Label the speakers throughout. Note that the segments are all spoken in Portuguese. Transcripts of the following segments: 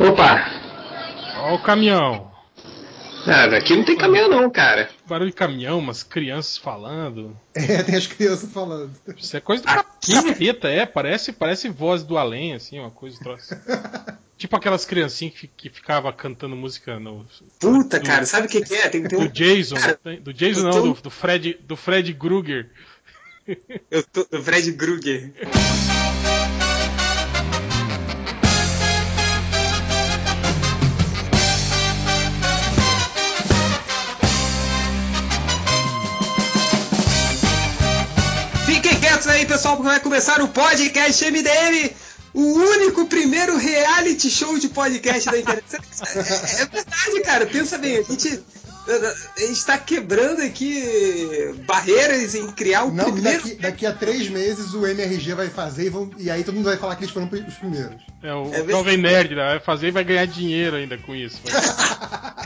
Speaker 1: Opa!
Speaker 2: Ó o caminhão.
Speaker 1: Ah, daqui não tem caminhão não, cara.
Speaker 2: Barulho de caminhão, umas crianças falando.
Speaker 3: É, tem as crianças falando.
Speaker 2: Isso é coisa do capeta, é. Parece, parece voz do além, assim, uma coisa troço. tipo aquelas criancinhas que, que ficava cantando música no.
Speaker 1: Puta, do, cara, sabe o que, que, é? Tem, tem
Speaker 2: do Jason. Cara, do Jason não, tô... do, do, Fred. Do Fred Krueger.
Speaker 1: Eu tô. Do Fred Krueger. pessoal, porque vai começar o podcast MDM, o único primeiro reality show de podcast da internet. É, é verdade, cara. Pensa bem, a gente a gente está quebrando aqui barreiras em criar o
Speaker 3: Não,
Speaker 1: primeiro.
Speaker 3: Daqui, daqui, a três meses o MRG vai fazer e, vão, e, aí todo mundo vai falar que eles foram os primeiros.
Speaker 2: É, o é Jovem Nerd né? vai fazer e vai ganhar dinheiro ainda com isso.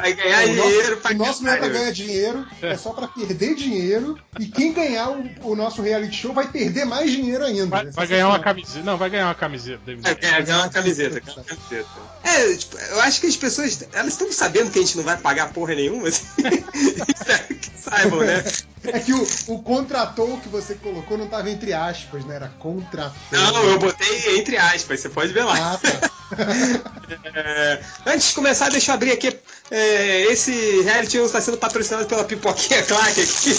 Speaker 1: vai ganhar dinheiro
Speaker 3: nosso, O nosso não é pra ganhar dinheiro, é, é só para perder dinheiro. E quem ganhar o, o, nosso reality show vai perder mais dinheiro ainda.
Speaker 2: Vai, vai ganhar uma camiseta. Não, vai ganhar uma camiseta.
Speaker 1: Vai ganhar uma camiseta. camiseta. É, tipo, eu acho que as pessoas. Elas estão sabendo que a gente não vai pagar porra nenhuma. Assim. que saibam, né?
Speaker 3: É que o, o contratou que você colocou não estava entre aspas, né? Era contratou.
Speaker 1: Não, eu botei entre aspas, você pode ver lá. Ah, tá. é, antes de começar, deixa eu abrir aqui. É, esse reality está sendo patrocinado pela Pipoquinha Clark aqui.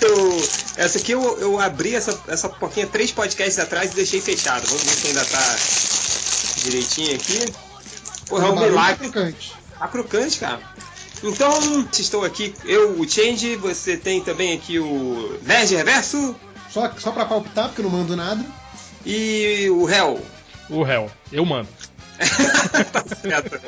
Speaker 1: eu, essa aqui eu, eu abri essa, essa pipoquinha três podcasts atrás e deixei fechado. Vamos ver se ainda tá direitinho aqui. Porra, é um milagre. Tá crocante. Tá crocante, cara. Então, estou aqui, eu, o Change, você tem também aqui o Nerd Reverso.
Speaker 3: Só, só pra palpitar, porque eu não mando nada.
Speaker 1: E o Hell.
Speaker 2: O Hell, eu mando.
Speaker 1: tá certo.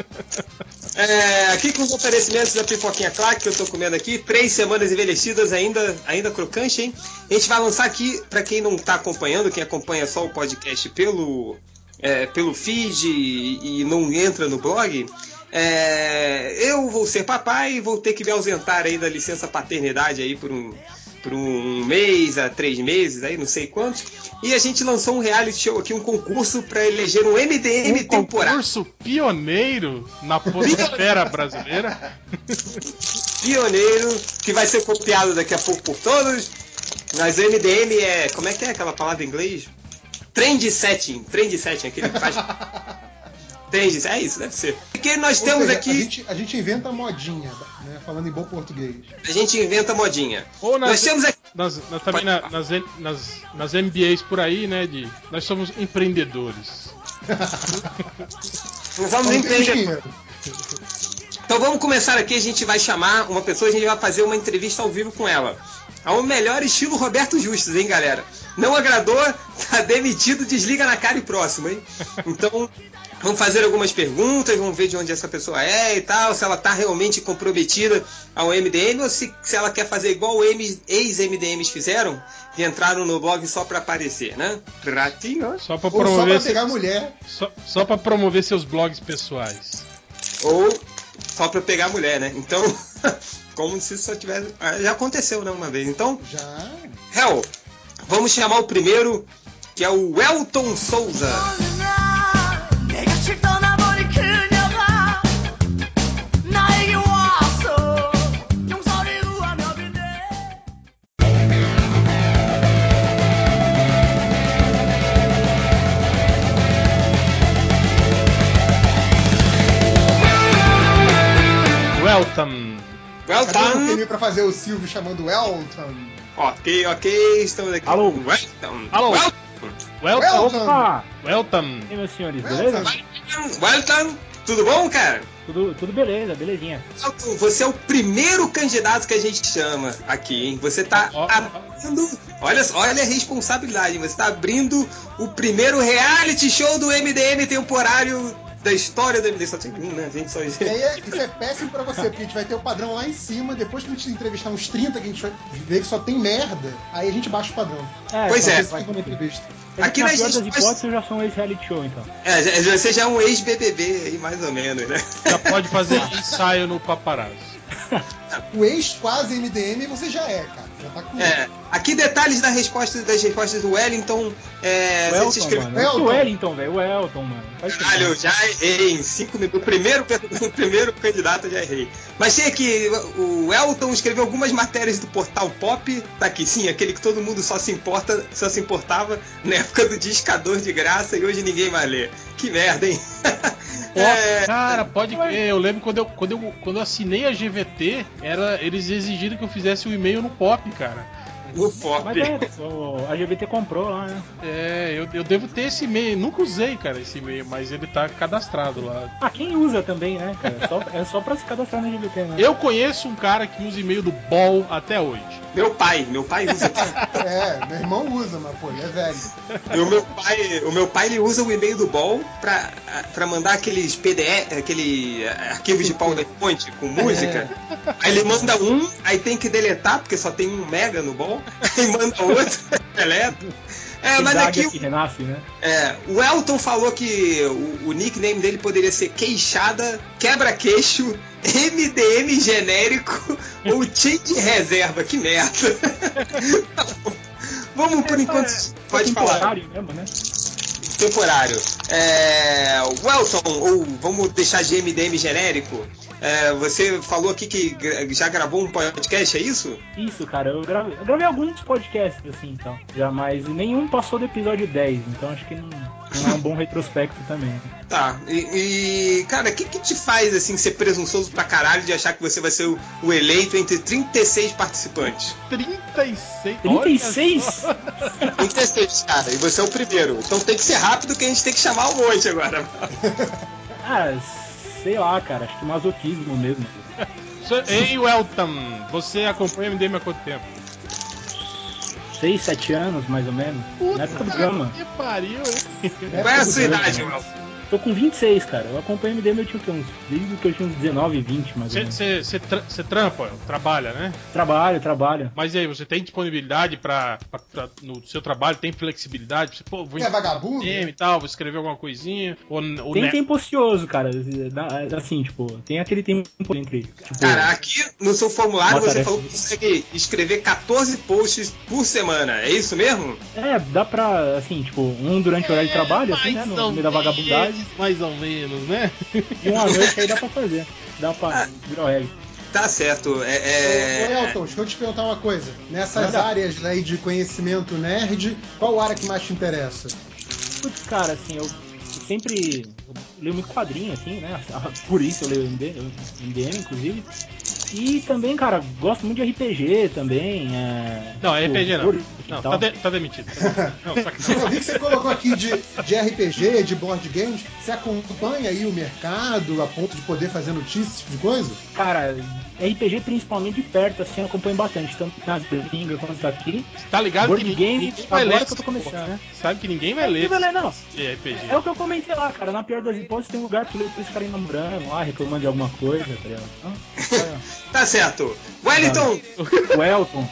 Speaker 1: É, aqui com os oferecimentos da Pipoquinha Clark, que eu tô comendo aqui, três semanas envelhecidas ainda, ainda crocante, hein? A gente vai lançar aqui, para quem não tá acompanhando, quem acompanha só o podcast pelo, é, pelo feed e, e não entra no blog, é, eu vou ser papai e vou ter que me ausentar aí da licença paternidade aí por um, por um mês a três meses, aí não sei quantos. E a gente lançou um reality show aqui, um concurso para eleger um MDM
Speaker 2: um temporário. Concurso pioneiro na podosfera brasileira.
Speaker 1: pioneiro, que vai ser copiado daqui a pouco por todos. Mas o MDM é. Como é que é aquela palavra em inglês? Trend setting. Trend setting, aquele que faz. Entende? É isso, deve ser. Porque nós Ou temos seja, aqui.
Speaker 3: A gente, a gente inventa modinha, né? Falando em bom português.
Speaker 1: A gente inventa modinha.
Speaker 2: Ou nas, nós temos aqui. Nas, nas, também na, nas, nas, nas MBAs por aí, né? De, nós somos empreendedores.
Speaker 1: Não vamos empreender. Então vamos começar aqui, a gente vai chamar uma pessoa, a gente vai fazer uma entrevista ao vivo com ela. Ao melhor estilo Roberto Justus, hein, galera? Não agradou, tá demitido, desliga na cara e próximo, hein? Então, Vamos fazer algumas perguntas, vamos ver de onde essa pessoa é e tal, se ela está realmente comprometida ao MDM ou se, se ela quer fazer igual ex-MDMs fizeram, que entraram no blog só para aparecer, né?
Speaker 3: Ratinho. Só para promover. Só pra pegar mulher.
Speaker 2: Só, só para promover seus blogs pessoais.
Speaker 1: Ou só para pegar mulher, né? Então, como se isso só tivesse. Ah, já aconteceu, né? Uma vez. Então.
Speaker 3: Já.
Speaker 1: Hell, vamos chamar o primeiro, que é o Elton Souza.
Speaker 3: Fazer o Silvio chamando Welton?
Speaker 1: Ok, ok, estamos aqui.
Speaker 2: Alô. Welton. Alô. Welton. Welton. Opa. Welton.
Speaker 4: E aí, meus senhores, beleza?
Speaker 1: Welton. Tudo bom, cara?
Speaker 4: Tudo, tudo beleza, belezinha.
Speaker 1: Você é o primeiro candidato que a gente chama aqui, hein? Você tá oh, abrindo. Olha, olha a responsabilidade, você tá abrindo o primeiro reality show do MDM temporário da história do MD. Só tem um, né? A gente só.
Speaker 3: É, isso é péssimo pra você, porque a gente vai ter o padrão lá em cima, depois que a gente entrevistar uns 30 que a gente vai ver que só tem merda, aí a gente baixa o padrão.
Speaker 1: É, pois é.
Speaker 4: Aqui na pior das hipóteses, eu já sou um ex-reality show, então.
Speaker 1: É, você já é um ex-BBB aí, mais ou menos, né?
Speaker 2: Já pode fazer ensaio no paparazzo.
Speaker 3: o ex quase MDM você já é, cara.
Speaker 1: Tá é, aqui detalhes da resposta, das respostas do Wellington. É,
Speaker 4: o Elton, escreve... mano. Elton. O Wellington, velho. O Elton, mano.
Speaker 1: Caralho, eu já errei em 5 minutos. O primeiro, o primeiro candidato eu já errei. Mas tem aqui, o Elton escreveu algumas matérias do portal Pop. Tá aqui, sim, aquele que todo mundo só se importa, só se importava na época do discador de graça e hoje ninguém mais lê. Que merda, hein?
Speaker 2: é... Cara, pode crer. Eu lembro quando eu, quando, eu, quando eu assinei a GVT, era, eles exigiram que eu fizesse o um e-mail no pop, cara.
Speaker 4: O FOP. Mas é, a GVT comprou lá, né?
Speaker 2: É, eu, eu devo ter esse e-mail. Nunca usei, cara, esse e-mail, mas ele tá cadastrado lá.
Speaker 4: Ah, quem usa também, né, cara? É só, é só pra se cadastrar na GVT, né?
Speaker 2: Eu conheço um cara que usa e-mail do Ball até hoje.
Speaker 1: Meu pai, meu pai usa.
Speaker 3: é, meu irmão usa, mas pô, ele é velho.
Speaker 1: E o meu pai, o meu pai ele usa o e-mail do Ball pra, pra mandar aqueles PDF, aquele arquivos de PowerPoint com música. É. Aí ele manda um, aí tem que deletar, porque só tem um mega no Ball. e manda outro, deleto.
Speaker 4: É, mas aqui. Que renasce, né?
Speaker 1: É, o Elton falou que o, o nickname dele poderia ser Queixada, Quebra-Queixo, MDM genérico ou Chain de reserva. Que merda. Vamos por é, enquanto. É, pode falar. Mesmo, né? Temporário. É, Welton, ou vamos deixar de MDM genérico. É, você falou aqui que já gravou um podcast, é isso?
Speaker 4: Isso, cara. Eu gravei, eu gravei alguns podcasts, assim, então. Já, mas nenhum passou do episódio 10, então acho que não, não é um bom retrospecto também.
Speaker 1: Tá. E, e cara, o que, que te faz, assim, ser presunçoso pra caralho de achar que você vai ser o, o eleito entre 36 participantes?
Speaker 2: 36?
Speaker 4: 36?
Speaker 1: 36, cara. E você é o primeiro. Então tem que ser rápido que a gente tem que chamar um monte agora.
Speaker 4: ah, sei lá, cara, acho que masoquismo mesmo.
Speaker 2: Ei, Welton, você acompanha o MDM há quanto tempo?
Speaker 4: 6, 7 anos, mais ou menos.
Speaker 2: Puta na época do Gama. Que pariu, hein?
Speaker 1: Qual é a sua idade, Welton?
Speaker 4: Tô com 26, cara. Eu acompanho MDM eu tinha uns, desde que eu tinha uns 19, 20, mais ou menos.
Speaker 2: Você tra trampa, trabalha, né?
Speaker 4: Trabalho, trabalho.
Speaker 2: Mas e aí, você tem disponibilidade pra, pra, pra no seu trabalho, tem flexibilidade? Você, pô, vou
Speaker 3: é vagabundo?
Speaker 2: e tal, vou escrever alguma coisinha? Ou,
Speaker 4: ou tem tempo ocioso, cara. Assim, tipo, tem aquele tempo entre. Tipo,
Speaker 1: cara, aqui no seu formulário você falou que consegue escrever 14 posts por semana, é isso mesmo?
Speaker 4: É, dá pra, assim, tipo, um durante o horário de trabalho, assim, né? No meio da vagabundagem
Speaker 2: mais ou menos, né?
Speaker 4: E uma noite aí dá pra fazer. Dá pra virar o reggae.
Speaker 1: Tá certo. É, é...
Speaker 3: Ô, Elton, deixa eu te perguntar uma coisa. Nessas áreas aí de conhecimento nerd, qual área que mais te interessa?
Speaker 4: Putz, cara, assim, eu sempre eu leio muito quadrinho, assim, né? Por isso eu leio MDM, MDM inclusive. E também, cara, gosto muito de RPG também. É...
Speaker 2: Não, é RPG não. Não, tá, de, tá, demitido.
Speaker 3: Não, Eu vi que você colocou aqui de, de RPG, de board games. Você acompanha aí o mercado a ponto de poder fazer notícias, esse tipo de coisa?
Speaker 4: Cara, RPG principalmente de perto, assim, eu acompanho bastante, tanto nas gringas quanto aqui.
Speaker 2: Tá ligado
Speaker 4: board
Speaker 2: que
Speaker 4: game, ninguém vai agora ler que eu tô começando, né?
Speaker 2: Sabe que ninguém vai ler.
Speaker 4: Vai ler não. É, RPG. é o que eu comentei lá, cara. Na pior das hipóteses, tem um lugar pra eles ficarem namorando lá, reclamando de alguma coisa, tá ligado?
Speaker 1: Então, tá certo. Wellington!
Speaker 4: Welton.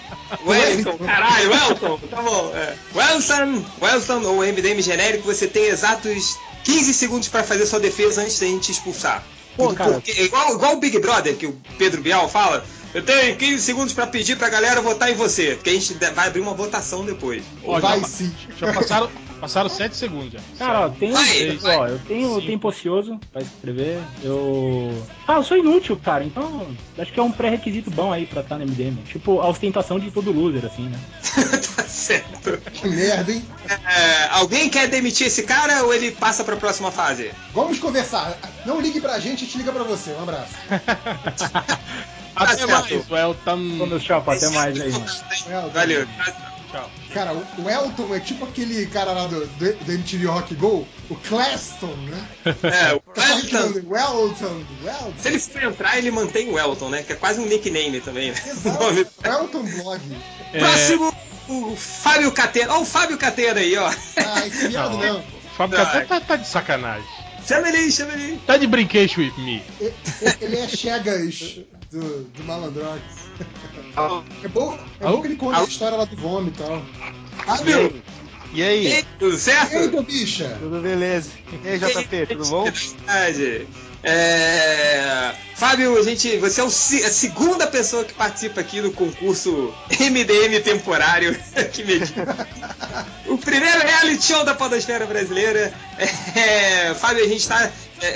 Speaker 1: Wellington, caralho, Wellington! Tá bom. É. Wellington, Wellington, ou MDM genérico, você tem exatos 15 segundos para fazer sua defesa antes da gente expulsar. Pô, cara. Porque, igual, igual o Big Brother, que o Pedro Bial fala, eu tenho 15 segundos para pedir pra galera votar em você, porque a gente vai abrir uma votação depois.
Speaker 3: vai sim.
Speaker 2: Já passaram, Passaram 7 segundos já.
Speaker 4: Cara, ó, tem, vai, vai. ó, eu tenho tempo ocioso pra escrever. Eu. Ah, eu sou inútil, cara. Então, acho que é um pré-requisito bom aí pra estar no MDM. Tipo, a ostentação de todo loser, assim, né?
Speaker 1: tá certo.
Speaker 3: Que merda, hein?
Speaker 1: É, alguém quer demitir esse cara ou ele passa pra próxima fase?
Speaker 3: Vamos conversar. Não ligue pra gente, a gente liga pra você. Um abraço.
Speaker 2: até tá mais, Welton.
Speaker 4: Vamos, chapa, até mais aí, mano.
Speaker 1: Valeu.
Speaker 3: Tchau. Cara, o Elton é tipo aquele cara lá do, do, do MTV Rock Go, o Claston, né?
Speaker 1: É, o Claston.
Speaker 3: O Elton, Elton.
Speaker 1: Se ele for entrar, ele mantém o Elton, né? Que é quase um nickname também, né?
Speaker 3: Exato. Elton Blog.
Speaker 1: É... Próximo, o Fábio Catena. Ó, o Fábio Catena aí, ó.
Speaker 3: Ah, esse viado não. não.
Speaker 2: Fábio Catena tá, tá de sacanagem.
Speaker 1: Chama ele aí, chama ele aí.
Speaker 2: Tá de brinquedo with me.
Speaker 3: Ele é Chegas do, do Malandrox. É bom, é bom que ele conta a história lá do vômito e tal.
Speaker 1: Fábio!
Speaker 5: E aí?
Speaker 1: Tudo certo?
Speaker 3: E aí, meu bicha?
Speaker 5: Tudo beleza? E aí, JP, tudo bom?
Speaker 1: Verdade. É... Fábio, a gente, você é o a segunda pessoa que participa aqui do concurso MDM temporário que me diz. O primeiro reality show da podosfera brasileira. É, Fábio, a gente está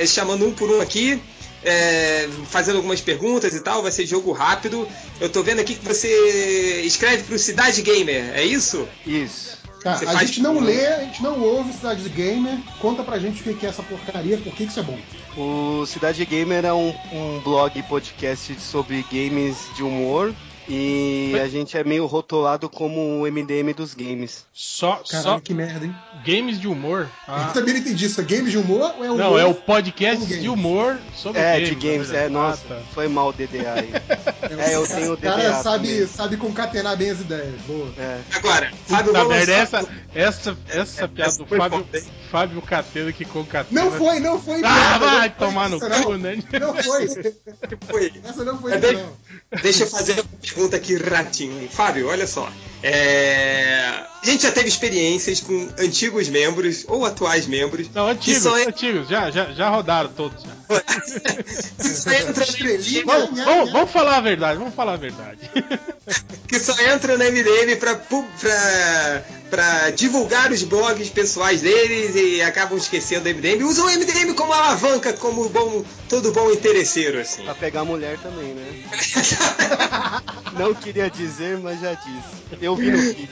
Speaker 1: chamando um por um aqui, é, fazendo algumas perguntas e tal. Vai ser jogo rápido. Eu tô vendo aqui que você escreve pro Cidade Gamer, é isso?
Speaker 5: Isso.
Speaker 3: Tá,
Speaker 1: Você
Speaker 3: a gente não
Speaker 1: tudo.
Speaker 3: lê, a gente não ouve Cidade Gamer. Conta pra gente o que que é essa porcaria, por que que isso é bom.
Speaker 5: O Cidade Gamer é um, um blog podcast sobre games de humor. E a gente é meio rotulado como o MDM dos games.
Speaker 2: Só,
Speaker 3: Caralho,
Speaker 2: só
Speaker 3: que merda, hein?
Speaker 2: games de humor?
Speaker 3: Eu
Speaker 2: Ah,
Speaker 3: também não entendi isso. É games de humor ou é humor?
Speaker 2: não, é o podcast de humor sobre
Speaker 5: É,
Speaker 2: games.
Speaker 5: de games, é, nossa,
Speaker 2: Ah, tá.
Speaker 5: foi mal o DDA aí. É, eu tenho
Speaker 3: O cara
Speaker 5: DDA
Speaker 3: sabe,
Speaker 5: também.
Speaker 3: sabe concatenar bem as ideias. Boa.
Speaker 5: É.
Speaker 1: Agora, Fábio,
Speaker 2: Puta merda, essa, essa, essa piada
Speaker 1: essa
Speaker 2: do Fábio? Fábio Catena que concatena.
Speaker 3: Não foi, não foi.
Speaker 2: Ah,
Speaker 3: piada,
Speaker 2: vai
Speaker 3: não foi
Speaker 2: tomar no cu, né?
Speaker 3: Não foi.
Speaker 1: Foi.
Speaker 3: Essa não foi
Speaker 1: É
Speaker 3: não.
Speaker 1: Deixa eu fazer pergunta aqui, ratinho. Fábio, olha só. É, A gente já teve experiências com antigos membros ou atuais membros.
Speaker 2: Não, antigos, antigos, já, já, já rodaram todos. Já.
Speaker 1: que só entra
Speaker 2: Vamos, vamos, vamos falar a verdade, vamos falar a verdade.
Speaker 1: que só entra no MDM pra, pra, pra divulgar os blogs pessoais deles e acabam esquecendo o MDM. Usam o MDM como alavanca, como bom, todo bom interesseiro, assim.
Speaker 5: Pra pegar mulher também, né? Não queria dizer, mas já disse. Eu vi no feed.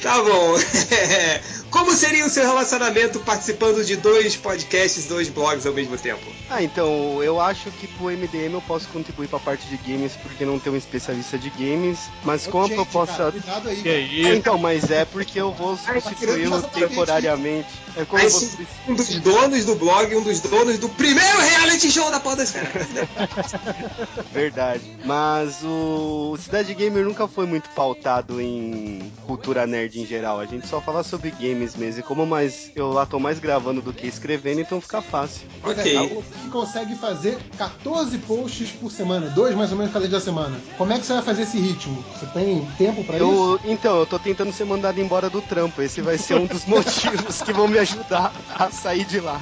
Speaker 1: Tá bom. Como seria o seu relacionamento participando de dois podcasts, dois blogs ao mesmo tempo?
Speaker 5: Ah, então, eu acho que pro MDM eu posso contribuir pra parte de games, porque não tenho um especialista de games, mas com a proposta.
Speaker 3: cara, cuidado aí.
Speaker 5: É,
Speaker 2: isso?
Speaker 5: então, mas é porque eu vou substituí-lo temporariamente. É como substituir.
Speaker 1: um dos donos do blog, um dos donos do primeiro reality show da Podosfera.
Speaker 5: Verdade. Mas o Cidade Gamer nunca foi muito pautado em cultura nerd em geral. A gente só fala sobre games mesmo. E como mais eu lá tô mais gravando do que escrevendo, então fica fácil.
Speaker 3: Pois é,
Speaker 1: Ok.
Speaker 3: cara, você consegue fazer 14 posts por semana, dois mais ou menos cada dia da semana. Como é que você vai fazer esse ritmo? Você tem tempo pra isso?
Speaker 5: Eu, então, eu tô tentando ser mandado embora do trampo. Esse vai ser um dos motivos que vão me ajudar a sair de lá.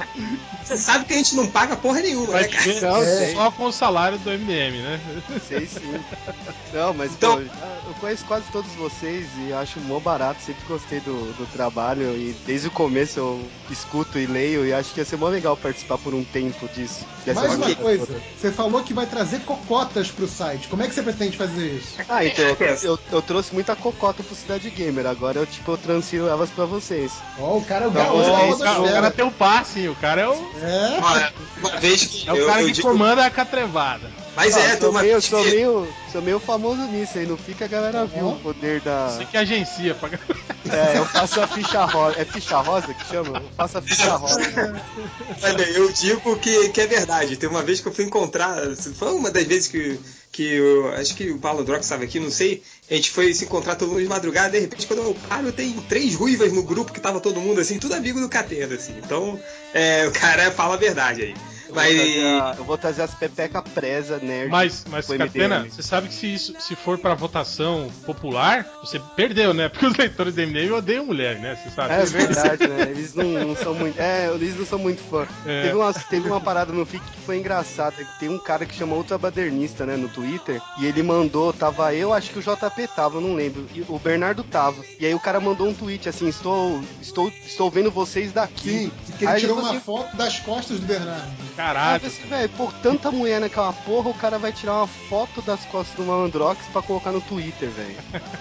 Speaker 1: Você sabe que a gente não paga porra nenhuma,
Speaker 2: Vai
Speaker 1: né, cara?
Speaker 5: Não,
Speaker 3: É.
Speaker 2: só com o salário do MDM, né?
Speaker 5: sei sim. Não, mas
Speaker 1: Então-
Speaker 5: pô, eu conheço quase todos vocês e acho mó barato. Sempre gostei do, do trabalho e desde o começo eu escuto e leio e acho que ia ser mó legal participar por um tempo disso. dessa
Speaker 3: Mais uma coisa,
Speaker 5: toda.
Speaker 3: você falou que vai trazer cocotas pro site. Como é que você pretende fazer isso?
Speaker 5: Ah, então eu,
Speaker 1: É.
Speaker 5: eu, eu trouxe muita cocota pro Cidade Gamer. Agora eu tipo eu transfiro elas pra vocês.
Speaker 3: Ó, o cara é o
Speaker 5: Não, é
Speaker 2: o, cara, o cara tem o passe, o cara é o,
Speaker 3: É,
Speaker 1: Olha, uma vez que
Speaker 2: é o
Speaker 1: eu,
Speaker 2: cara
Speaker 1: eu
Speaker 2: que
Speaker 1: digo-
Speaker 2: comanda a catrevada.
Speaker 1: Mas
Speaker 5: Ah,
Speaker 1: é,
Speaker 5: sou,
Speaker 1: uma
Speaker 5: meio, sou, meio, sou meio famoso nisso aí, não fica a galera viu o poder da.
Speaker 2: Você que agencia pra
Speaker 5: É, eu faço a ficha rosa. É ficha rosa que chama? Eu faço a ficha rosa.
Speaker 1: Olha, eu digo que, que é verdade. Tem uma vez que eu fui encontrar, foi uma das vezes que, que eu, acho que o Paulo Drox estava aqui, não sei. A gente foi se encontrar todo mundo de madrugada, de repente, quando eu paro, tem três ruivas no grupo que tava todo mundo assim, tudo amigo do Catena, assim. Então, é, o cara fala a verdade aí.
Speaker 5: Eu vou
Speaker 1: Mas.
Speaker 5: trazer a- eu vou trazer as pepeca presa nerd.
Speaker 2: Mas, mas Catena,
Speaker 5: MDM.
Speaker 2: você sabe que se isso se for pra votação popular, você perdeu, né? Porque os leitores do MDM odeiam mulher, né? Você sabe.
Speaker 5: É verdade, né? Eles não, não são muito. É, eles não são muito fã.
Speaker 2: É.
Speaker 5: Teve, uma, teve uma parada no FIC que foi engraçada. Tem um cara que chama Ultrabadernista, né, no Twitter. E ele mandou, tava eu, acho que o JP tava, eu não lembro. E o Bernardo tava. E aí o cara mandou um tweet assim: estou, estou, estou vendo vocês daqui.
Speaker 3: sim. Que ele
Speaker 5: Aí
Speaker 3: tirou uma
Speaker 5: falei,
Speaker 3: foto das costas do Bernardo.
Speaker 2: Caralho.
Speaker 5: pensei, velho, por tanta mulher naquela porra, o cara vai tirar uma foto das costas do Malandrox pra colocar no Twitter, velho.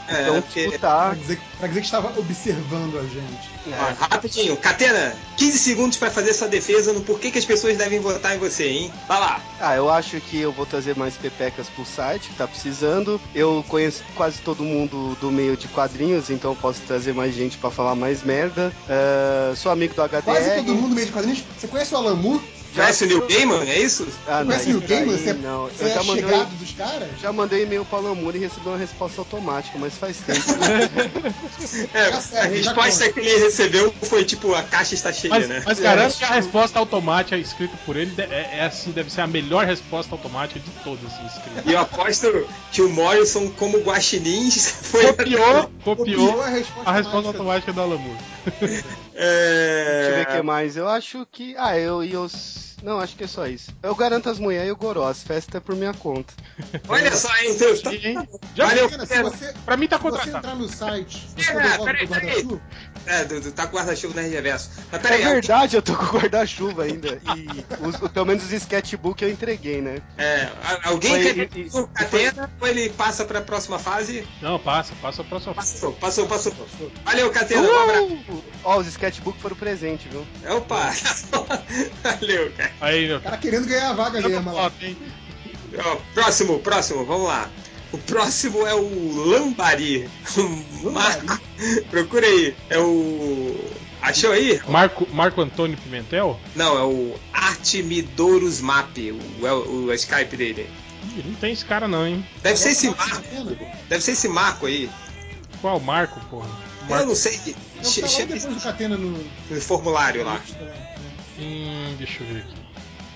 Speaker 1: É,
Speaker 5: Então,
Speaker 1: porque-
Speaker 5: tipo,
Speaker 3: Pra
Speaker 5: tá.
Speaker 3: dizer, pra dizer que estava observando a gente.
Speaker 1: Ó, rapidinho, Catena, 15 segundos pra fazer sua defesa no porquê que as pessoas devem votar em você, hein? Vai lá.
Speaker 5: Ah, eu acho que eu vou trazer mais pepecas pro site, que tá precisando. Eu conheço quase todo mundo do meio de quadrinhos, então eu posso trazer mais gente pra falar mais merda. Ah, sou amigo do HDR.
Speaker 3: Quase todo mundo meio de quadrinhos. Você conhece o Moore?
Speaker 1: Conhece o Neil Gaiman, é isso?
Speaker 6: Ah,
Speaker 3: Conhece o Neil Gaiman? Você,
Speaker 6: não.
Speaker 3: você
Speaker 6: Eu
Speaker 3: é
Speaker 6: já mandei,
Speaker 3: chegado dos caras?
Speaker 6: já mandei e-mail pra Lamura e recebi uma resposta automática, mas faz tempo.
Speaker 1: É,
Speaker 3: Tá certo,
Speaker 1: a
Speaker 3: já
Speaker 1: resposta que ele recebeu foi tipo, a caixa está cheia,
Speaker 2: Mas,
Speaker 1: né?
Speaker 2: mas garanto que a resposta automática escrita por ele é, é assim, deve ser a melhor resposta automática de todas assim, escritas.
Speaker 1: E eu aposto que o Morrison, como guaxinins, foi...
Speaker 2: Copiou, copiou
Speaker 3: a resposta,
Speaker 2: a resposta
Speaker 3: automática.
Speaker 2: do Alamur.
Speaker 1: É...
Speaker 6: Deixa eu ver o que mais. Eu acho que. Ah, eu e os. Não, acho que é só isso. Eu garanto as mulheres e o Goró. As festas é por minha conta.
Speaker 1: Olha só, hein, Deus, tá...
Speaker 2: Já
Speaker 1: Valeu,
Speaker 3: Cara, se
Speaker 1: Pedro.
Speaker 3: você,
Speaker 2: Pra mim tá
Speaker 3: se você
Speaker 2: contratado.
Speaker 3: entrar no site, você
Speaker 1: É,
Speaker 3: devolve
Speaker 1: peraí,
Speaker 3: o guarda-chuva,
Speaker 1: É, do, do, tá com o guarda-chuva na reverso. Mas
Speaker 6: É
Speaker 1: peraí,
Speaker 6: verdade, eu tô com o guarda-chuva ainda. E os- o- pelo menos os sketchbook eu entreguei, né?
Speaker 1: é, a- alguém
Speaker 6: Foi-
Speaker 1: quer
Speaker 6: e- e-
Speaker 1: o Catena ou ele passa pra próxima fase?
Speaker 2: Não, passa, passa a próxima fase.
Speaker 1: Passou, passou, passou. Valeu, Catena, um abraço.
Speaker 6: Uh! Ó, os sketchbook foram presente, viu?
Speaker 1: Opa! Valeu, cara.
Speaker 2: Aí, meu.
Speaker 3: o cara querendo ganhar a vaga ali,
Speaker 2: Tá
Speaker 3: mas lá.
Speaker 1: próximo, próximo, vamos lá. O próximo é o Lambari. Marco. Procura aí. É o. Achou aí?
Speaker 2: Marco, Marco Antônio Pimentel?
Speaker 1: Não, é o Artemidorus Map, o, o, o Skype dele.
Speaker 2: Ih, não tem esse cara não, hein?
Speaker 1: Deve ser esse
Speaker 3: Marco
Speaker 1: Marco.
Speaker 3: Catena.
Speaker 1: Deve ser esse Marco aí.
Speaker 2: Qual Marco, porra?
Speaker 1: Eu não sei. Che-
Speaker 3: tá
Speaker 1: Chega
Speaker 3: depois do Catena no.
Speaker 1: no formulário lá.
Speaker 2: Hum, deixa eu ver aqui.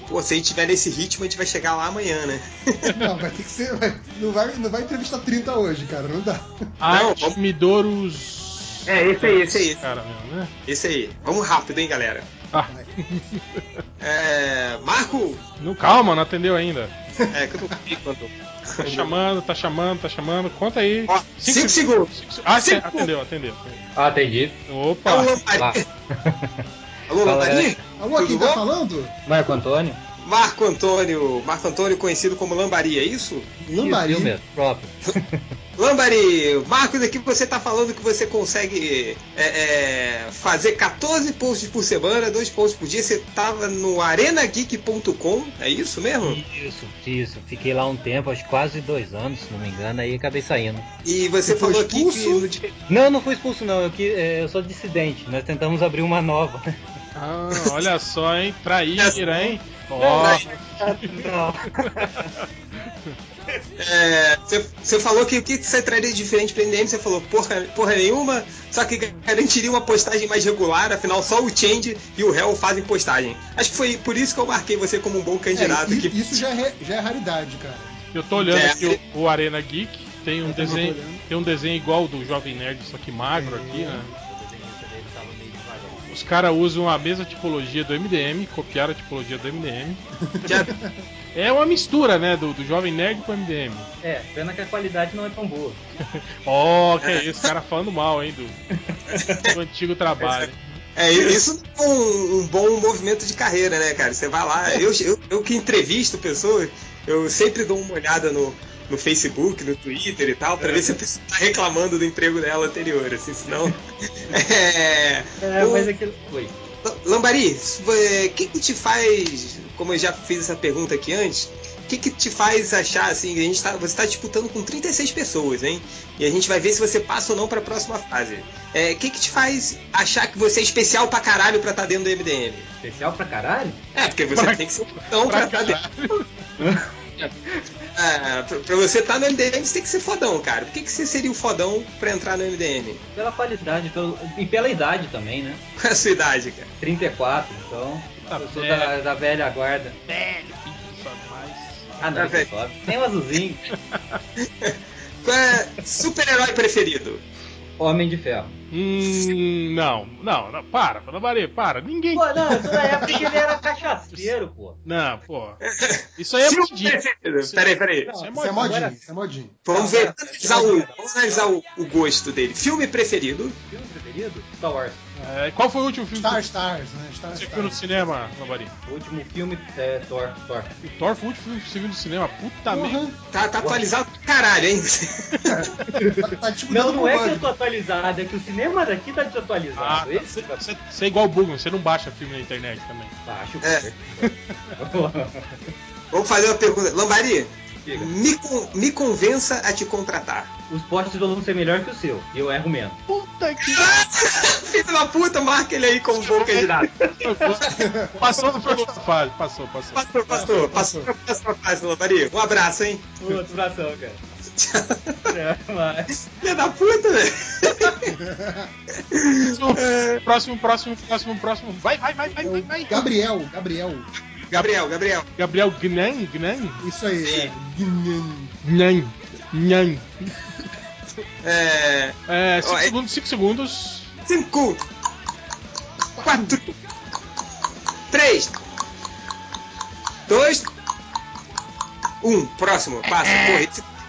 Speaker 1: Pô, se a gente tiver nesse ritmo, a gente vai chegar lá amanhã, né?
Speaker 3: Não, vai ter que ser. vai- não, vai, não vai entrevistar 30 hoje, cara. Não dá.
Speaker 2: Artemidorus.
Speaker 1: É, esse aí, esse aí.
Speaker 2: Cara mesmo, né?
Speaker 1: Esse aí. Vamos rápido, hein, galera.
Speaker 2: Ah,
Speaker 1: É. Marco!
Speaker 2: não, calma, não atendeu ainda.
Speaker 1: É, que eu não vi quando.
Speaker 2: Tá chamando, tá chamando, tá chamando. Conta aí.
Speaker 1: Ó, cinco segundos.
Speaker 2: Cinco se- Ah, sim,
Speaker 1: Cinco.
Speaker 2: atendeu, atendeu.
Speaker 7: Ah, entendi.
Speaker 1: É
Speaker 2: Opa!
Speaker 1: Lambari. Alô,
Speaker 7: Fala,
Speaker 3: Alô, quem
Speaker 1: Tudo
Speaker 3: tá
Speaker 1: bom?
Speaker 3: falando?
Speaker 7: Marco Antônio?
Speaker 1: Marco Antônio. Marco Antônio, conhecido como Lambari, é isso?
Speaker 3: Lambari.
Speaker 7: Isso, próprio.
Speaker 1: Lambari, Marcos, aqui você tá falando que você consegue é, é, fazer 14 posts por semana, dois posts por dia. Você tava no arenageek.com, é isso mesmo?
Speaker 7: Isso, isso. Fiquei lá um tempo, acho que quase dois anos, se não me engano, aí acabei saindo.
Speaker 1: E você falou aqui que
Speaker 7: Não, não fui expulso não, eu, que, é, eu sou dissidente. Nós tentamos abrir uma nova.
Speaker 2: Ah, olha só, hein? Traíra, hein? Ó,
Speaker 7: Não.
Speaker 1: é, você, você falou que o que você traria de diferente pra NDM, você falou porra, porra nenhuma, só que garantiria uma postagem mais regular, afinal só o Change e o Hell fazem postagem. Acho que foi por isso que eu marquei você como um bom candidato
Speaker 3: É,
Speaker 1: aqui.
Speaker 3: i- isso já é, já é raridade, cara.
Speaker 2: eu tô olhando
Speaker 1: É.
Speaker 2: aqui o, o Arena Geek. Tem um
Speaker 3: Eu
Speaker 2: desenho, tem um desenho igual do Jovem Nerd, só que magro aqui, né? Os caras usam a mesma tipologia do MDM, copiaram a tipologia do MDM. É uma mistura, né, do, do Jovem Nerd com o MDM.
Speaker 7: É, pena que a qualidade não é tão boa.
Speaker 2: Ó, que é isso, cara falando mal, hein, do, do antigo trabalho.
Speaker 1: É, isso não é um, um bom movimento de carreira, né, cara? Você vai lá, eu, eu, eu que entrevisto pessoas, eu sempre dou uma olhada no, no Facebook, no Twitter e tal, pra ver se a pessoa tá reclamando do emprego dela anterior, assim, senão. é,
Speaker 7: É,
Speaker 1: o-
Speaker 7: mas aquilo. Oi.
Speaker 1: Lambari, o que, que te faz, como eu já fiz essa pergunta aqui antes, o que, que te faz achar assim, a gente tá, você está disputando com 36 pessoas, hein? E a gente vai ver se você passa ou não para a próxima fase. É, O que, que te faz achar que você é especial pra caralho pra estar dentro do MDM?
Speaker 7: Especial pra caralho?
Speaker 1: É, porque você
Speaker 2: Pra-
Speaker 1: tem que ser um pra
Speaker 2: pra
Speaker 1: estar dentro. É, pra, pra você estar no MDM, você tem que ser fodão, cara. Por que, que você seria o fodão pra entrar no MDM?
Speaker 7: Pela qualidade pelo... e pela idade também, né?
Speaker 1: Qual é a sua idade, cara?
Speaker 7: 34, então.
Speaker 2: Tá
Speaker 7: eu sou da, da velha guarda.
Speaker 2: Velho, filho, sabe mais.
Speaker 7: Ah, não,
Speaker 1: Tá
Speaker 7: sobe. Tem um azulzinho.
Speaker 1: Qual é super-herói preferido?
Speaker 7: Homem de ferro.
Speaker 2: Hum, não, não, não, para, Lambari, para. Ninguém.
Speaker 7: Pô, não, isso na época que ele era cachaceiro, pô.
Speaker 2: Não, pô. Isso aí é
Speaker 1: preferido. Peraí, peraí.
Speaker 7: Não,
Speaker 2: Isso é
Speaker 3: é modinho, isso é modinho.
Speaker 1: Vamos ver, vamos analisar, o gosto dele. Filme preferido?
Speaker 7: Filme preferido? Star Wars.
Speaker 2: É, qual foi o último filme
Speaker 3: Star
Speaker 2: que
Speaker 3: Stars, né? Star
Speaker 2: você viu no
Speaker 3: Stars.
Speaker 2: cinema, Lambari?
Speaker 7: O último filme é Thor. Thor.
Speaker 2: O Thor foi o último filme que você viu no cinema. Puta merda.
Speaker 3: Porra,
Speaker 1: Tá, tá atualizado pra caralho, hein?
Speaker 3: tá, tá disputando
Speaker 7: Não, não é que eu tô atualizado, é que o cinema daqui tá desatualizado.
Speaker 2: Ah, você,
Speaker 7: tá
Speaker 2: você é igual o Bugman, você não baixa filme na internet também.
Speaker 7: baixo.
Speaker 1: É. Vamos fazer uma pergunta. Lambari, me, con- me convença a te contratar.
Speaker 8: Os posts vão ser melhor que o seu. E eu erro menos.
Speaker 2: Puta que.
Speaker 1: Filho da puta, marca ele aí como bom candidato.
Speaker 2: Passou da próxima fase. Passou, passou.
Speaker 1: Passou, passou, passou pra próxima fase, Lombardi. Um abraço, hein?
Speaker 8: Outro abração, cara. É, mas...
Speaker 1: Filho da puta, velho.
Speaker 2: Próximo, próximo, próximo, próximo. Vai, vai, vai, vai, vai, vai.
Speaker 3: Gabriel, Gabriel.
Speaker 1: Gabriel, Gabriel.
Speaker 2: Gabriel Gnan, Gnan,
Speaker 3: Isso aí, é. Guinan.
Speaker 2: Gnan, Gnan.
Speaker 1: É.
Speaker 2: É, 5
Speaker 1: é-
Speaker 2: segundos, 5 segundos.
Speaker 1: Cinco. Quatro. Três. Dois. Um. Próximo. Passa.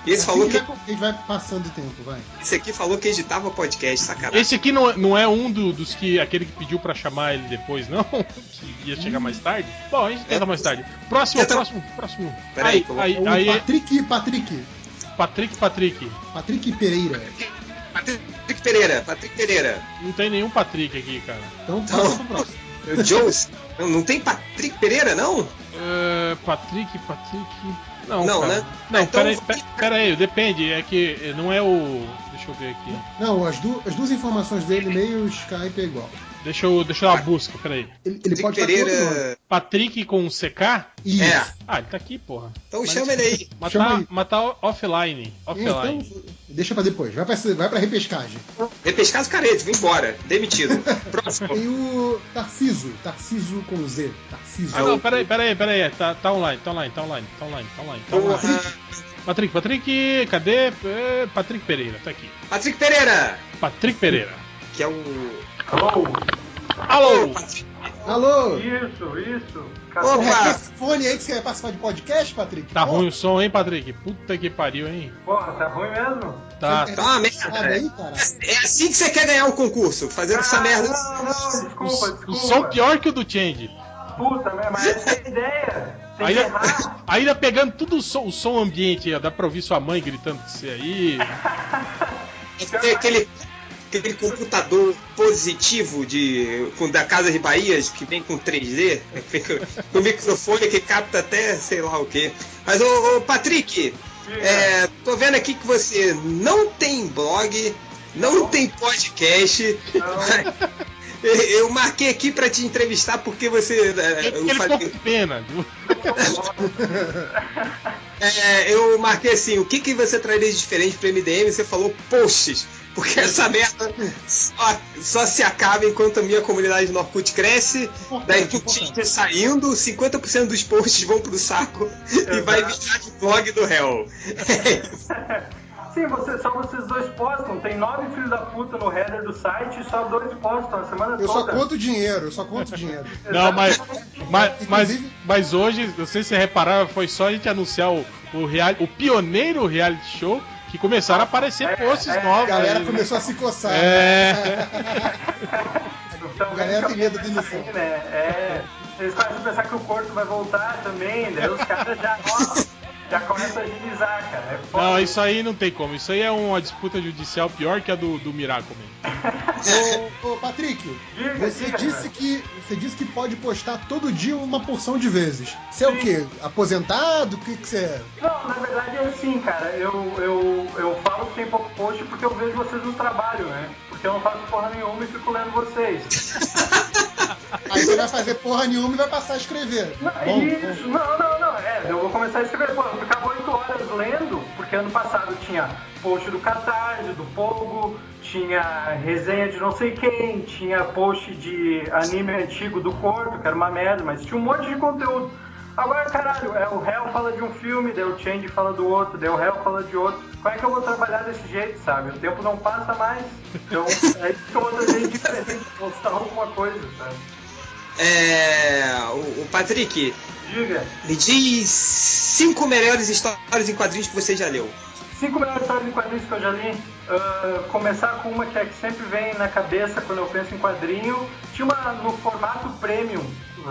Speaker 1: Porra, esse, esse falou que.
Speaker 3: gente vai passando o tempo, vai.
Speaker 1: Esse aqui falou que editava podcast, sacanagem.
Speaker 2: Esse aqui não, é- não é um do- dos que. aquele que pediu pra chamar ele depois, não? Que ia chegar mais tarde? Bom, a gente tenta mais tarde. Próximo,
Speaker 1: Tenta-
Speaker 2: próximo, próximo.
Speaker 1: Peraí,
Speaker 2: aí, aí,
Speaker 3: É o
Speaker 2: aí,
Speaker 3: Patrick, Patrick.
Speaker 2: Patrick, Patrick.
Speaker 3: Patrick Pereira.
Speaker 1: Patrick Pereira. Patrick Pereira.
Speaker 2: Não tem nenhum Patrick aqui, cara.
Speaker 3: Então pro próximo.
Speaker 1: Jones. Não, não tem Patrick Pereira, não?
Speaker 2: É, Patrick, Patrick. Não,
Speaker 1: Não,
Speaker 2: cara.
Speaker 1: né?
Speaker 2: Não,
Speaker 1: Então-
Speaker 2: peraí, pe- peraí, depende. É que não é o. Deixa eu ver aqui.
Speaker 3: Não, as, du- as duas informações dele, meio Skype é igual.
Speaker 2: Deixa eu, deixa eu dar uma busca, peraí.
Speaker 3: Ele, ele pode estar.
Speaker 1: Pereira.
Speaker 2: Patrick com CK?
Speaker 3: Isso.
Speaker 1: É.
Speaker 2: Ah, ele tá aqui, porra.
Speaker 1: Então
Speaker 2: Mas-
Speaker 1: chama ele aí.
Speaker 2: Mas
Speaker 3: Chama
Speaker 2: tá,
Speaker 3: aí.
Speaker 2: mas tá offline. Offline.
Speaker 3: Então, deixa pra depois. Vai pra, vai pra repescagem.
Speaker 1: Repescar os caretas, vou embora. Demitido. Próximo.
Speaker 3: Tem o Tarciso. Tarciso com Z. Tarciso.
Speaker 2: Ah, não, peraí, peraí, peraí. Tá, tá online, tá online, tá online, tá online, tá online. Tá online. Patrick, Patrick, cadê? É, Patrick Pereira, tá aqui.
Speaker 1: Patrick Pereira.
Speaker 2: Patrick Pereira.
Speaker 1: Que é o.
Speaker 9: Alô?
Speaker 2: Alô!
Speaker 3: Alô?
Speaker 9: Isso, isso. Cadê?
Speaker 3: É
Speaker 1: Opa!
Speaker 3: esse fone aí que você vai participar de podcast, Patrick?
Speaker 2: Tá
Speaker 3: Pô,
Speaker 2: ruim o som, hein, Patrick? Puta que pariu, hein?
Speaker 9: Porra, tá ruim mesmo?
Speaker 2: Tá,
Speaker 3: é-
Speaker 1: Tá uma merda.
Speaker 3: Sabe aí, cara?
Speaker 1: É assim que você quer ganhar o concurso, fazendo essa merda.
Speaker 9: Não, não, desculpa,
Speaker 2: o
Speaker 9: desculpa.
Speaker 2: som pior que o do Change.
Speaker 9: Puta, né, mas essa é a ideia. Tem
Speaker 2: Ainda, ainda pegando tudo o som, o som ambiente aí, ó. Dá pra ouvir sua mãe gritando com você aí.
Speaker 1: Tem aquele, aquele computador positivo de, com, da Casa de Bahias que vem com 3D, né, que vem com, microfone que capta até sei lá o que. Mas, ô, ô, Patrick, é, tô vendo aqui que você não tem blog, não tem podcast. Eu marquei aqui pra te entrevistar porque você. é,
Speaker 2: Ele,
Speaker 1: eu
Speaker 2: ficou
Speaker 1: falei-
Speaker 2: com pena.
Speaker 1: É, eu marquei assim, o que, que você traria de diferente pro MDM? Você falou posts, porque essa merda só, só se acaba enquanto a minha comunidade no Orkut cresce, daí Tinder saindo, 50% dos posts vão pro saco e vai virar de blog do réu.
Speaker 9: Sim, você, só vocês dois postam. Tem nove filhos da puta no header do site e só dois postam a semana
Speaker 3: Eu só
Speaker 9: toda.
Speaker 3: conto dinheiro, eu só conto dinheiro.
Speaker 2: Não, mas, mas, mas, mas hoje, não sei se você repararam, foi só a gente anunciar o, o, real, o pioneiro reality show que começaram a aparecer posts
Speaker 9: é,
Speaker 2: novos.
Speaker 3: A galera
Speaker 2: aí, né?
Speaker 3: começou a se coçar.
Speaker 2: É.
Speaker 9: Então,
Speaker 3: A galera tem medo de demissão.
Speaker 9: Né? É, eles começam a pensar que o corpo vai voltar também, daí os caras já, já começam a agilizar, cara. É foda.
Speaker 2: Não, isso aí não tem como. Isso aí é uma disputa judicial pior que a do, do Miracle.
Speaker 3: Ô, ô, Patrick,
Speaker 9: Diga,
Speaker 3: você
Speaker 9: diga,
Speaker 3: disse
Speaker 9: cara.
Speaker 3: que você disse que pode postar todo dia uma porção de vezes. Você é o quê? Aposentado? O que, que você é?
Speaker 9: Não, na verdade é assim, cara. Eu, eu, eu falo que tem pouco post porque eu vejo vocês no trabalho, né? Porque eu não faço porra nenhuma e fico lendo vocês.
Speaker 3: Vai fazer porra nenhuma e vai passar a escrever.
Speaker 9: Não,
Speaker 3: Bom,
Speaker 9: Isso, não, não, não. É, eu vou começar a escrever. Pô, eu ficava 8 horas lendo, porque ano passado tinha post do Catarse, do Pogo, tinha resenha de não sei quem, tinha post de anime antigo do Corto, que era uma merda, mas tinha um monte de conteúdo. Agora, caralho, é, o réu fala de um filme, daí o Change fala do outro, daí o réu fala de outro. Como é que eu vou trabalhar desse jeito, sabe? O tempo não passa mais. Então, é isso que eu vou fazer diferente, postar alguma coisa, sabe?
Speaker 1: É, o, o Patrick,
Speaker 9: Diga.
Speaker 1: me diz cinco melhores histórias em quadrinhos que você já leu.
Speaker 9: Cinco melhores histórias em quadrinhos que eu já li. Ah, começar com uma que é que sempre vem na cabeça quando eu penso em quadrinho. Tinha uma no formato premium.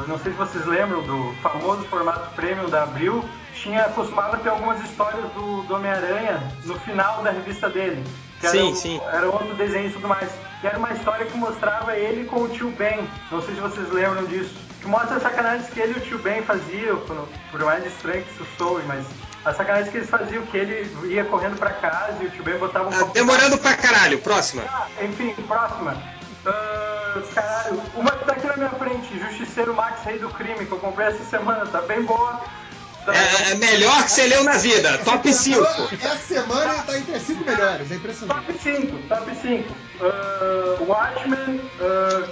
Speaker 9: Não sei se vocês lembram do famoso formato premium da Abril. Tinha, costumava ter algumas histórias do, do Homem-Aranha no final da revista dele. Que era,
Speaker 1: Sim,
Speaker 9: o-
Speaker 1: sim.
Speaker 9: era outro desenho e tudo mais. E era uma história que mostrava ele com o tio Ben. Não sei se vocês lembram disso. Que mostra as sacanagens que ele e o tio Ben faziam, por, por mais estranho que isso soe, mas A sacanagem que eles faziam que ele ia correndo pra casa e o tio Ben botava um
Speaker 1: Ah,
Speaker 9: copo-
Speaker 1: demorando pra caralho. Próxima.
Speaker 9: Ah, enfim, próxima. Ah, caralho, uma que tá aqui na minha frente, Justiceiro Max Rei do Crime, que eu comprei essa semana, tá bem boa.
Speaker 1: É, é melhor que você leu na vida. Top 5.
Speaker 3: Essa semana ele tá entre as cinco melhores, é impressionante.
Speaker 9: Top 5, top 5. Uh, Watchmen, uh,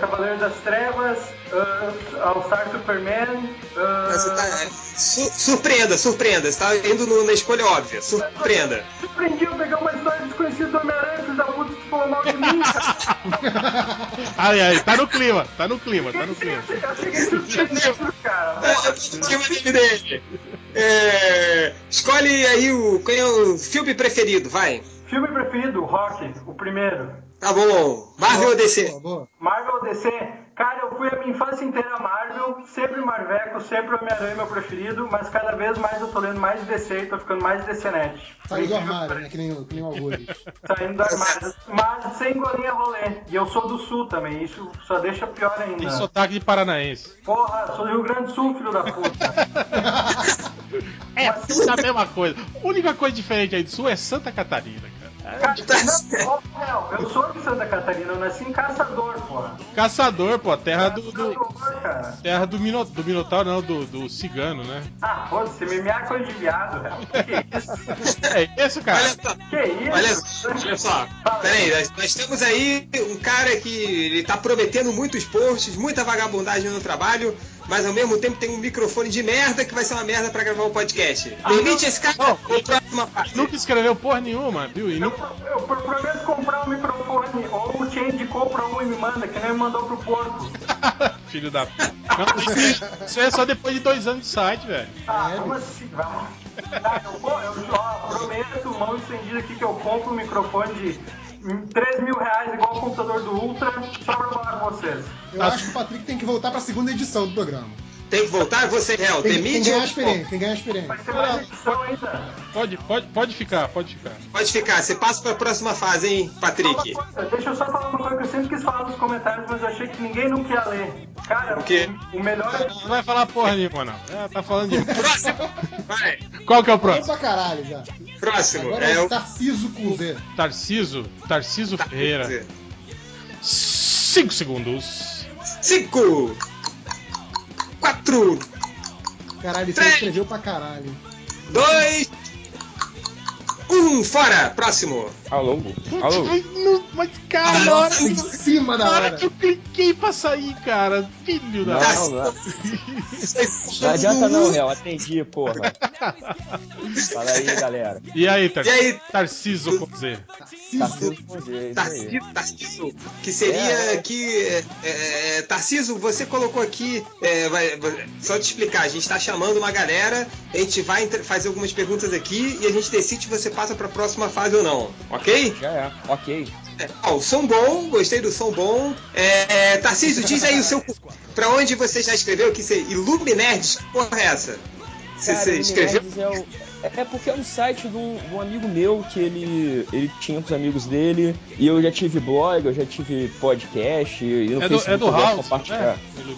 Speaker 9: Cavaleiro das Trevas, uh, All Star Superman. Uh,
Speaker 1: Você tá- é, su- surpreenda, surpreenda. Você tá indo no- na escolha óbvia. Surpreenda.
Speaker 9: Surpreendi eu pegar uma história desconhecida do Homem-Aranha, filho da puta, que falou mal de mim.
Speaker 2: Ai, ai, tá no clima, tá no clima, tá no clima.
Speaker 9: Eu cheguei surpreendido, cara.
Speaker 1: É, eu tô de dele. É, escolhe aí o, qual é o filme preferido, vai.
Speaker 9: Filme preferido, Rock, o primeiro.
Speaker 1: Tá bom. Marvel ou DC?
Speaker 3: Boa, boa.
Speaker 9: Marvel ou DC? Cara, eu fui a minha infância inteira Marvel, sempre Marveco, sempre Homem-Aranha meu preferido, mas cada vez mais eu tô lendo mais DC e tô ficando mais DCnet.
Speaker 3: Saiu do armário, né? Que nem, o- que nem o Algures.
Speaker 9: Saindo do armário, mas sem golinha rolê. E eu sou do sul também, isso só deixa pior
Speaker 2: Tem
Speaker 9: ainda.
Speaker 2: sotaque de paranaense.
Speaker 9: Porra, sou do Rio Grande do Sul, filho da puta.
Speaker 2: É, tudo a mesma coisa. A única coisa diferente aí do sul é Santa Catarina,
Speaker 9: não, não, eu sou de Santa Catarina, eu nasci em Caçador, porra.
Speaker 2: Caçador, pô, terra do. do-
Speaker 9: Caçador,
Speaker 2: terra do, Mino, do Minotauro, não, do, do cigano, né?
Speaker 9: Ah, foda-se, MMA é coisa de viado, velho. Que isso?
Speaker 2: É isso, cara.
Speaker 1: Olha só.
Speaker 9: Que isso?
Speaker 1: Olha, olha só, peraí, nós, nós temos aí um cara que ele tá prometendo muitos posts, muita vagabundagem no trabalho, mas ao mesmo tempo tem um microfone de merda que vai ser uma merda pra gravar um podcast. Permite esse cara
Speaker 2: Não,
Speaker 1: ou próxima parte?
Speaker 2: Nunca escreveu porra nenhuma, viu? E
Speaker 9: Eu,
Speaker 2: nunca.
Speaker 9: eu prometo comprar um microfone, ou o Change compra um e me manda, que nem me mandou pro porco.
Speaker 2: Filho da. Não, isso, é só depois de dois anos de site, velho.
Speaker 9: Ah,
Speaker 3: É,
Speaker 9: como assim? Tá, eu, eu ó, prometo, mão estendida aqui, que eu compro um microfone de 3 mil reais, igual o computador do Ultra, só pra falar com vocês.
Speaker 3: Eu acho que o Patrick tem que voltar pra segunda edição do programa.
Speaker 1: Tem que voltar? Você, réu,
Speaker 3: Tem, tem que ganhar experiência, tem que ganhar experiência.
Speaker 9: Vai ser mais edição ainda.
Speaker 2: Pode, pode, pode ficar, pode ficar.
Speaker 1: Pode ficar, você passa pra próxima fase, hein, Patrick?
Speaker 9: Coisa, Deixa eu só falar uma coisa que eu sempre quis falar nos comentários, mas eu achei que ninguém nunca ia ler. Cara,
Speaker 1: O quê?
Speaker 9: o, o melhor é
Speaker 2: Não vai falar porra nenhuma, não. É, tá falando de.
Speaker 1: Próximo! Vai,
Speaker 2: Qual que é o próximo?
Speaker 3: pra caralho já.
Speaker 1: próximo.
Speaker 3: Agora
Speaker 1: É
Speaker 3: é o
Speaker 1: o.
Speaker 3: Tarciso com Z.
Speaker 2: Tarciso, Tarciso Ferreira. 5 segundos.
Speaker 1: Cinco! Quatro!
Speaker 3: Caralho, você
Speaker 1: Três.
Speaker 3: escreveu pra caralho.
Speaker 1: Dois! Um! Fora! Próximo!
Speaker 10: Alô? Alô?
Speaker 2: Ai, não- Mas, cara, na hora,
Speaker 3: Em cima da
Speaker 2: hora
Speaker 3: hora.
Speaker 2: que eu cliquei pra sair, cara. Filho da.
Speaker 10: Não, não, não adianta não, réu. Atendi, porra. Fala aí, galera.
Speaker 2: E aí, Tar
Speaker 1: E aí?
Speaker 2: Tarciso com Z.
Speaker 10: Com Z, é.
Speaker 1: Tarciso, Tarciso, que seria
Speaker 10: É, é.
Speaker 1: que. É, é, Tarciso, você colocou aqui. é, vai- só te explicar, a gente está chamando uma galera, a gente vai fazer algumas perguntas aqui e a gente decide se você passa para a próxima fase ou não, ok?
Speaker 10: Já é, ok.
Speaker 1: É, ó, o som bom, gostei do som bom. É, Tarcísio, diz aí o seu. Pra onde você já escreveu que você. Iluminerds, que porra é essa? Você,
Speaker 10: Cara,
Speaker 1: você escreveu?
Speaker 10: É, o- é porque é um site de um, de um amigo meu que ele, ele tinha com os amigos dele. E eu já tive blog, eu já tive podcast. E no
Speaker 2: É do,
Speaker 10: Facebook
Speaker 2: é do
Speaker 10: eu gosto de
Speaker 2: House,
Speaker 10: compartilhar.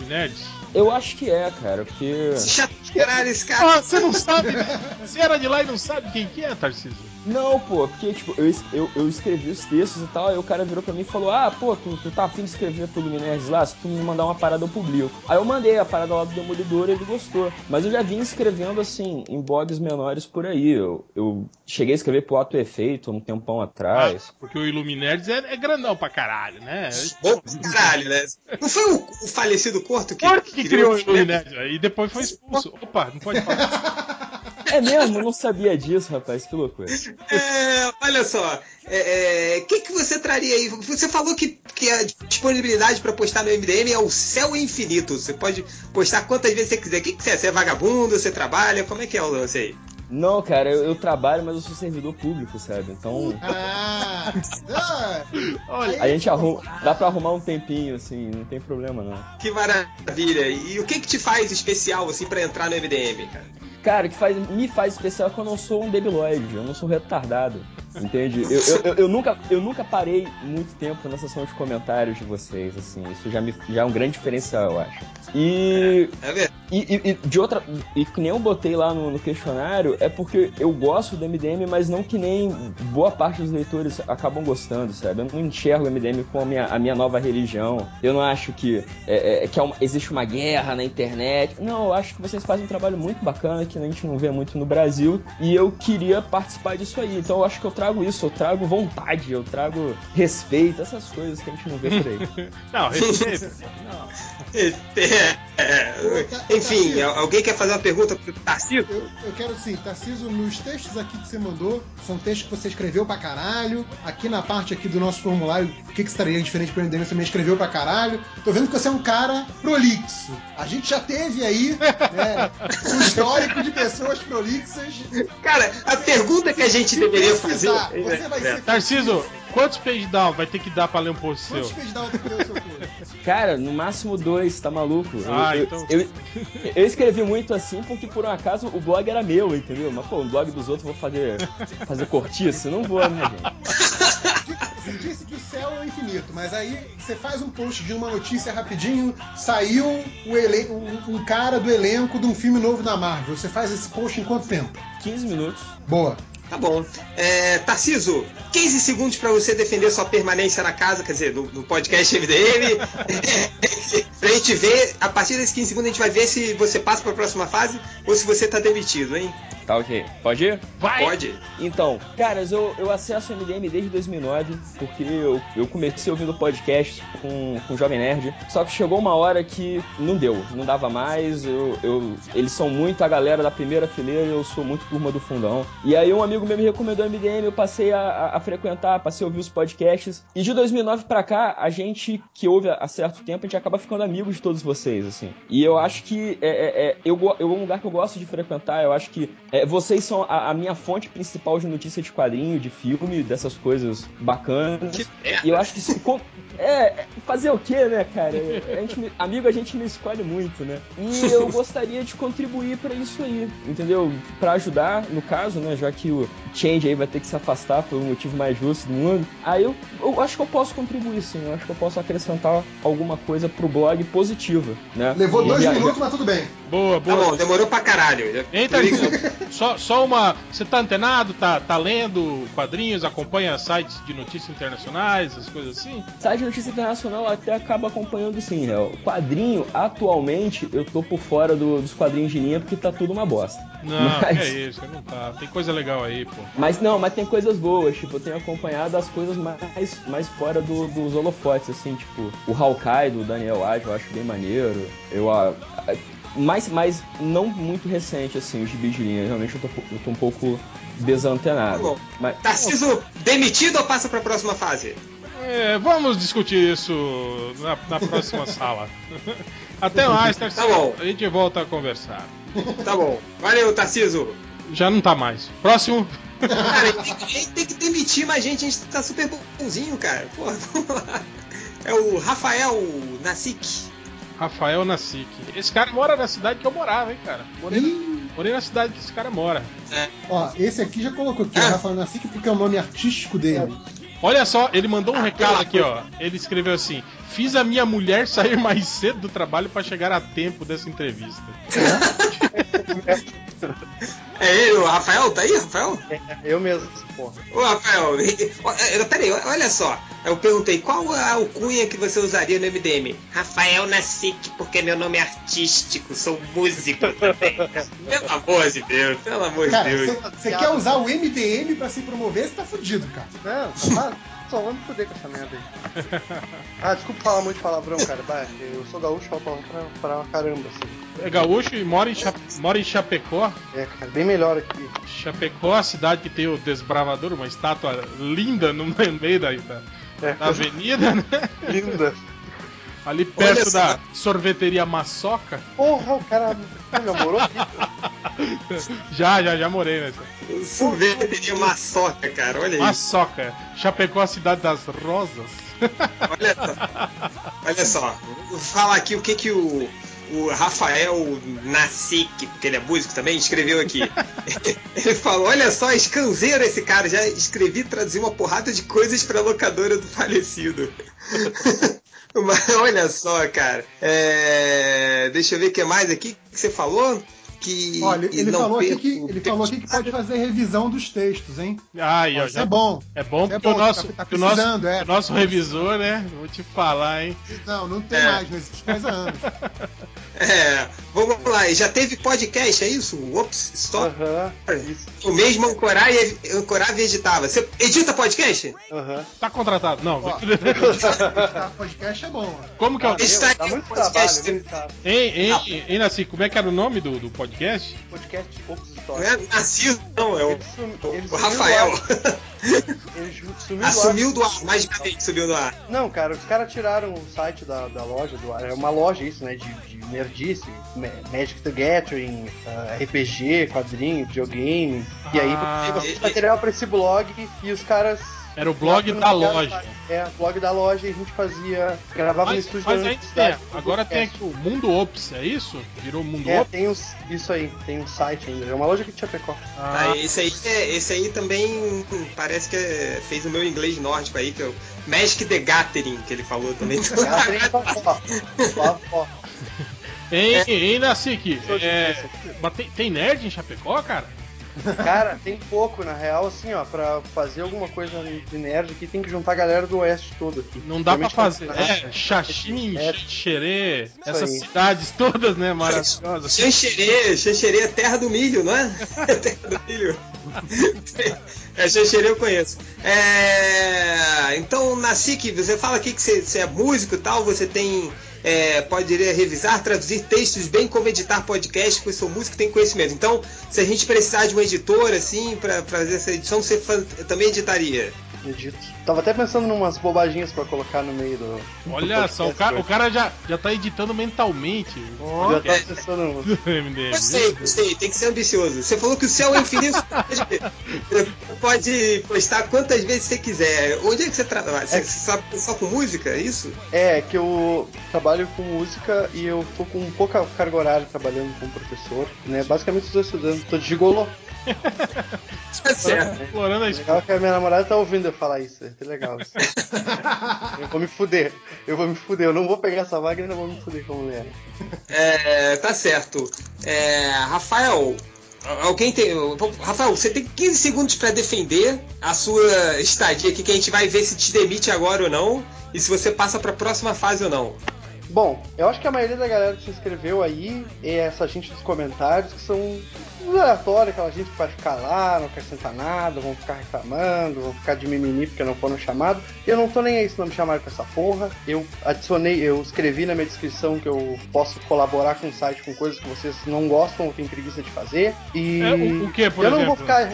Speaker 2: né?
Speaker 10: Eu acho que é, cara, porque.
Speaker 1: Chato caralho esse cara.
Speaker 2: Ah, você não sabe, né? Você era de lá e não sabe quem que é, Tarciso?
Speaker 10: Não, pô, porque, tipo, eu, eu, eu escrevi os textos e tal, aí o cara virou pra mim e falou, ah, pô, tu, tu tá afim de escrever pro Luminerds lá? Se tu me mandar uma parada eu publico. Aí eu mandei a parada lá do Demolidor e ele gostou. Mas eu já vim escrevendo, assim, em blogs menores por aí. Eu, eu cheguei a escrever pro Ato Efeito um tempão atrás.
Speaker 2: Porque o Illuminerds é, é grandão pra caralho, né?
Speaker 1: Bom pra caralho, né? Não foi o, o falecido Corto que,
Speaker 2: que criou o
Speaker 1: isso, né?
Speaker 2: Illuminati. E depois foi expulso. Opa, não pode falar.
Speaker 10: É mesmo? Eu não sabia disso, rapaz, que loucura.
Speaker 1: É, olha só, é, é, que que você traria aí? Você falou que, que a disponibilidade para postar no MDM é o céu infinito. Você pode postar quantas vezes você quiser. O que, que você é? Você é vagabundo? Você trabalha? Como é que é o lance aí?
Speaker 10: Não, cara, eu, eu trabalho, mas eu sou servidor público, sabe? Então.
Speaker 3: Ah, ah,
Speaker 2: Olha,
Speaker 10: A gente arruma. Dá pra arrumar um tempinho, assim, não tem problema não.
Speaker 1: Que maravilha! E o que que te faz especial assim para entrar no MDM, cara?
Speaker 10: Cara, o que faz, me faz especial é que eu não sou um debilóide, eu não sou retardado. Entende? Eu, eu, eu, eu nunca, eu nunca parei muito tempo na sessão de comentários de vocês, assim. Isso já, me, já é um grande diferencial, eu acho. E.
Speaker 1: É verdade.
Speaker 10: E, e- e de outra. E que nem eu botei lá no, no questionário, é porque eu gosto do MDM, mas não que nem boa parte dos leitores acabam gostando, sabe? Eu não enxergo o MDM como a minha, a minha nova religião. Eu não acho que, é, é, que é uma- existe uma guerra na internet. Não, eu acho que vocês fazem um trabalho muito bacana que a gente não vê muito no Brasil. E eu queria participar disso aí. Então eu acho que eu trago isso, eu trago vontade, eu trago respeito, essas coisas que a gente não vê por aí.
Speaker 2: Não, respeito.
Speaker 1: É, Enfim, alguém quer fazer uma pergunta pro Tarcísio?
Speaker 3: Eu, eu quero sim, Tarciso, nos textos aqui que você mandou, são textos que você escreveu pra caralho. Aqui na parte aqui do nosso formulário, o que, que estaria diferente pro MDM, você também escreveu pra caralho. Tô vendo que você é um cara prolixo. A gente já teve aí, né, um histórico de pessoas prolixas.
Speaker 1: Cara, a pergunta que a gente
Speaker 3: Se
Speaker 1: deveria fazer.
Speaker 3: precisar, Você vai ser
Speaker 2: Tarciso, quantos page down vai ter que dar pra ler um post seu?
Speaker 3: Quantos page down tem que ler o seu curso?
Speaker 10: Cara, no máximo dois, tá maluco? Eu-
Speaker 2: Ah,
Speaker 10: eu,
Speaker 2: então-
Speaker 10: eu, eu escrevi muito assim porque por um acaso o blog era meu, entendeu? Mas pô, o blog dos outros eu vou fazer, fazer cortiço? Não vou, né, gente?
Speaker 3: Você disse que o céu é infinito, mas aí você faz um post de uma notícia rapidinho, saiu um, um cara do elenco de um filme novo da Marvel. Você faz esse post em quanto tempo?
Speaker 10: 15 minutos.
Speaker 3: Boa.
Speaker 1: Tá bom. É, Tarciso, 15 segundos pra você defender sua permanência na casa, quer dizer, no, no podcast MDM. pra gente ver, a partir desses 15 segundos, a gente vai ver se você passa pra próxima fase ou se você tá demitido, hein?
Speaker 10: Tá ok. Pode ir?
Speaker 2: Vai!
Speaker 1: Pode.
Speaker 10: Então, caras, eu, eu acesso o MDM desde 2009, porque eu, eu comecei ouvindo podcast com, com o Jovem Nerd, só que chegou uma hora que não deu, não dava mais, eu, eu- eles são muito a galera da primeira fileira e eu sou muito turma do fundão. E aí um amigo meu me recomendou o MDM, eu passei a, a- a frequentar, passei a ouvir os podcasts, e de 2009 pra cá, a gente que ouve há certo tempo, a gente acaba ficando amigo de todos vocês, assim. E eu acho que é, é, é, eu, eu é um lugar que eu gosto de frequentar, eu acho que é, vocês são a, a minha fonte principal de notícia de quadrinho, de filme, dessas coisas bacanas.
Speaker 1: Que merda.
Speaker 10: E eu acho que isso. É, é, fazer o quê, né, cara? A gente, amigo a gente não escolhe muito, né? E eu gostaria de contribuir pra isso aí, entendeu? Pra ajudar, no caso, né, já que o Change aí vai ter que se afastar por um motivo mais justo do mundo. Aí eu, eu acho que eu posso contribuir, sim. Eu acho que eu posso acrescentar alguma coisa pro blog positiva, né?
Speaker 3: Levou dois minutos, mas tudo bem.
Speaker 2: Boa,
Speaker 1: Tá
Speaker 2: boa.
Speaker 1: bom, demorou pra caralho.
Speaker 2: Hein, Tarcísio? só, só uma. Você tá antenado? Tá, tá lendo quadrinhos? Acompanha sites de notícias internacionais, as coisas assim?
Speaker 10: Site de notícia internacional até acaba acompanhando sim, real. Quadrinho, atualmente, eu tô por fora do- dos quadrinhos de linha porque tá tudo uma bosta.
Speaker 2: Não,
Speaker 10: Mas-
Speaker 2: é isso, não tá. Tem coisa legal aí, pô.
Speaker 10: Mas não, mas tem coisas boas, tipo, eu tenho acompanhado as coisas mais, mais fora do- dos holofotes, assim, tipo, o Hawkeye do Daniel Age, eu acho bem maneiro. Eu, ah, mais, mas não muito recente, assim, os gibis de linha, realmente eu tô, eu tô um pouco desantenado.
Speaker 1: Tá bom.
Speaker 10: Mas,
Speaker 1: Tarciso, demitido ou passa pra próxima fase?
Speaker 2: É, vamos discutir isso na, na próxima sala. Até mais, Tarcísio.
Speaker 1: Tá bom.
Speaker 2: A gente volta a conversar.
Speaker 1: Tá bom. Valeu, Tarciso.
Speaker 2: Já não tá mais. Próximo.
Speaker 1: Cara, a gente tem, que- a gente tem que demitir mais gente, a gente tá super bonzinho, cara. Porra, vamos lá. É o Rafael Nasik.
Speaker 2: Rafael Nassik. Esse cara mora na cidade que eu morava, hein, cara. Morei,
Speaker 3: Ih,
Speaker 2: morei na cidade que esse cara mora.
Speaker 3: ó, esse aqui já colocou aqui, o Rafael Nassik, porque é o nome artístico dele.
Speaker 2: Olha só, ele mandou um recado aqui, ó. Ele escreveu assim: Fiz a minha mulher sair mais cedo do trabalho pra chegar a tempo dessa entrevista.
Speaker 1: É ele, o Rafael? Tá aí, Rafael?
Speaker 6: Eu mesmo, porra.
Speaker 1: Ô, Rafael, é, peraí, olha só. Eu perguntei qual a alcunha que você usaria no MDM? Rafael Nassik, porque meu nome é artístico, sou músico também. pelo amor de Deus, pelo amor de
Speaker 3: Cara,
Speaker 1: Deus.
Speaker 3: você quer usar o MDM pra se promover, você tá fudido, cara.
Speaker 6: Não, tá, só vamos foder com essa merda aí. Ah, desculpa falar muito palavrão, cara. Bah, eu sou gaúcho, falo palavrão pra, pra caramba, assim.
Speaker 2: É gaúcho e mora em, Cha- mora em Chapecó.
Speaker 6: É, cara, bem melhor aqui.
Speaker 2: Chapecó, a cidade que tem o desbravador, uma estátua linda no meio da, da,
Speaker 6: É,
Speaker 2: da avenida, né?
Speaker 6: linda.
Speaker 2: Ali perto
Speaker 1: só.
Speaker 2: da sorveteria Maçoca.
Speaker 6: Porra, o cara me namorou aqui.
Speaker 2: Já, já, já morei nessa.
Speaker 1: Sorveteria Maçoca, cara, olha isso.
Speaker 2: Maçoca. Chapecó, a cidade das rosas.
Speaker 1: Olha só. Olha só. Vou falar aqui o que que o, o Rafael Nassik, porque ele é músico também, escreveu aqui. Ele falou: Olha só, escanzeiro esse cara. Já escrevi e traduzi uma porrada de coisas pra locadora do falecido. Mas olha só, cara. É, Deixa eu ver o que mais aqui que você falou. Que
Speaker 3: Olha, ele falou, aqui que, ele falou aqui que pode fazer revisão dos textos, hein?
Speaker 2: Ó,
Speaker 3: Isso
Speaker 2: já
Speaker 3: é bom.
Speaker 2: É bom
Speaker 3: é
Speaker 2: porque o
Speaker 3: bom,
Speaker 2: nosso,
Speaker 3: tá- tá
Speaker 2: o nosso,
Speaker 3: é.
Speaker 2: o nosso revisor, né? Vou te falar, hein?
Speaker 3: Não, não tem
Speaker 1: É.
Speaker 3: mais, não existe mais há anos.
Speaker 1: É, vamos lá. Já teve podcast, é isso? Ops, stop.
Speaker 6: Isso.
Speaker 1: O mesmo ancorar e ancorava e editava. Você edita podcast?
Speaker 6: Aham.
Speaker 2: Tá contratado? Não.
Speaker 3: Ó. Editar podcast é bom.
Speaker 2: Como que é o.
Speaker 1: Está aqui
Speaker 6: muito
Speaker 1: podcast.
Speaker 6: trabalho, muito
Speaker 2: hein, hein, Nasci, como é que era o nome do, do podcast?
Speaker 6: Podcast Ops
Speaker 1: Não
Speaker 6: Story.
Speaker 1: é Narciso, não, é o,
Speaker 6: Ele, sum, ele
Speaker 1: o Rafael.
Speaker 6: Ele sumiu
Speaker 1: Assumiu
Speaker 6: do ar.
Speaker 1: do ar, magicamente subiu do ar.
Speaker 6: Não, cara, os caras tiraram o site da, da loja do ar. É uma loja isso, né? De, de nerdice, Ma- Magic the Gathering, ah, RPG, quadrinho, videogame. E aí
Speaker 2: Ah.
Speaker 6: você material pra esse blog e os caras.
Speaker 2: Era o blog da loja.
Speaker 6: É, o blog da loja e a gente fazia. Gravava no
Speaker 2: Mas,
Speaker 6: estúdio
Speaker 2: mas
Speaker 6: da
Speaker 2: aí
Speaker 6: universidade.
Speaker 2: tem, agora tem aqui o Mundo Ops, é isso? Virou Mundo
Speaker 6: É,
Speaker 2: Ops?
Speaker 6: tem uns, isso aí, tem um site ainda. É uma loja que tinha Chapecó.
Speaker 1: Ah, esse, aí, é- esse aí também parece que é- fez o meu inglês nórdico aí, que é o Magic the Gathering, que ele falou também.
Speaker 6: Gathering só, só.
Speaker 2: Hein,
Speaker 1: É.
Speaker 2: hein, Nacique? É, mas tem, tem nerd em Chapecó, cara?
Speaker 6: Cara, tem pouco, na real, assim, ó, pra fazer alguma coisa de nerd aqui, tem que juntar a galera do oeste todo aqui.
Speaker 2: Não dá pra
Speaker 6: Realmente,
Speaker 2: fazer.
Speaker 6: na-
Speaker 2: É, Xaxim,
Speaker 6: É.
Speaker 2: Xerê, essas
Speaker 6: aí.
Speaker 2: cidades todas, né, maravilhosas.
Speaker 1: Xanxerê, Xanxerê é terra do milho, não é? É terra do milho. É, Xanxerê eu conheço. É, então, Nassik, você fala aqui que você, você é músico e tal, você tem. É, pode revisar, traduzir textos, bem como editar podcast, pois sou músico e tenho conhecimento. Então, se a gente precisar de um editor, assim, pra fazer essa edição, você também editaria.
Speaker 6: Acredito. Tava até pensando em umas bobaginhas pra colocar no meio do.
Speaker 2: Olha
Speaker 6: do
Speaker 2: só, o cara, o cara já, já tá editando mentalmente o
Speaker 6: Já tava pensando em
Speaker 2: do MDM.
Speaker 1: Gostei, gostei, tem que ser ambicioso. Você falou que o céu é infinito, você pode, postar quantas vezes você quiser. Onde é que você trabalha? Você
Speaker 6: É.
Speaker 1: só, só com música, é isso?
Speaker 6: É, que eu trabalho com música e eu tô com pouca carga horária trabalhando como professor, né? Basicamente estou estudando, tô de gigolô.
Speaker 1: Tá certo.
Speaker 2: Explorando a
Speaker 6: Legal que a minha namorada tá ouvindo eu falar isso, é legal isso. eu vou me fuder, eu vou me fuder, eu não vou pegar essa vaga e ainda vou me fuder com a mulher.
Speaker 1: É, tá certo. É, Rafael, alguém tem. Rafael, você tem 15 segundos pra defender a sua estadia aqui, que a gente vai ver se te demite agora ou não. E se você passa pra próxima fase ou não.
Speaker 6: Bom, eu acho que a maioria da galera que se inscreveu aí é essa gente dos comentários que são aleatórios, aquela gente que vai ficar lá, não quer sentar nada, vão ficar reclamando, vão ficar de mimimi porque não foram chamados. Eu não tô nem aí se não me chamaram com essa porra. Eu adicionei, eu escrevi na minha descrição que eu posso colaborar com o site com coisas que vocês não gostam ou têm preguiça de fazer. E
Speaker 2: É, o, o que, por
Speaker 6: eu
Speaker 2: exemplo?
Speaker 6: não vou ficar.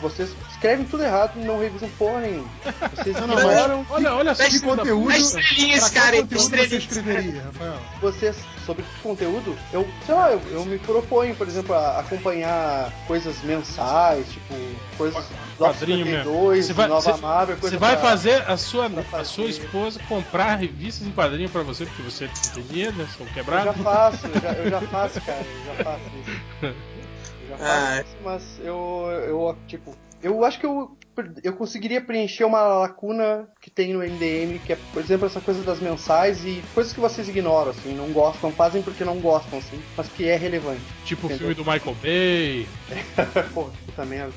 Speaker 6: Vocês escrevem tudo errado não revisam porra nenhuma. Vocês
Speaker 3: Não, não,
Speaker 6: ignoram
Speaker 2: Olha, olha só
Speaker 3: conteúdo.
Speaker 1: Dá estrelinhas, cara, Estrelinhas.
Speaker 3: escreveria, Rafael?
Speaker 6: vocês sobre conteúdo, eu, sei lá, eu, eu me proponho, por exemplo, a acompanhar coisas mensais, tipo, coisas do
Speaker 2: Quadrinho mesmo.
Speaker 6: 52,
Speaker 2: Você vai-
Speaker 6: Nova
Speaker 2: você-
Speaker 6: Marvel, coisa
Speaker 2: Você vai
Speaker 6: pra-
Speaker 2: fazer a sua, a sua esposa comprar revistas em quadrinho pra você, porque você tem dinheiro, né? São
Speaker 6: Eu já
Speaker 2: quebrados.
Speaker 6: faço, eu já, eu já faço, cara, eu já faço isso.
Speaker 1: Ah.
Speaker 6: mas eu, eu, tipo, eu acho que eu, eu conseguiria preencher uma lacuna que tem no MDM, que é, por exemplo, essa coisa das mensais e coisas que vocês ignoram, assim, não gostam, fazem porque não gostam, assim, mas que é relevante.
Speaker 2: Tipo o
Speaker 6: Entendeu?
Speaker 2: filme do Michael Bay.
Speaker 6: Porra, puta merda.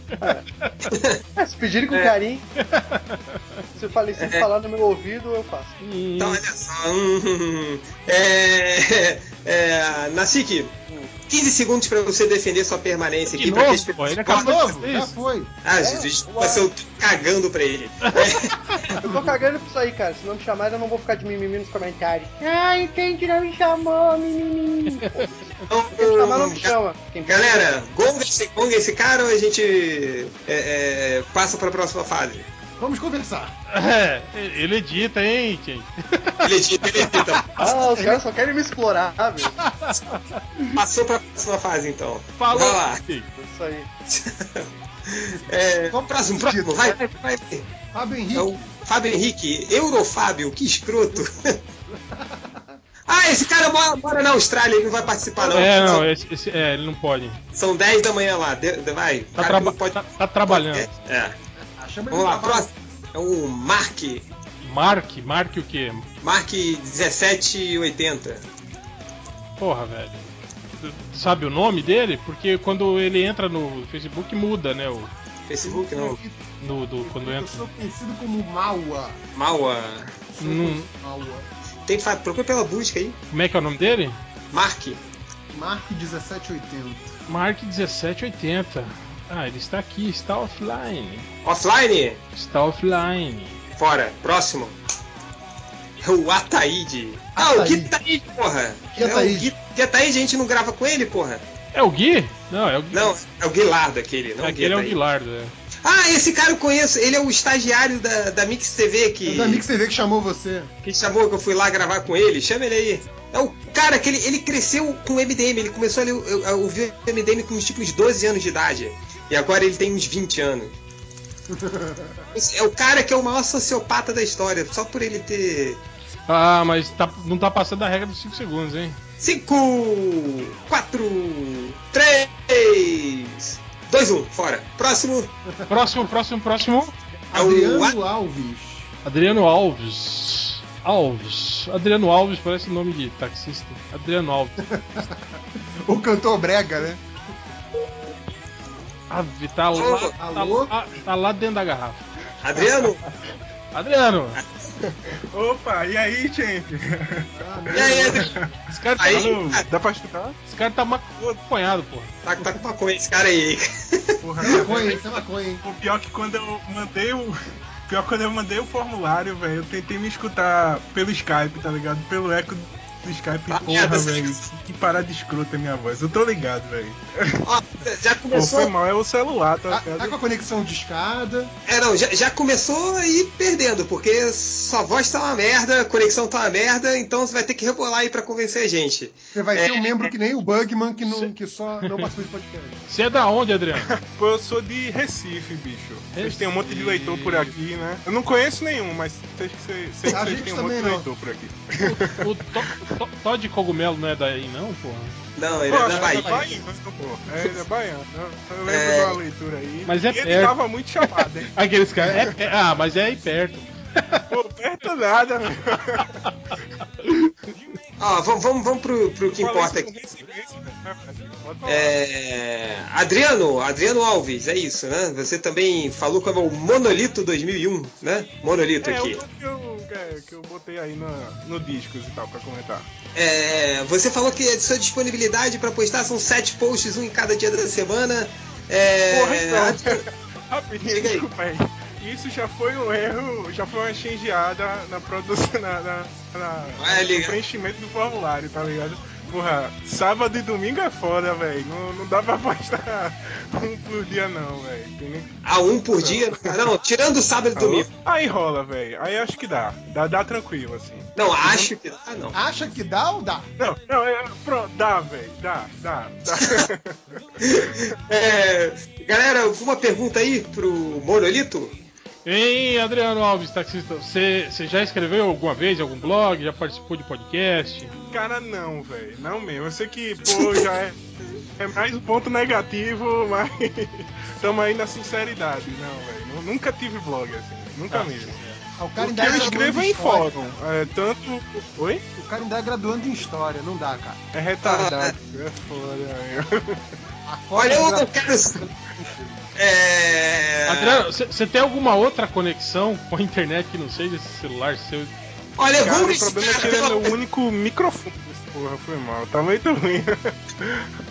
Speaker 6: É, se pedirem com carinho, se eu falei, se falar no meu ouvido, eu faço.
Speaker 1: Então, olha só. hum, é, é, Nassik, 15 segundos pra você defender sua permanência
Speaker 2: De
Speaker 1: aqui. pra
Speaker 2: novo, pô, ele acabou
Speaker 3: já foi.
Speaker 1: Ah,
Speaker 6: É,
Speaker 1: Jesus,
Speaker 6: ué.
Speaker 1: Mas eu tô cagando pra ele.
Speaker 6: Eu tô cagando por isso aí, cara. Se não me chamarem, eu não vou ficar de mimimi nos comentários. Ai, quem que não me chamou? Mimimi.
Speaker 1: Então,
Speaker 6: Quem me chamar, não me chama. Quem
Speaker 1: Galera, gonga esse, gonga esse cara ou a gente é, é, passa pra próxima fase?
Speaker 3: Vamos conversar.
Speaker 2: É, ele edita, hein, gente?
Speaker 1: Ele edita, ele edita.
Speaker 6: Ah, os caras só querem me explorar, meu.
Speaker 1: Passou pra próxima fase então.
Speaker 2: Falou.
Speaker 1: Vai lá.
Speaker 6: Isso aí.
Speaker 1: É, próximo, próximo, vai, vai, vai.
Speaker 3: Fábio
Speaker 1: É
Speaker 3: Henrique.
Speaker 1: o Fábio Henrique, Eurofábio, que escroto. ah, esse cara mora, mora na Austrália, ele não vai participar não.
Speaker 2: É, não, esse, esse- é, ele não pode.
Speaker 1: são 10 da manhã lá, de- de- vai.
Speaker 2: Tá, traba-
Speaker 1: pode-
Speaker 2: tá- tá trabalhando.
Speaker 1: É.
Speaker 3: Ah, chama ele
Speaker 1: Vamos lá, próximo. É o Mark.
Speaker 2: Mark, Mark o quê?
Speaker 1: Mark 1780.
Speaker 2: Porra, velho. Sabe o nome dele? Porque quando ele entra no Facebook muda, né? O,
Speaker 1: Facebook não.
Speaker 2: no, do, quando
Speaker 3: Eu
Speaker 2: entra.
Speaker 3: sou conhecido como Maua.
Speaker 1: Maua.
Speaker 2: Hum.
Speaker 3: como Maua.
Speaker 1: Tem, procura pela busca aí.
Speaker 2: Como é que é o nome dele?
Speaker 1: Mark.
Speaker 3: Mark 1780.
Speaker 2: Mark 1780. Ah, ele está aqui, está offline.
Speaker 1: Offline.
Speaker 2: Está offline.
Speaker 1: Fora. Próximo. É o Ataíde. Ah, o
Speaker 3: Ataíde.
Speaker 1: Gui Taíde, porra.
Speaker 3: Gui
Speaker 1: É o
Speaker 3: Ataíde.
Speaker 1: Gui Gui Ataíde, a gente não grava com ele, porra.
Speaker 2: É o Gui? Não, é o Gui.
Speaker 1: Não, é o Guilardo aquele, não
Speaker 2: Aquele é o
Speaker 1: Ataíde.
Speaker 2: Guilardo, é.
Speaker 1: Ah, esse cara eu conheço. Ele é o estagiário da, da Mix TV
Speaker 3: É
Speaker 1: que,
Speaker 3: da Mix TV que chamou você.
Speaker 1: que chamou que eu fui lá gravar com ele. Chama ele aí. É o cara que ele, ele cresceu com o MDM. Ele começou a, a ouvir o MDM com uns tipo uns 12 anos de idade. E agora ele tem uns 20 anos. Esse É o cara que é o maior sociopata da história. Só por ele ter.
Speaker 2: Ah, mas tá- não tá passando a regra dos 5 segundos, hein?
Speaker 1: 5, 4, 3, 2, 1, fora. Próximo.
Speaker 2: Próximo, próximo, próximo.
Speaker 1: É o
Speaker 3: Adriano Alves.
Speaker 2: Adriano Alves. Alves. Adriano Alves parece nome de taxista. Adriano Alves.
Speaker 3: O cantor brega, né?
Speaker 2: Ave, tá lá,
Speaker 1: Alô?
Speaker 2: tá, lá, tá lá dentro da garrafa.
Speaker 1: Adriano.
Speaker 2: Adriano,
Speaker 8: Opa, e aí, gente?
Speaker 1: E aí, Adriano?
Speaker 2: esse cara tá,
Speaker 1: Aí,
Speaker 8: dá pra escutar?
Speaker 2: esse cara tá maconhado, pô.
Speaker 1: Tá, tá com maconha esse cara aí.
Speaker 8: Porra,
Speaker 3: Maconha, isso é maconha, hein?
Speaker 8: O pior que quando eu mandei o. Pior que quando eu mandei o formulário, velho, eu tentei me escutar pelo Skype, tá ligado? Pelo eco do Skype,
Speaker 1: Ah,
Speaker 8: porra, velho. Que parada escrota a minha voz. Eu tô ligado, velho.
Speaker 1: Ó, já
Speaker 8: Pô,
Speaker 1: começou.
Speaker 8: foi mal, é o celular, tá
Speaker 3: Tá,
Speaker 8: ligado?
Speaker 3: tá com a conexão de escada.
Speaker 1: É, não, já, já começou aí perdendo, porque sua voz tá uma merda, a conexão tá uma merda, então você vai ter que rebolar aí pra convencer a gente.
Speaker 3: Você vai ser
Speaker 1: É.
Speaker 3: um membro que nem o Bugman, que, não, que só não participou de podcast.
Speaker 2: Você é da onde, Adriano?
Speaker 8: Pô, eu sou de Recife, bicho. Vocês têm um monte de leitor por aqui, né? Eu não conheço nenhum, mas sei que vocês, têm um monte de
Speaker 3: não.
Speaker 8: leitor por aqui.
Speaker 2: O, o to, to, Todd Cogumelo não é daí, não, porra?
Speaker 1: Não, ele
Speaker 8: Pô,
Speaker 1: é da
Speaker 8: é
Speaker 1: Bahia.
Speaker 8: É, ele é baiano. Eu, lembro
Speaker 1: É.
Speaker 8: de uma leitura aí.
Speaker 2: Mas é
Speaker 8: e ele
Speaker 2: perto.
Speaker 8: tava muito chamado, hein?
Speaker 2: Aqueles caras. É, é- ah, mas é aí perto.
Speaker 8: Pô, perto nada, velho.
Speaker 1: Ó, vamos, vamos, vamos pro, pro que importa aqui.
Speaker 8: né.
Speaker 1: É, Adriano, Adriano Alves, é isso, né? Você também falou como o Monolito 2001, né? Monolito
Speaker 8: É,
Speaker 1: aqui.
Speaker 8: eu, é, que eu botei aí no, no discos e tal, pra comentar.
Speaker 1: É, você falou que a sua disponibilidade para postar são sete posts, um em cada dia da semana. É,
Speaker 8: Porra, então. Rapidinho, desculpa aí. Isso já foi um erro, já foi uma xingeada na produção, na, na, na- no preenchimento do formulário, tá ligado? Porra, sábado e domingo é foda, velho. Não, não dá pra postar um por dia não, velho.
Speaker 1: A um por dia? Não, tirando o sábado e
Speaker 8: Alô?
Speaker 1: domingo.
Speaker 8: Aí rola, velho. Aí acho que dá. Dá, dá tranquilo, assim.
Speaker 1: Não, acho que dá, não.
Speaker 3: Acha que dá ou dá?
Speaker 8: Não, não, é, pronto, dá, velho. Dá, dá, dá.
Speaker 1: É, galera, alguma pergunta aí pro Monolito?
Speaker 2: Hein, Adriano Alves, taxista, você, você já escreveu alguma vez em algum blog? Já participou de podcast?
Speaker 8: Cara, não, velho. Não mesmo. Eu sei que, pô, já é, é mais um ponto negativo, mas estamos aí na sinceridade. Não, velho. Nu- Nunca tive blog assim. Nunca
Speaker 2: Ah,
Speaker 8: mesmo.
Speaker 3: Ah, O cara
Speaker 8: O que
Speaker 3: é
Speaker 8: eu
Speaker 3: graduando
Speaker 8: escrevo é em
Speaker 3: história.
Speaker 8: fórum. É, tanto. Oi?
Speaker 3: O cara ainda é graduando em história, não dá, cara.
Speaker 8: É retardado. É foda, meu.
Speaker 3: A
Speaker 1: Olha, eu não quero. É.
Speaker 2: Adriano, você tem alguma outra conexão com a internet que não seja esse celular seu?
Speaker 1: Olha,
Speaker 8: Cara,
Speaker 1: vamos
Speaker 8: o problema é que ele é meu único microfone. Porra, foi mal. Tá muito ruim.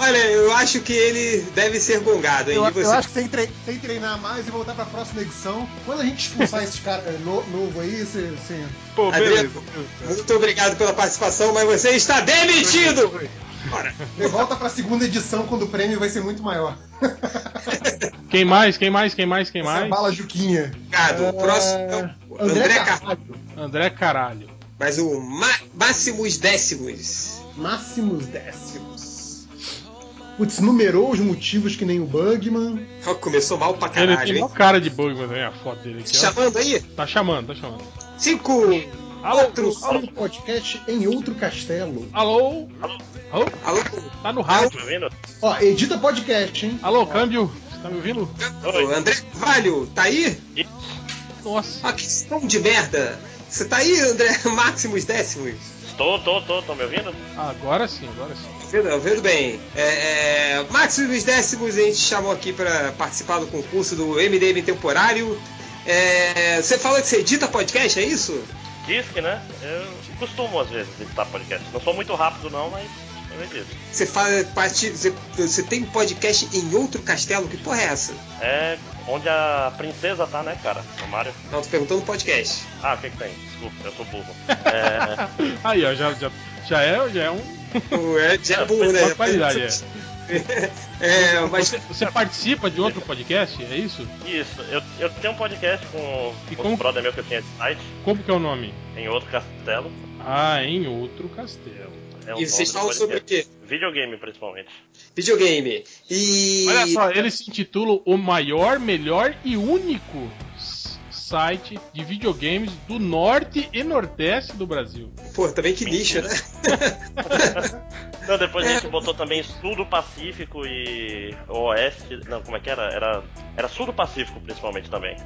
Speaker 1: Olha, eu acho que ele deve ser gongado, hein?
Speaker 3: Eu,
Speaker 1: E
Speaker 3: eu
Speaker 1: você?
Speaker 3: acho que tem que tre- tem que treinar mais e voltar pra próxima edição. Quando a gente expulsar esses caras no, novo aí, você, você
Speaker 8: Pô,
Speaker 1: Adriano,
Speaker 8: beleza.
Speaker 1: Muito obrigado pela participação, mas você está demitido! Bora.
Speaker 3: volta pra segunda edição quando o prêmio vai ser muito maior.
Speaker 2: Quem mais? Quem mais? Quem mais? Quem
Speaker 3: Essa é
Speaker 2: mais?
Speaker 3: bala Juquinha.
Speaker 1: Obrigado. O próximo é o
Speaker 3: André
Speaker 1: André
Speaker 3: Carvalho.
Speaker 1: Carvalho.
Speaker 2: André Caralho.
Speaker 1: Mas o Máximos Décimos.
Speaker 3: Máximos décimos. Putz, numerou os motivos que nem o Bugman.
Speaker 1: Começou mal pra
Speaker 2: Ele
Speaker 1: caralho,
Speaker 2: tem
Speaker 1: hein?
Speaker 2: cara de bug, mas é a foto dele aqui.
Speaker 1: Chamando aí?
Speaker 2: Tá chamando, tá chamando.
Speaker 1: Cinco,
Speaker 2: Alô?
Speaker 1: quatro,
Speaker 3: Alô, podcast em outro castelo.
Speaker 2: Alô? Alô?
Speaker 1: alô,
Speaker 2: Tá no rádio.
Speaker 3: Ó, edita podcast, hein?
Speaker 2: Alô, câmbio? Você tá me ouvindo?
Speaker 1: André Carvalho, tá aí?
Speaker 2: Nossa.
Speaker 1: Ah, que som de merda! Você tá aí, André Máximos Décimos?
Speaker 11: Tô, tô, tô, tô me ouvindo?
Speaker 2: Agora sim, agora sim.
Speaker 1: Vendo, vendo bem. É, é, Máximos Décimos a gente chamou aqui para participar do concurso do MDM Temporário. É, você fala que você edita podcast, é isso?
Speaker 11: Diz que, né? Eu costumo às vezes editar podcast. Não sou muito rápido não, mas eu edito.
Speaker 1: Você fala parte. Você, você tem podcast em outro castelo? Que porra é essa?
Speaker 11: É onde a princesa tá, né, cara? No Mario.
Speaker 1: Não, tô perguntando podcast.
Speaker 11: Ah, o que que tem? Desculpa, eu sou burro. É...
Speaker 2: Aí, ó, já, já, já, é, já é um.
Speaker 1: É, já é burro, né?
Speaker 2: Qualidade, é.
Speaker 1: É, mas
Speaker 2: Você, participa de outro podcast, é isso?
Speaker 11: Isso, eu, eu tenho um podcast com
Speaker 2: E
Speaker 11: com brother meu que eu tinha de site,
Speaker 2: Como que é o nome?
Speaker 11: em outro castelo.
Speaker 2: Ah, em outro castelo.
Speaker 11: É o
Speaker 1: E vocês falam sobre o quê?
Speaker 11: Videogame, principalmente.
Speaker 1: Videogame. E.
Speaker 2: Olha só, ele se intitula O Maior, Melhor e Único Site de Videogames do Norte e Nordeste do Brasil.
Speaker 1: Pô, também que nicho, né?
Speaker 11: Não, depois
Speaker 1: É.
Speaker 11: a gente botou também Sul do Pacífico e Oeste. Não, como é que era? Era, era Sul do Pacífico, principalmente também.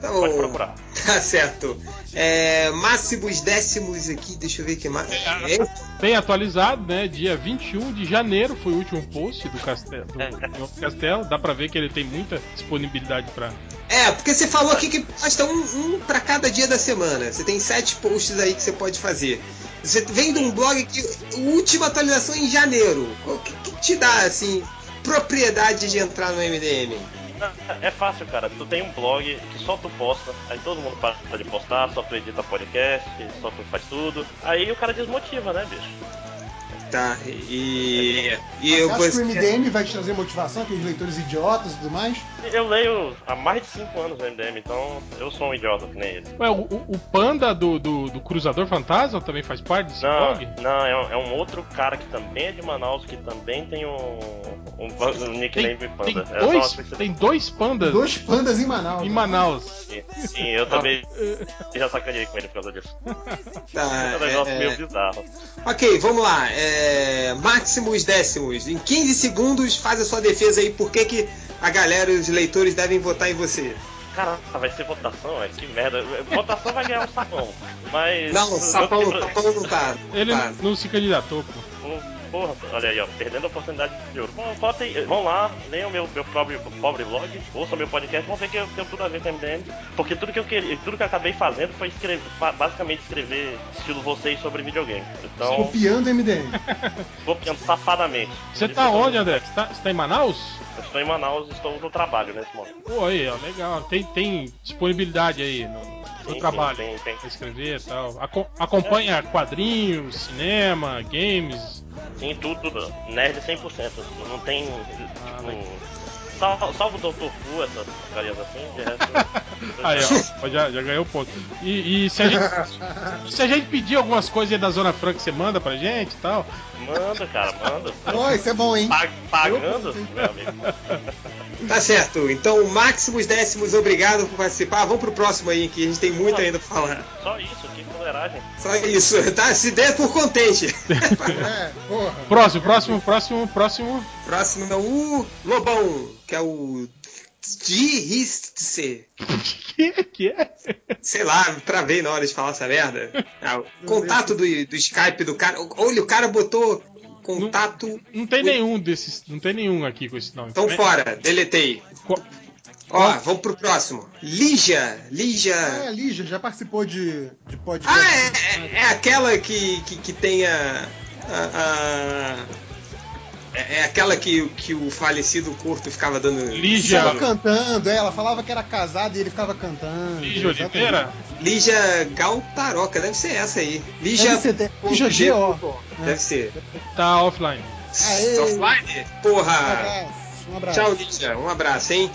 Speaker 1: Tá
Speaker 11: Pode procurar.
Speaker 1: Tá certo. É, máximos décimos aqui, deixa eu ver que mais. É,
Speaker 2: Bem atualizado, né? Dia 21 de janeiro foi o último post do castelo. Do, outro castelo. Dá pra ver que ele tem muita disponibilidade pra.
Speaker 1: É, porque você falou aqui que basta um, um pra cada dia da semana. Você tem sete posts aí que você pode fazer. Você vem de um blog que última atualização em janeiro. O que, que te dá assim propriedade de entrar no MDM?
Speaker 11: É fácil, cara. Tu tem um blog que só tu posta, aí todo mundo para de postar, só tu edita podcast, só tu faz tudo. Aí o cara desmotiva, né, bicho?
Speaker 1: Tá. E e eu
Speaker 3: acha que o MDM vai te trazer motivação, aqueles leitores idiotas e tudo mais?
Speaker 11: Eu leio há mais de 5 anos no MDM, então eu sou um idiota que nem ele.
Speaker 2: Ué, o, o- o panda do, do, do Cruzador Fantasma também faz parte desse
Speaker 11: Não,
Speaker 2: blog?
Speaker 11: não é, um, é um outro cara que também é de Manaus, que também tem um, um, um nickname
Speaker 2: Tem,
Speaker 11: panda.
Speaker 2: tem
Speaker 11: É
Speaker 2: dois, tem dois pandas
Speaker 3: Dois pandas em Manaus.
Speaker 2: em Manaus.
Speaker 11: Sim, sim, eu também já sacaneei com ele por causa disso.
Speaker 1: Tá,
Speaker 11: É um negócio
Speaker 1: é,
Speaker 11: meio
Speaker 1: é.
Speaker 11: bizarro.
Speaker 1: Ok, vamos lá. É, máximos décimos. Em 15 segundos, faz a sua defesa aí. Por que, que a galera, os leitores, devem votar em você?
Speaker 11: Cara, vai ser votação? É que merda. Votação vai ganhar um sapão. Mas.
Speaker 1: Não, sapão,
Speaker 11: eu-
Speaker 1: sapão não tá.
Speaker 2: Ele
Speaker 1: tá.
Speaker 2: não se candidatou, pô.
Speaker 11: Pô, Porra, olha aí, ó, perdendo a oportunidade de ouro. Bom, votem, vão lá, leiam meu, meu pobre, pobre blog, ouçam meu podcast, vão ver que eu tenho tudo a ver com MDM. Porque tudo que eu queria, tudo que eu acabei fazendo foi escrever, ba- basicamente escrever estilo vocês sobre videogame. Então,
Speaker 3: Copiando MDM.
Speaker 11: copiando safadamente.
Speaker 2: Você tá onde, André? Você tá, você tá em Manaus?
Speaker 11: Eu estou em Manaus e estou no trabalho nesse momento.
Speaker 2: Pô, aí, ó, legal. Tem, tem disponibilidade aí no, no
Speaker 11: Sim,
Speaker 2: trabalho
Speaker 11: sim, tem, tem.
Speaker 2: pra escrever e tal. Aco- acompanha quadrinhos, cinema, games.
Speaker 11: Sim, tudo, tudo. Nerd 100%. Não tem, tipo... Salvo, salvo o Dr. Fu, essas porcarias assim, de resto...
Speaker 2: Aí, ó, já, já ganhou ponto. E, e se, a gente, se a gente pedir algumas coisas aí da Zona Franca, você manda pra gente e tal?
Speaker 11: Manda, cara, manda.
Speaker 3: Ó, isso é bom, hein?
Speaker 11: Pa- Pagando, meu amigo.
Speaker 1: Tá certo. Então, máximos décimos, obrigado por participar. Vamos pro próximo aí, que a gente tem muito ainda pra falar.
Speaker 11: Só isso, que fuleiragem.
Speaker 1: Só isso, tá? Se der por contente.
Speaker 3: É, porra.
Speaker 2: Próximo, próximo, próximo, próximo.
Speaker 1: Próximo é o Lobão, que é o Diristse.
Speaker 2: Que que é?
Speaker 1: Sei lá, travei na hora de falar essa merda. Ah, o contato do, do Skype do cara. Olha, o cara botou contato.
Speaker 2: Não tem nenhum desses. Não tem nenhum aqui com esse nome.
Speaker 1: Então fora, deletei.
Speaker 2: Qual-
Speaker 1: Ó, vamos pro próximo. Lígia. Lígia.
Speaker 3: É, a Lígia já participou de, de podcast.
Speaker 1: Ah, é, é- é aquela que, que, que tem a. a- a- é, é aquela que, que o falecido curto ficava dando.
Speaker 2: Lígia.
Speaker 3: Ficava cantando, é, ela falava que era casada e ele ficava cantando.
Speaker 2: Lígia. Oliveira?
Speaker 1: Lígia Galtaroca, deve ser essa aí. Lígia.
Speaker 3: Deve ser, de- Lígia G.O.
Speaker 1: Deve ser.
Speaker 2: Tá offline.
Speaker 3: Aê.
Speaker 1: Offline?
Speaker 3: Um
Speaker 1: Porra!
Speaker 3: abraço, um abraço.
Speaker 1: Tchau, Lígia. Um abraço, hein?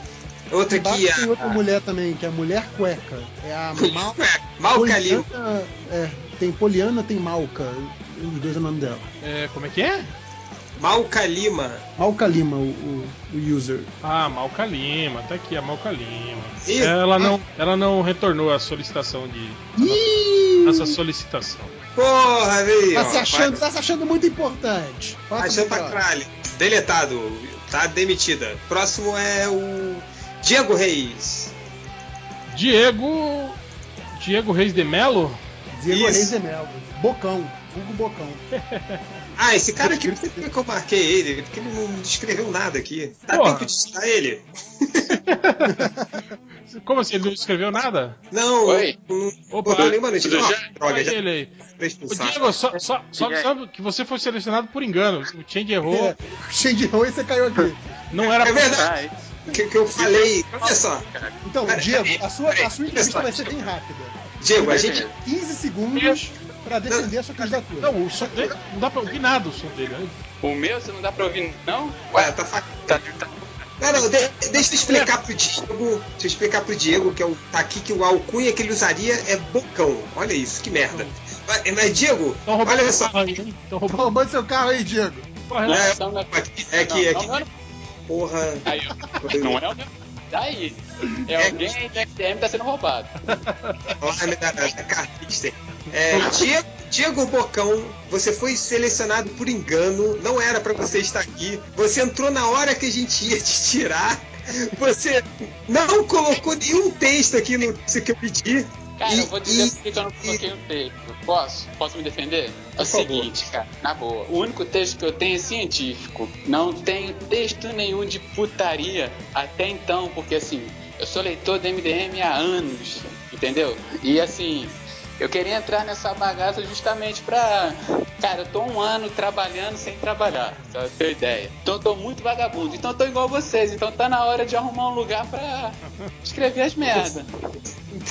Speaker 1: Outra aqui,
Speaker 3: tem outra
Speaker 1: a.
Speaker 3: mulher também, que é a Mulher Cueca. É a Mal...
Speaker 1: Malca Lima.
Speaker 3: Poliana, é, tem Poliana, tem Malca. Um dos dois é o nome dela.
Speaker 2: É, como é que é?
Speaker 1: Malca Lima.
Speaker 3: Malca Lima, o, o, o user.
Speaker 2: Ah, Malca Lima, tá aqui a Malca Lima.
Speaker 1: Ih,
Speaker 2: Ela não, ela não retornou a solicitação de.
Speaker 3: Ih!
Speaker 2: Nossa solicitação.
Speaker 1: Porra, veio.
Speaker 3: Tá se achando, tá se achando muito importante.
Speaker 1: Achando pra. Deletado. Tá demitida. Próximo é o Diego Reis.
Speaker 2: Diego. Diego Reis de Melo?
Speaker 3: Diego
Speaker 1: Isso.
Speaker 3: Reis de Melo. Bocão. Hugo Bocão.
Speaker 1: Ah, esse cara aqui, por que que eu marquei ele? Porque ele não escreveu nada aqui. Dá
Speaker 2: Porra.
Speaker 1: tempo de citar ele?
Speaker 2: Como assim? Ele não escreveu nada?
Speaker 1: Não,
Speaker 12: Oi.
Speaker 1: não
Speaker 2: Opa,
Speaker 1: notícia.
Speaker 12: tudo
Speaker 1: Ah,
Speaker 12: já?
Speaker 1: droga, já
Speaker 2: ele aí.
Speaker 1: pulsar.
Speaker 2: Diego, só, só, só
Speaker 12: E
Speaker 2: sabe que você foi selecionado por engano. O Change errou.
Speaker 3: É, cheio de ruim, você caiu aqui.
Speaker 2: Não era
Speaker 1: É verdade.
Speaker 12: Ai,
Speaker 1: Que, que eu falei. Olha só,
Speaker 3: Então, Diego, a sua, a sua entrevista vai
Speaker 1: só.
Speaker 3: ser bem rápida.
Speaker 1: Diego, a gente.
Speaker 3: 15 segundos pra defender a sua candidatura.
Speaker 2: Não, o som dele. Não dá pra ouvir nada o som dele. né?
Speaker 12: o meu você não dá pra ouvir, não?
Speaker 1: Ué, tá
Speaker 12: Tá, tá.
Speaker 1: Não, não, de- deixa eu explicar pro Diego. Deixa eu explicar pro Diego que é o, tá aqui que o alcunha que ele usaria é bocão. Olha isso, que merda. Mas, mas, Diego,
Speaker 2: Tão roubando
Speaker 1: olha só.
Speaker 2: carro aí, hein? Tão
Speaker 3: Tá
Speaker 2: roubando
Speaker 3: roubando seu carro aí, Diego.
Speaker 2: porra,
Speaker 12: Não,
Speaker 1: É,
Speaker 12: então não é.
Speaker 1: É que, é que,
Speaker 12: não, não,
Speaker 1: porra.
Speaker 12: Aí. Não é o meu. Daí. É alguém aí do MDM tá sendo roubado.
Speaker 1: Olha cartista. É, Diego, Diego Bocão, você foi selecionado por engano, não era pra você estar aqui. Você entrou na hora que a gente ia te tirar. Você não colocou nenhum texto aqui no que eu pedi.
Speaker 12: Cara,
Speaker 1: E-
Speaker 12: eu vou dizer
Speaker 1: e-
Speaker 12: por que que eu não coloquei o texto. Posso? Posso me defender? É o seguinte, cara, na boa. O único texto que eu tenho é científico. Não tenho texto nenhum de putaria até então, porque assim, eu sou leitor do MDM há anos, entendeu? E assim, eu queria entrar nessa bagaça justamente pra. Cara, eu tô um ano trabalhando sem trabalhar, pra ter ideia. Então eu tô muito vagabundo. Então eu tô igual vocês. Então tá na hora de arrumar um lugar pra escrever as merdas.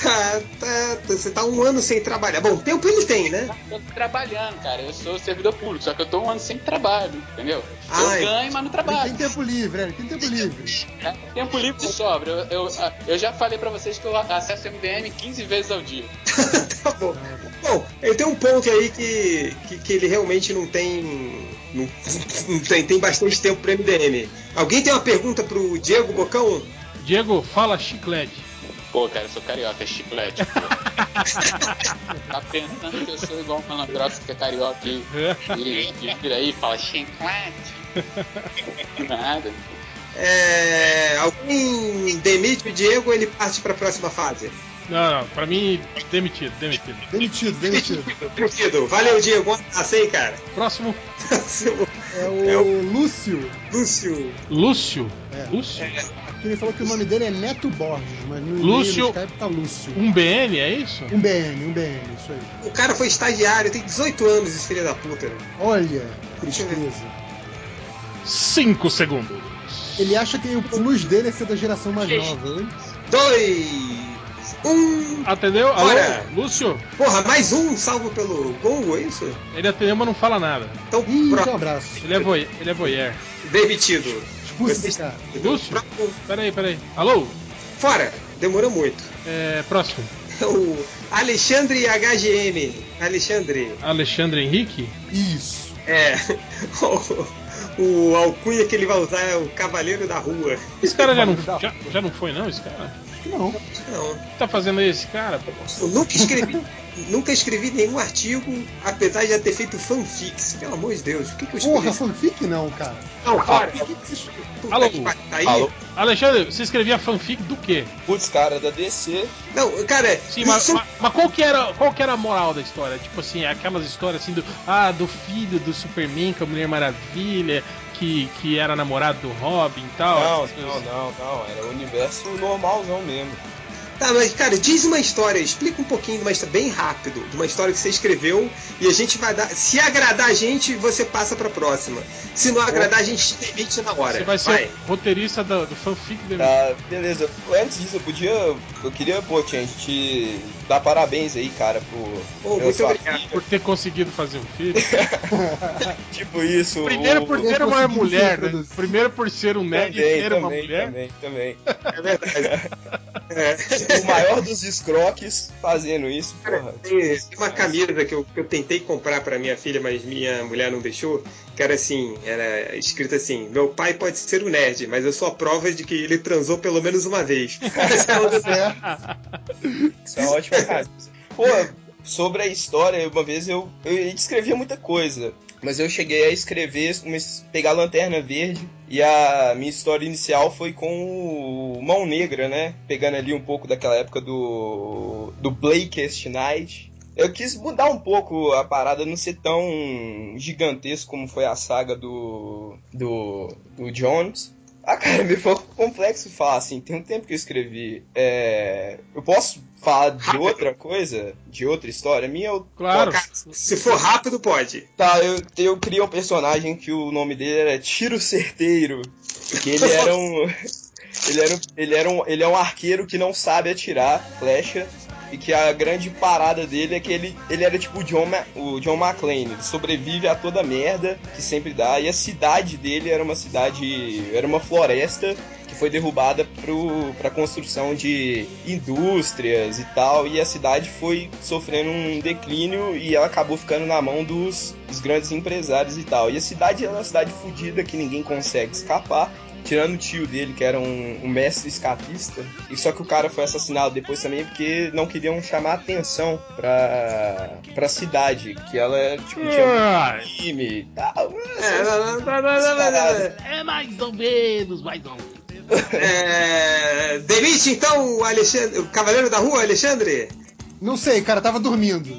Speaker 1: Tá, tá, você tá um ano sem trabalhar. Bom, tempo ele tem, né?
Speaker 12: Eu tô trabalhando, cara. Eu sou servidor público, só que eu tô um ano sem trabalho, entendeu? Eu
Speaker 1: Ai.
Speaker 12: ganho, mas não trabalho.
Speaker 3: tem tempo livre, é, tem tempo livre.
Speaker 12: É, Tempo livre sobra. Eu, eu, eu já falei pra vocês que eu acesso o MDM 15 vezes ao dia.
Speaker 1: tá bom. Bom, ele tem um ponto aí que, que, que ele realmente não tem. Não, não tem, tem bastante tempo pro MDM. Alguém tem uma pergunta pro Diego Bocão?
Speaker 2: Diego, fala chiclete.
Speaker 12: Pô, cara, eu sou carioca, é chiclete. pô. tá pensando que eu sou igual um malandrox que é carioca e, e, e vira aí e fala chiclete. Nada.
Speaker 1: É, alguém demite o Diego ou ele parte pra próxima fase?
Speaker 2: Não, não, pra mim, demitido, demitido.
Speaker 3: Demitido, demitido.
Speaker 1: Demitido. Valeu, Diego. Um abraço aí, cara.
Speaker 2: Próximo,
Speaker 3: É o,
Speaker 1: É
Speaker 3: Lúcio.
Speaker 1: Lúcio.
Speaker 2: Lúcio.
Speaker 3: É.
Speaker 2: Lúcio?
Speaker 3: Aqui ele falou que o nome dele é Neto Borges, mas no
Speaker 2: Lúcio.
Speaker 3: Skype tá Lúcio.
Speaker 2: Um BN, é isso?
Speaker 3: Um BN, um BN, isso aí.
Speaker 1: O cara foi estagiário, tem 18 anos, esse filho da puta.
Speaker 3: Olha, tristeza.
Speaker 2: Cinco segundos.
Speaker 3: Ele acha que o plus dele é ser da geração mais nova, hein?
Speaker 1: Dois. Um.
Speaker 2: Atendeu? Alô?
Speaker 1: Olha.
Speaker 2: Lúcio?
Speaker 1: Porra, mais um salvo pelo Gongo, é isso?
Speaker 2: Ele atendeu, mas não fala nada.
Speaker 1: Então,
Speaker 3: Ih,
Speaker 1: pro-
Speaker 3: um abraço.
Speaker 2: Ele é, voy ele é voyeur.
Speaker 1: demitido.
Speaker 3: Esse cara.
Speaker 2: Lúcio? Peraí, peraí. Alô?
Speaker 1: Fora. Demorou muito.
Speaker 2: É, próximo.
Speaker 1: O Alexandre HGM. Alexandre.
Speaker 2: Alexandre Henrique?
Speaker 3: Isso.
Speaker 1: É. O, o alcunha que ele vai usar é o Cavaleiro da Rua.
Speaker 2: Esse cara já não, já, já não foi, não, esse cara?
Speaker 3: Não.
Speaker 1: Não.
Speaker 2: O que tá fazendo aí esse cara?
Speaker 1: Eu nunca escrevi. nunca escrevi nenhum artigo, apesar de já ter feito fanfics. Pelo amor de Deus, o que, que eu escrevi?
Speaker 3: Porra, fanfic não, cara.
Speaker 1: Não,
Speaker 3: se-
Speaker 1: Puta
Speaker 2: Alô?
Speaker 1: tá aí?
Speaker 13: Alô?
Speaker 2: Alexandre, você escrevia fanfic do quê?
Speaker 13: Putz, cara, da DC.
Speaker 1: Não, cara,
Speaker 2: Sim, mas,
Speaker 1: isso-
Speaker 2: mas- mas qual, que era, qual que era a moral da história? Tipo assim, aquelas histórias assim do. Ah, do filho do Superman com a Mulher Maravilha, que, que era namorado do Robin e tal.
Speaker 13: Não, não,
Speaker 2: coisas.
Speaker 13: não, não. Era o universo normalzão mesmo.
Speaker 1: Tá, mas cara, diz uma história, explica um pouquinho de uma história bem rápido, de uma história que você escreveu e a gente vai dar. Se agradar a gente, você passa pra próxima. Se não agradar, a gente te demite na hora.
Speaker 2: Você vai ser o roteirista do, do fanfic do
Speaker 13: Tá, beleza. Antes disso, eu podia. Eu queria, pô, gente, te dar parabéns aí, cara, por.
Speaker 1: Muito obrigado.
Speaker 13: filha.
Speaker 2: por ter conseguido fazer um filho.
Speaker 13: Tipo isso.
Speaker 2: Primeiro
Speaker 13: o-
Speaker 2: por
Speaker 3: Ter
Speaker 2: ser uma mulher, né? Primeiro por ser um nerd e
Speaker 13: Também,
Speaker 2: ter uma
Speaker 13: também,
Speaker 2: mulher.
Speaker 13: também, também.
Speaker 1: É verdade. É.
Speaker 13: O maior dos escroques fazendo isso, porra.
Speaker 1: Tem tem uma camisa que eu, que eu tentei comprar pra minha filha, mas minha mulher não deixou. Que era assim, era escrito assim: Meu pai pode ser um nerd, mas eu sou a prova de que ele transou pelo menos uma vez. É uma das-
Speaker 13: Isso é ótimo, cara. Pô, sobre a história, uma vez eu, eu descrevia muita coisa.
Speaker 10: mas eu cheguei a escrever, comecei a pegar a Lanterna Verde, e a minha história inicial foi com o Mão Negra, né? Pegando ali um pouco daquela época do, do Blakest Night. Eu quis mudar um pouco a parada, não ser tão gigantesco como foi a saga do, do, do Jones. Ah, cara, me foi complexo falar assim. Tem um tempo que eu escrevi. É... Eu posso falar de outra coisa? De outra história? Minha eu...
Speaker 2: Claro.
Speaker 1: Cara, se for rápido, pode.
Speaker 10: Tá, eu, eu criei um personagem que o nome dele era Tiro Certeiro. Que ele era um. Ele, era, um- ele, era um, ele é um arqueiro que não sabe atirar flecha. E que a grande parada dele é que ele, ele era tipo o John, o John McClane. Ele sobrevive a toda merda que sempre dá. E a cidade dele era uma cidade. Era uma floresta que foi derrubada pro, pra construção de indústrias e tal. E a cidade foi sofrendo um declínio e ela acabou ficando na mão dos, dos grandes empresários e tal. E a cidade é uma cidade fodida que ninguém consegue escapar. Tirando o tio dele, que era um, um mestre escapista. E só que o cara foi assassinado depois também porque não queriam chamar atenção pra, pra cidade. Que ela, tipo, tinha
Speaker 2: Ah,
Speaker 10: um crime e tal.
Speaker 1: É.
Speaker 2: É mais ou menos, mais ou menos.
Speaker 1: É, demite então o Alexandre, o Cavaleiro da Rua, Alexandre.
Speaker 3: Não sei, cara, tava dormindo.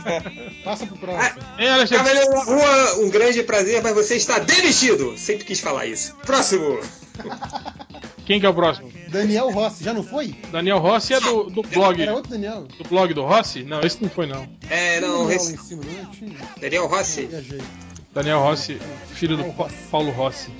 Speaker 3: Passa pro próximo.
Speaker 2: Hein, Alexandre?
Speaker 1: Cavaleiro da Rua, um grande prazer, mas você está demitido. Sempre quis falar isso. Próximo.
Speaker 2: Quem que é o próximo?
Speaker 3: Daniel Rossi, já não foi?
Speaker 2: Daniel Rossi é do, do blog.
Speaker 3: Era outro Daniel.
Speaker 2: Do blog do Rossi? Não, esse não foi não.
Speaker 1: É, não,
Speaker 3: Daniel
Speaker 1: esse-
Speaker 3: lá em cima, não tinha?
Speaker 1: Daniel Rossi.
Speaker 2: Daniel Rossi, filho do Pa- Paulo Rossi.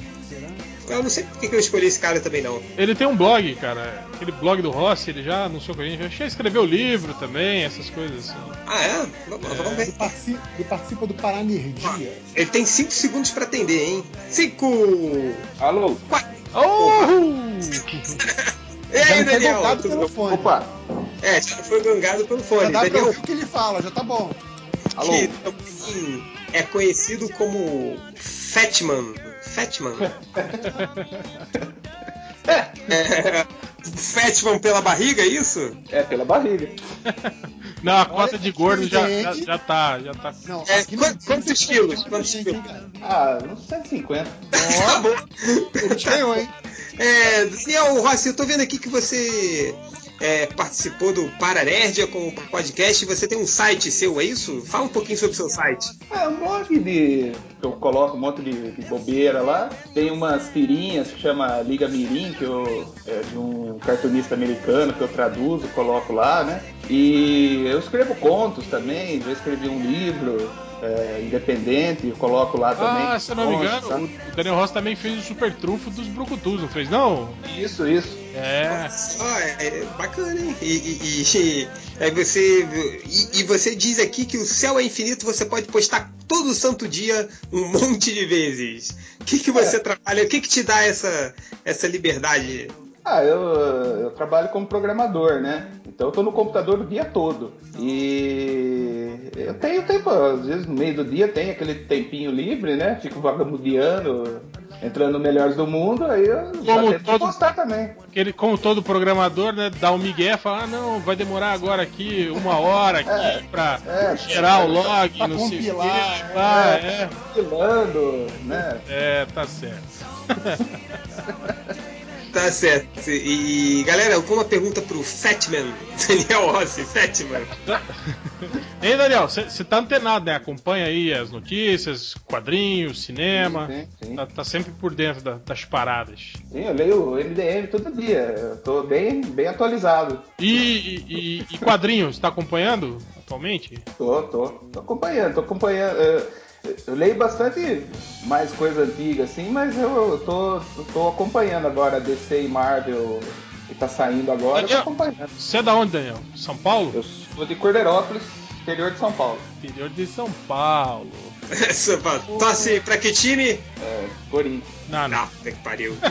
Speaker 1: Eu não sei por que que eu escolhi esse cara também, não.
Speaker 2: Ele tem um blog, cara. Aquele blog do Rossi, ele já anunciou com a gente. Já escreveu livro também, essas coisas assim.
Speaker 1: Ah, é? Vamos, vamos ver.
Speaker 3: Ele participa, ele participa do Paranerdia.
Speaker 1: Ele tem 5 segundos pra atender, hein? 5!
Speaker 14: Alô?
Speaker 2: Oh!
Speaker 1: E aí, Daniel?
Speaker 3: pelo fone.
Speaker 14: Opa!
Speaker 1: É, já foi gangado pelo fone.
Speaker 3: Já dá pra
Speaker 1: Daniel,
Speaker 3: ouvir o que ele fala, já tá bom.
Speaker 14: Alô?
Speaker 1: que também é conhecido como Fatman. Fatman? é, Fatman pela barriga, é isso?
Speaker 14: É, pela barriga.
Speaker 2: Não, a cota de gordo já, já, já tá, já tá.
Speaker 3: Não,
Speaker 1: É, quantos quilos? Quantos quilos?
Speaker 3: cara?
Speaker 14: Ah, uns 150.
Speaker 1: Tá bom.
Speaker 3: Ele ganhou, hein?
Speaker 1: É, Daniel Rossi, eu tô vendo aqui que você é, participou do Paranerdia com o podcast. Você tem um site seu, é isso? Fala um pouquinho sobre o seu site.
Speaker 14: É um blog de. Eu coloco um monte de, de bobeira lá. Tem umas tirinhas que chama Liga Mirim, que eu. É de um cartunista americano que eu traduzo, coloco lá, né? E eu escrevo contos também, já escrevi um livro é, independente, eu coloco lá também.
Speaker 2: Ah, se eu não me engano,
Speaker 14: sabe?
Speaker 2: o Daniel Rossi também fez o super trunfo dos Brucutus, não fez não?
Speaker 14: Isso, isso.
Speaker 2: É.
Speaker 1: Ó, é bacana, hein? E, e, e- aí você, e, e você diz aqui que o céu é infinito, você pode postar todo santo dia um monte de vezes. O que, que você trabalha? O que, que te dá essa, essa liberdade?
Speaker 14: Ah, eu, eu trabalho como programador, né? Então eu tô no computador o dia todo. E eu tenho tempo, às vezes no meio do dia tem aquele tempinho livre, né? Fico vagabundeando, entrando no Melhores do Mundo, aí eu já
Speaker 2: Como
Speaker 14: tento
Speaker 2: todo-
Speaker 14: postar também.
Speaker 2: Ele, como todo programador, né, dá um migué, fala, ah, não, vai demorar agora aqui uma hora aqui
Speaker 14: É,
Speaker 2: pra
Speaker 14: é,
Speaker 2: gerar o
Speaker 14: pra-
Speaker 2: log,
Speaker 3: pra
Speaker 2: não sei o quê. Ah, é.
Speaker 14: Filando, né?
Speaker 2: É, tá certo.
Speaker 1: Tá certo. E, galera, alguma pergunta pro Fatman? Daniel Rossi, Fatman.
Speaker 2: Ei, Daniel, você tá antenado, né? Acompanha aí as notícias, quadrinhos, cinema.
Speaker 14: Sim, sim.
Speaker 2: Tá, tá sempre por dentro da- das paradas.
Speaker 14: Sim, eu leio o MDM todo dia. Eu tô bem, bem atualizado.
Speaker 2: E, e- e- quadrinhos, tá acompanhando atualmente?
Speaker 14: Tô, tô, tô acompanhando, tô acompanhando. Eu, eu leio bastante mais coisa antiga, assim, mas eu, eu tô, eu tô acompanhando agora DC e Marvel que tá saindo agora, eu tô
Speaker 2: Daniel,
Speaker 14: acompanhando.
Speaker 2: Você é da onde, Daniel? São Paulo?
Speaker 14: Eu sou de Cordeirópolis, interior de São Paulo.
Speaker 2: Interior de São Paulo.
Speaker 1: Torce pra que time?
Speaker 14: É, Corinthians.
Speaker 2: Não, não.
Speaker 1: Não, puta que pariu.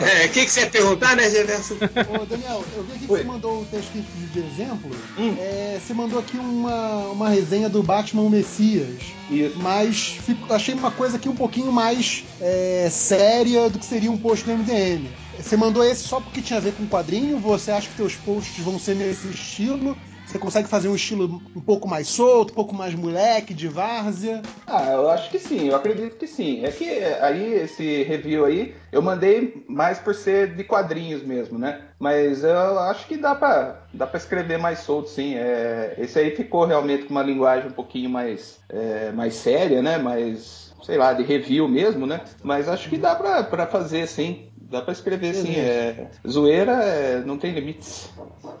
Speaker 1: É, o que, que você ia perguntar, né, Geverson?
Speaker 3: Ô, Daniel, eu vi aqui que
Speaker 14: Oi.
Speaker 3: você mandou o texto de exemplo.
Speaker 14: Hum.
Speaker 3: É, você mandou aqui uma, uma resenha do Batman Messias.
Speaker 14: Isso.
Speaker 3: Mas fico- achei uma coisa aqui um pouquinho mais é, séria do que seria um post do MDM. Você mandou esse só porque tinha a ver com quadrinho? Você acha que teus posts vão ser nesse estilo? Você consegue fazer um estilo um pouco mais solto, um pouco mais moleque, de várzea?
Speaker 14: Ah, eu acho que sim, eu acredito que sim. É que aí, esse review aí, eu mandei mais por ser de quadrinhos mesmo, né? Mas eu acho que dá pra, dá pra escrever mais solto, sim. É, esse aí ficou realmente com uma linguagem um pouquinho mais, é, mais séria, né? Mais, sei lá, de review mesmo, né? Mas acho que dá pra, pra fazer, sim. Dá pra escrever, sim. É, zoeira é, não tem limites.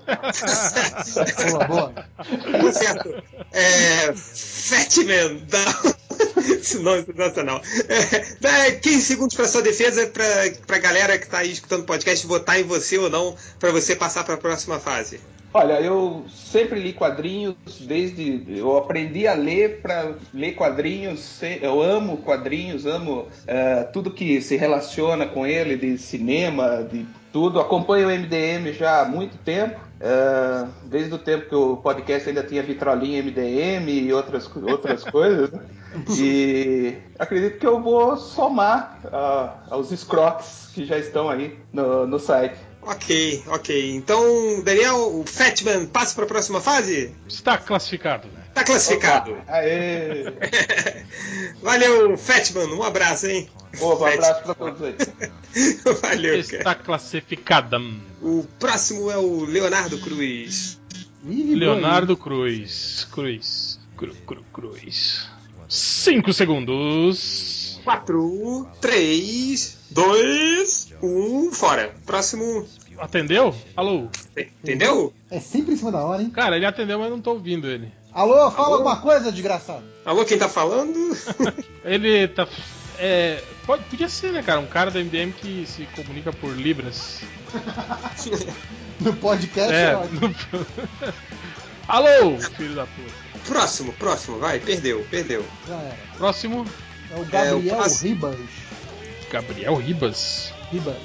Speaker 3: boa, boa.
Speaker 1: Tá certo. É, Fatman, dá... Esse nome é sensacional. É, dá 15 segundos para sua defesa, pra, pra galera que tá aí escutando o podcast votar em você ou não, para você passar para a próxima fase.
Speaker 14: Olha, eu sempre li quadrinhos desde. Eu aprendi a ler para ler quadrinhos. Eu amo quadrinhos, amo uh, tudo que se relaciona com ele, de cinema, de tudo. Acompanho o MDM já há muito tempo. Uh, desde o tempo que o podcast ainda tinha vitrolinha MDM e outras, outras coisas. Né? E acredito que eu vou somar uh, aos scrocs que já estão aí no, no site.
Speaker 1: Ok, ok. Então, Daniel, o Fatman passa para a próxima fase?
Speaker 2: Está classificado, né?
Speaker 1: Está classificado.
Speaker 14: Opa, aê!
Speaker 1: Valeu, Fatman. Um abraço, hein?
Speaker 14: Opa, um abraço para todos aí.
Speaker 1: Valeu,
Speaker 2: Está
Speaker 1: cara.
Speaker 2: classificada.
Speaker 1: O próximo é o Leonardo Cruz.
Speaker 2: Leonardo Cruz. Cruz. Cru, cru, cruz. Cinco segundos.
Speaker 1: 4, 3, 2, 1, fora. Próximo.
Speaker 2: Atendeu? Alô?
Speaker 1: Entendeu?
Speaker 3: É sempre em cima da hora, hein?
Speaker 2: Cara, ele atendeu, mas não tô ouvindo ele.
Speaker 3: Alô, fala
Speaker 1: Alô?
Speaker 3: alguma coisa, desgraçado.
Speaker 1: Alô, quem tá falando?
Speaker 2: Ele tá. É, pode, podia ser, né, cara? Um cara da MDM que se comunica por Libras.
Speaker 3: No podcast
Speaker 2: É.
Speaker 3: é
Speaker 2: no- Alô, filho da puta.
Speaker 1: próximo, próximo, vai. Perdeu, perdeu.
Speaker 3: Já era.
Speaker 2: Próximo,
Speaker 3: É o Gabriel
Speaker 1: É, o.
Speaker 3: Ribas.
Speaker 2: Gabriel Ribas.
Speaker 3: Ribas.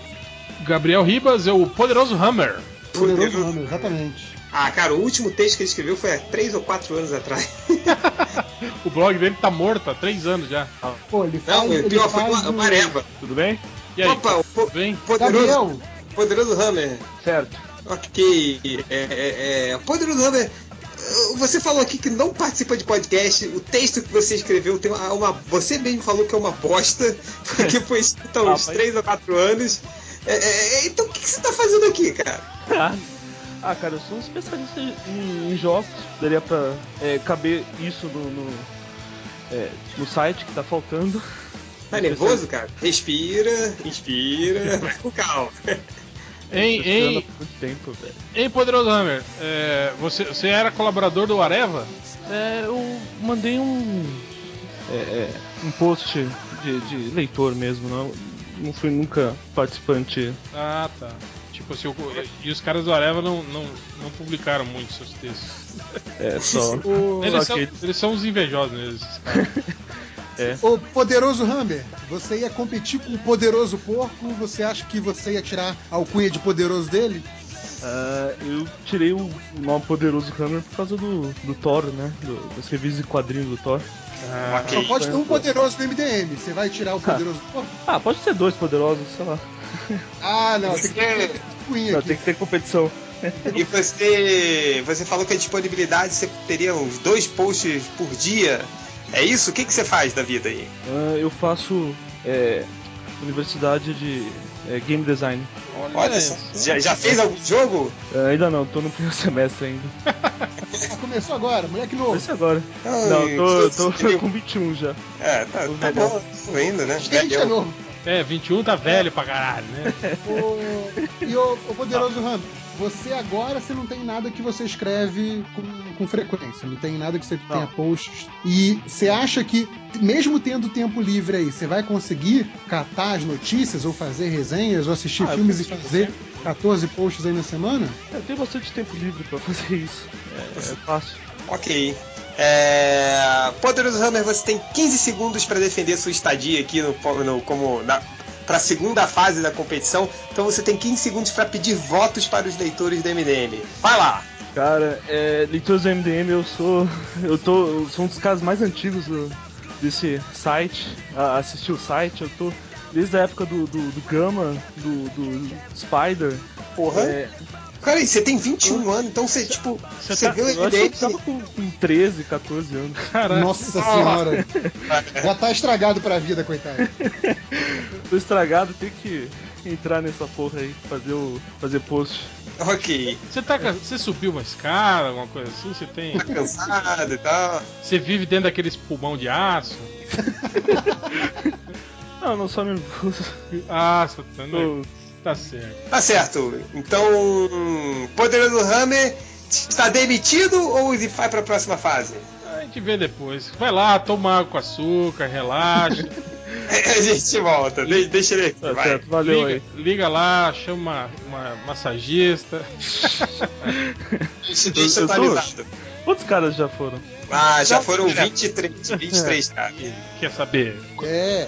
Speaker 2: Gabriel Ribas é o poderoso Hammer.
Speaker 3: Poderoso
Speaker 1: Poderoso.
Speaker 3: nome, exatamente.
Speaker 1: Ah, cara, o último texto que ele escreveu foi há 3 ou 4 anos atrás.
Speaker 2: O blog dele tá morto há três anos já.
Speaker 3: Pô, ele faz.
Speaker 1: Não, o
Speaker 3: ele
Speaker 1: pior foi
Speaker 3: faz
Speaker 1: o
Speaker 3: o-
Speaker 1: Mareva.
Speaker 15: Tudo bem?
Speaker 2: E aí?
Speaker 1: Opa, o po-
Speaker 2: tudo bem?
Speaker 1: poderoso,
Speaker 3: Gabriel,
Speaker 1: poderoso Hammer.
Speaker 15: Certo.
Speaker 1: Ok. É, é, é, Poderoso Hammer, você falou aqui que não participa de podcast. O texto que você escreveu tem uma. uma- você mesmo falou que é uma bosta, porque foi escrito há uns
Speaker 15: Ah, mas-
Speaker 1: 3 ou 4 anos. É, é, então o que, que você tá fazendo aqui, cara?
Speaker 15: Ah, cara, eu sou um especialista em, em jogos. Daria pra é, caber isso no, no, é, no site que tá faltando.
Speaker 1: Tá nervoso, cara? Respira, inspira, vai com calma.
Speaker 15: Há muito tempo, velho.
Speaker 2: hein, poderoso Hammer. é, você, você era colaborador do Areva?
Speaker 15: É, eu mandei um. é, é, um post de, de leitor mesmo, não, não fui nunca participante.
Speaker 2: Ah, tá. Tipo assim, o- e os caras do Areva não, não, não publicaram muito seus textos.
Speaker 15: É, só.
Speaker 2: Eles
Speaker 15: só
Speaker 2: são,
Speaker 15: que-
Speaker 2: eles são os invejosos mesmo, esses caras.
Speaker 3: o poderoso Hammer, você ia competir com o poderoso porco? Você acha que você ia tirar a alcunha de poderoso dele?
Speaker 15: Ah, eu tirei o nome Poderoso Hammer por causa do, do Thor, né? Do, das revistas e quadrinhos do Thor.
Speaker 2: Ah,
Speaker 3: Só pode ter um poderoso no MDM. Você vai tirar o poderoso porco?
Speaker 15: Ah, pode ser dois poderosos, sei lá.
Speaker 3: Ah, não, tem que
Speaker 1: Você-
Speaker 3: ter cunha
Speaker 15: Não,
Speaker 3: aqui.
Speaker 15: tem que ter competição.
Speaker 1: E você, você falou que a disponibilidade você teria uns dois posts por dia. É isso? O que, que você faz da vida aí?
Speaker 15: Ah, eu faço é, Universidade de é, Game Design.
Speaker 1: Olha só, já, já fez algum jogo?
Speaker 15: Ah, ainda não, tô no primeiro semestre ainda.
Speaker 3: Começou agora, moleque novo.
Speaker 15: Ser agora.
Speaker 1: Ai,
Speaker 15: Não, tô, tô
Speaker 1: seria-
Speaker 15: com 21 já.
Speaker 1: É, tá, tá bom ainda, né?
Speaker 3: Gente, é novo.
Speaker 2: É, 21 tá velho pra caralho, né?
Speaker 3: O- E o, o poderoso Hammer, você agora você não tem nada que você escreve com, com frequência, não tem nada que você tenha posts. E você acha que, mesmo tendo tempo livre aí, você vai conseguir catar as notícias, ou fazer resenhas, ou assistir
Speaker 15: Ah,
Speaker 3: filmes e fazer 14 posts aí na semana?
Speaker 15: Eu tenho bastante tempo livre pra fazer isso. É, é fácil.
Speaker 1: Ok. É... Poderoso Hammer, você tem 15 segundos para defender sua estadia aqui no, no como na, para a segunda fase da competição. Então você tem 15 segundos para pedir votos para os leitores do MDM. Vai lá.
Speaker 15: Cara, é, leitores do MDM, eu sou. Eu tô. Eu sou um dos caras mais antigos do- desse site. A, assisti o site, eu tô. Desde a época do, do, do Gama, do, do Spider.
Speaker 1: Porra.
Speaker 15: É,
Speaker 1: Cara, e você tem 21 anos, então você, tipo, você,
Speaker 2: tá-
Speaker 1: o
Speaker 16: Eu que eu
Speaker 1: evidente.
Speaker 16: tava com, com 13, 14 anos.
Speaker 2: Caralho.
Speaker 3: Nossa senhora. Já tá estragado pra vida, coitado.
Speaker 16: Tô estragado, tem que entrar nessa porra aí, fazer o. fazer post.
Speaker 1: Ok.
Speaker 2: Você tá Você subiu uma escada, alguma coisa assim? Você tem.
Speaker 1: Tá cansado e tal.
Speaker 2: Você vive dentro daqueles pulmão de aço?
Speaker 16: Não, não sou nervoso.
Speaker 2: Ah, você tá, tá certo.
Speaker 1: Tá certo. Então, Poderoso Hammer está demitido ou ele vai pra próxima fase?
Speaker 2: A gente vê depois. Vai lá, toma água com açúcar, relaxa.
Speaker 1: A gente volta, de- deixa ele aqui,
Speaker 16: Tá
Speaker 1: vai.
Speaker 16: certo, valeu
Speaker 2: liga,
Speaker 16: aí.
Speaker 2: liga lá, chama uma, uma massagista.
Speaker 1: Deixa,
Speaker 16: Eu-
Speaker 1: atualizado.
Speaker 16: Quantos caras já foram?
Speaker 1: Ah, já foram 23, 23
Speaker 16: É.
Speaker 1: caras.
Speaker 2: Quer saber?
Speaker 3: É.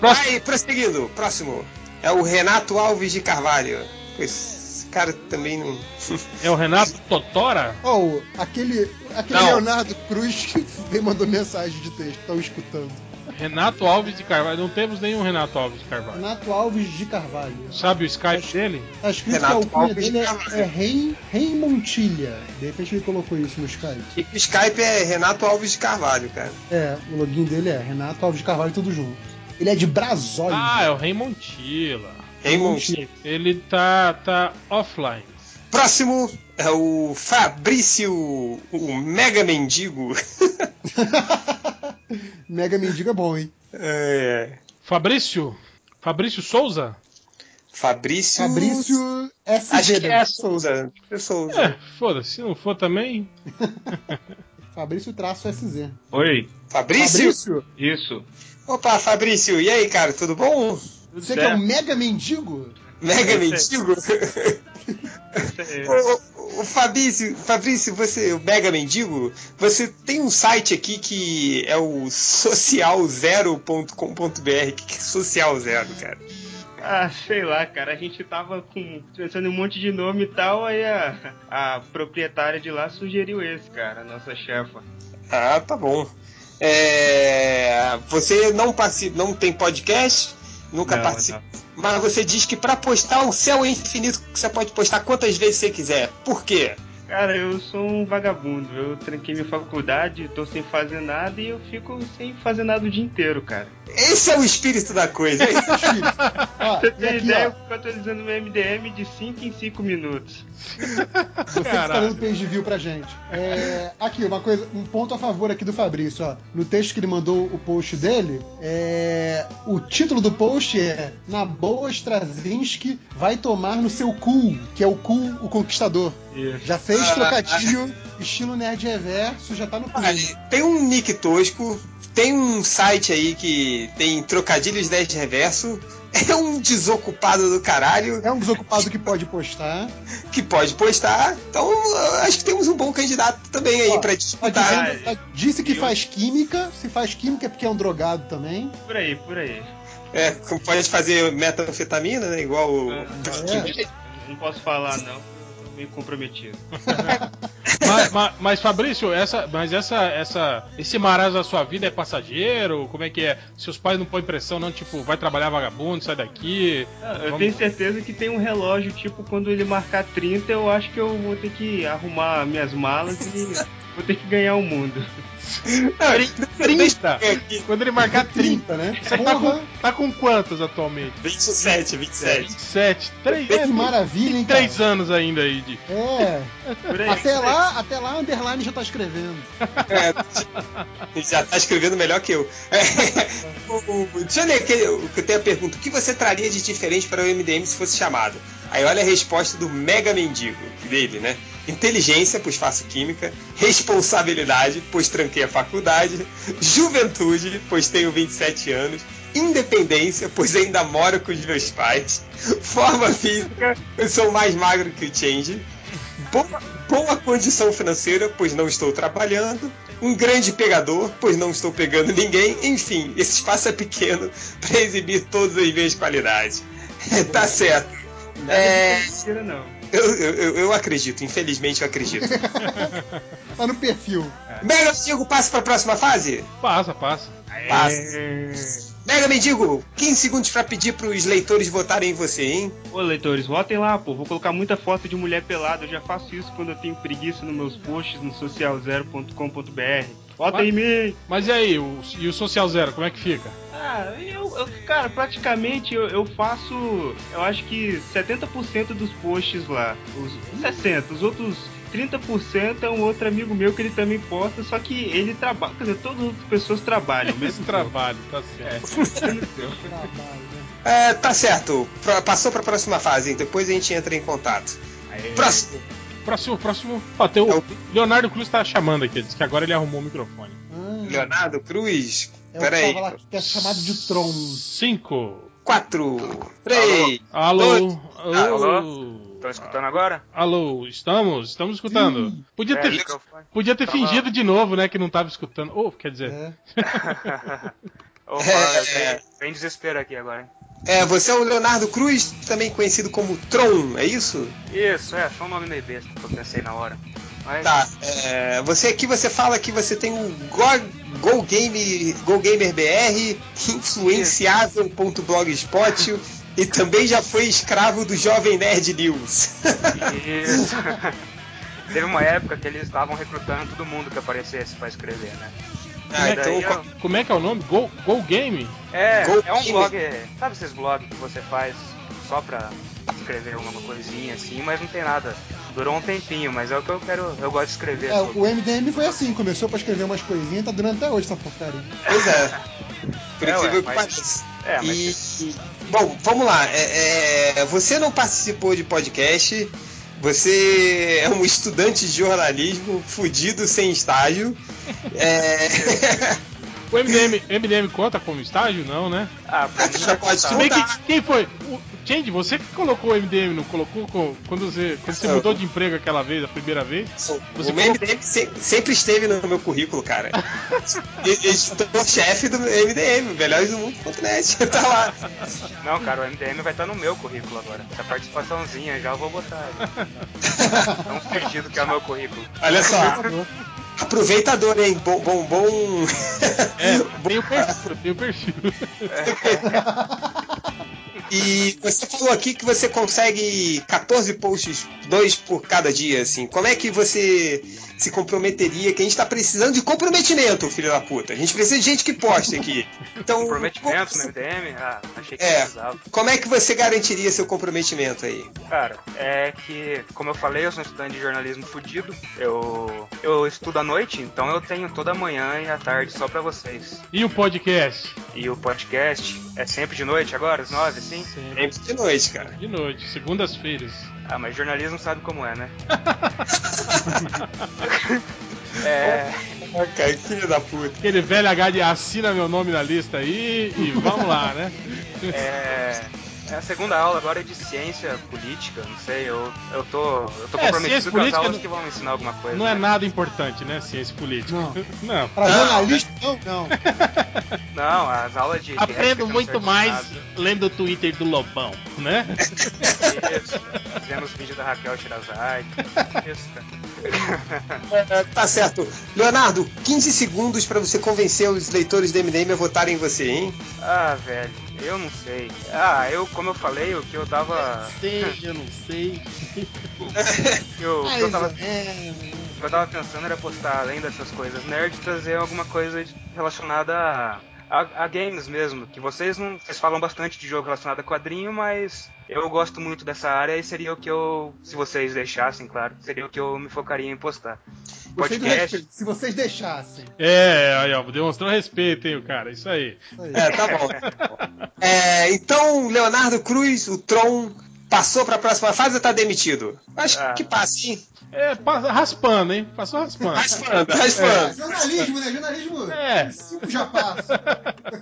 Speaker 1: Vai, prosseguindo. Próximo. É o Renato Alves de Carvalho. Esse cara também não.
Speaker 2: É o Renato Totora?
Speaker 3: Ó, o- aquele, aquele
Speaker 1: Não.
Speaker 3: Leonardo Cruz que me mandou mensagem de texto, estão escutando.
Speaker 2: Renato Alves de Carvalho. Não temos nenhum Renato Alves de Carvalho.
Speaker 3: Renato Alves de Carvalho.
Speaker 2: Sabe o Skype dele?
Speaker 3: Tá escrito
Speaker 1: Renato
Speaker 3: que a alcunha
Speaker 1: Alves de
Speaker 3: dele é,
Speaker 1: Carvalho.
Speaker 3: é Rei, Rei Montilha. De repente ele colocou isso no Skype.
Speaker 1: E o Skype é Renato Alves de Carvalho, cara.
Speaker 3: É, o login dele é Renato Alves de Carvalho tudo junto. Ele é de Brasólia.
Speaker 2: Ah, é o Rei Montila.
Speaker 1: Raymond.
Speaker 2: Ele tá, tá offline.
Speaker 1: Próximo é o Fabrício, o Mega Mendigo.
Speaker 3: Mega Mendigo é bom, hein?
Speaker 1: É,
Speaker 2: Fabrício? Fabrício Souza?
Speaker 1: Fabrício.
Speaker 3: Fabrício
Speaker 1: Acho
Speaker 3: SV.
Speaker 1: que é Souza. É Souza.
Speaker 2: É, foda-se. Se não for também.
Speaker 3: Fabrício traço SZ.
Speaker 17: Oi,
Speaker 1: Fabrício?
Speaker 3: Fabrício,
Speaker 17: isso.
Speaker 1: Opa, Fabrício, e aí, cara, tudo bom?
Speaker 3: você que é um Mega Mendigo?
Speaker 1: Mega
Speaker 17: Eu
Speaker 1: Mendigo? Ô, ô, ô, Fabrício, Fabrício, você, o Mega Mendigo, você tem um site aqui que é o socialzero.com.br. O que que é Social Zero, cara?
Speaker 17: Ah, sei lá, cara, a gente tava com, pensando em um monte de nome e tal, aí a, a proprietária de lá sugeriu esse, cara, a nossa chefa.
Speaker 1: Ah, tá bom. É, você não participa, não tem podcast, nunca participa. Mas você diz que pra postar o céu é infinito, você pode postar quantas vezes você quiser. Por quê?
Speaker 17: Cara, eu sou um vagabundo, eu tranquei minha faculdade, tô sem fazer nada e eu fico sem fazer nada o dia inteiro, cara.
Speaker 1: Esse é o espírito da coisa. é isso.
Speaker 3: Ó,
Speaker 17: Você tem
Speaker 3: aqui,
Speaker 17: ideia,
Speaker 3: ó,
Speaker 17: eu fico atualizando meu MDM de 5 em 5 minutos.
Speaker 3: você que tá dando page view pra gente. É, aqui, uma coisa, um ponto a favor aqui do Fabrício, ó. No texto que ele mandou o post dele, é, o título do post é Na boa Straczynski vai tomar no seu cu, que é o cu, o conquistador.
Speaker 17: Isso.
Speaker 3: Já fez
Speaker 1: Ah,
Speaker 3: trocadilho, estilo nerd reverso, já tá no cu.
Speaker 1: Tem um nick tosco, tem um site aí que tem trocadilhos 10 de reverso, é um desocupado do caralho
Speaker 3: É um desocupado que pode postar.
Speaker 1: que pode postar, então acho que temos um bom candidato também aí
Speaker 3: Ó,
Speaker 1: pra
Speaker 3: Tá
Speaker 1: disputar.
Speaker 3: dizendo- tá- disse que faz química, se faz química é porque é um drogado também.
Speaker 17: Por aí, por aí.
Speaker 1: É, pode fazer metanfetamina, né? Igual o.
Speaker 3: É.
Speaker 17: Não posso falar, não, meio comprometido.
Speaker 2: mas, mas- mas, Fabrício, essa, mas essa, essa, esse marasmo da sua vida é passageiro? Como é que é? Seus pais não põem pressão, não? Tipo, vai trabalhar vagabundo, sai daqui.
Speaker 17: Ah, Eu
Speaker 2: Vamos-
Speaker 17: tenho certeza que tem um relógio, tipo, quando ele marcar 30, eu acho que eu vou ter que arrumar minhas malas e vou ter que ganhar o mundo.
Speaker 1: Não,
Speaker 2: 30! Quando ele marcar 30.
Speaker 3: 30, né?
Speaker 2: Você tá com, tá com quantos atualmente?
Speaker 1: 27, 27.
Speaker 2: 27. Três,
Speaker 3: Que maravilha, hein, cara?
Speaker 2: três anos ainda aí de.
Speaker 3: É. Até lá, até lá, a Underline já tá escrevendo.
Speaker 1: É, já tá escrevendo melhor que eu. É, o, o, deixa eu ler aqui, o que eu tenho a pergunta. O que você traria de diferente para o MDM se fosse chamado? Aí olha a resposta do mega mendigo dele, né? Inteligência, pois faço química. Responsabilidade, pois tranquei a faculdade. Juventude, pois tenho 27 anos. Independência, pois ainda moro com os meus pais. Forma física, eu sou mais magro que o Change. Boa, boa condição financeira, pois não estou trabalhando. Um grande pegador, pois não estou pegando ninguém. Enfim, esse espaço é pequeno para exibir todas as minhas qualidades. tá certo. É,
Speaker 17: Mentira, não.
Speaker 1: Eu, eu, eu- acredito, infelizmente eu acredito.
Speaker 3: Tá no perfil.
Speaker 1: Mega Antigo, passa para a próxima fase?
Speaker 2: Passa, passa.
Speaker 1: Passa. Mega Mendigo, 15 segundos pra pedir pros leitores votarem em você, hein?
Speaker 17: Ô, leitores, votem lá, pô. Vou colocar muita foto de mulher pelada. Eu já faço isso quando eu tenho preguiça nos meus posts no socialzero.com.br. Votem em mim!
Speaker 2: Mas e aí, o, e o Social Zero, como é que fica?
Speaker 17: Ah, eu, eu- cara, praticamente eu, eu faço, eu acho que 70% dos posts lá. Os 60, os outros 30% é um outro amigo meu que ele também posta, só que ele trabalha, quer dizer, todas as outras pessoas trabalham, mesmo
Speaker 2: trabalho, tá certo.
Speaker 1: É, tá certo. Passou pra próxima fase, hein? depois a gente entra em contato. Próximo.
Speaker 2: Próximo, próximo. Ó, tem o Leonardo Cruz tá chamando aqui, diz que agora ele arrumou o microfone.
Speaker 1: Leonardo Cruz.
Speaker 3: É o
Speaker 1: Pera
Speaker 3: que
Speaker 1: aí.
Speaker 3: tava lá que é chamado de Tron.
Speaker 2: 5,
Speaker 1: 4, 3,
Speaker 2: Alô?
Speaker 18: Alô?
Speaker 2: Alô?
Speaker 18: Estão escutando agora?
Speaker 2: Alô, estamos? Estamos escutando. Podia
Speaker 18: É,
Speaker 2: ter,
Speaker 18: microfone.
Speaker 2: podia ter
Speaker 18: Tava-
Speaker 2: fingido de novo, né, que não tava escutando. Ou, quer dizer,
Speaker 18: Opa,
Speaker 1: É.
Speaker 18: eu tenho, tem desespero aqui agora, hein?
Speaker 1: É, você é o Leonardo Cruz, também conhecido como Tron, é isso?
Speaker 18: Isso, é, só um nome meio besta que eu pensei na hora. Mas,
Speaker 1: Tá. É, você aqui você fala que você tem um Go, Go Game, Go Gamer BR, influenciável.blogspot e também já foi escravo do Jovem Nerd News.
Speaker 18: Isso. Teve uma época que eles estavam recrutando todo mundo que aparecesse pra escrever, né?
Speaker 2: como, é,
Speaker 18: daí
Speaker 2: que-
Speaker 18: eu-
Speaker 2: como é que é o nome? Go, Go Game?
Speaker 18: É,
Speaker 1: Go
Speaker 18: é um
Speaker 1: Gamer.
Speaker 18: blog. Sabe esses blogs que você faz só pra escrever alguma coisinha assim, mas não tem nada. Durou um tempinho, mas é o que eu quero. Eu gosto de escrever
Speaker 3: É,
Speaker 18: sobre.
Speaker 3: o MDM foi assim, começou pra escrever umas coisinhas e tá durando até hoje essa porcaria.
Speaker 1: Pois é. Por
Speaker 18: É,
Speaker 1: incrível
Speaker 18: ué,
Speaker 1: que
Speaker 18: mas-
Speaker 1: pareça.
Speaker 18: É, mas
Speaker 1: E, bom, vamos lá. É, é, você não participou de podcast. Você é um estudante de jornalismo fudido sem estágio. É,
Speaker 2: O MDM, MDM conta como estágio? Não, né?
Speaker 18: Ah,
Speaker 1: já pode.
Speaker 2: Se bem que, quem foi? O Change, você que colocou o MDM, não colocou co- quando você, quando você mudou de emprego aquela vez, a primeira vez?
Speaker 1: o
Speaker 2: Você
Speaker 1: MDM se- sempre esteve no meu currículo, cara. Editor-chefe do MDM, melhores do mundo.net. Tá lá.
Speaker 18: Não, cara, o MDM vai estar no meu currículo agora. Essa participaçãozinha já eu vou botar. Tão perdido que é o meu currículo.
Speaker 1: Olha só. Aproveitador, hein? Bom, bom, bom.
Speaker 2: É, tem o perfil, tem o perfil.
Speaker 1: E você falou aqui que você consegue 14 posts, dois por cada dia, assim. Como é que você se comprometeria? Que a gente tá precisando de comprometimento, filho da puta. A gente precisa de gente que poste aqui. Então,
Speaker 18: Comprometimento no MDM? Ah, achei que
Speaker 1: É.
Speaker 18: precisava.
Speaker 1: como é que você garantiria seu comprometimento aí?
Speaker 18: Cara, é que, como eu falei, eu sou um estudante de jornalismo fudido. Eu, eu estudo à noite, então eu tenho toda a manhã e a tarde só pra vocês.
Speaker 2: E o podcast?
Speaker 18: E o podcast é sempre de noite agora, às nove, assim?
Speaker 1: Sempre de noite, cara.
Speaker 2: De noite, segundas-feiras.
Speaker 18: Ah, mas jornalismo sabe como é, né? é.
Speaker 1: Ah, cara, filho da puta.
Speaker 2: Aquele velho HD assina meu nome na lista aí e vamos lá, né?
Speaker 18: É. É a segunda aula agora é de ciência política, não sei, eu, eu tô, eu tô
Speaker 2: É,
Speaker 18: comprometido com as aulas
Speaker 2: não-
Speaker 18: que vão me ensinar alguma coisa.
Speaker 2: Não é
Speaker 18: né?
Speaker 2: nada importante, né? Ciência política.
Speaker 3: Não.
Speaker 2: Não.
Speaker 3: Pra jornalista, não, não.
Speaker 18: Não, as aulas de.
Speaker 2: Aprendo muito mais lendo o Twitter do Lobão, né?
Speaker 18: Isso, vendo os vídeos da Raquel Shirazade. Isso, cara.
Speaker 1: É, tá certo. Leonardo, 15 segundos pra você convencer os leitores do MDM a votarem em você, hein?
Speaker 18: Ah, velho, eu não sei. Ah, eu, como eu falei, o que eu tava.
Speaker 2: Sei, eu não sei.
Speaker 18: Eu, o que eu tava,
Speaker 3: É,
Speaker 18: o que eu tava pensando era postar, além dessas coisas nerds, trazer alguma coisa relacionada a, a, a games mesmo. Que vocês não. Vocês falam bastante de jogo relacionado a quadrinho, mas eu gosto muito dessa área e seria o que eu. Se vocês deixassem, claro, seria o que eu me focaria em postar.
Speaker 3: Gostei do
Speaker 18: Podcast.
Speaker 3: respeito. Se vocês deixassem.
Speaker 2: É, aí, ó, demonstrou respeito, hein, o cara. Isso aí.
Speaker 3: Isso aí.
Speaker 1: É, tá bom. É, então, Leonardo Cruz, o Tron, passou pra próxima fase ou tá demitido? Acho
Speaker 18: Ah.
Speaker 1: que passa, hein?
Speaker 2: É, passa- raspando, hein? Passou raspando.
Speaker 1: Raspando, raspando.
Speaker 3: Jornalismo, né? Jornalismo.
Speaker 2: É.
Speaker 3: Cinco já passa.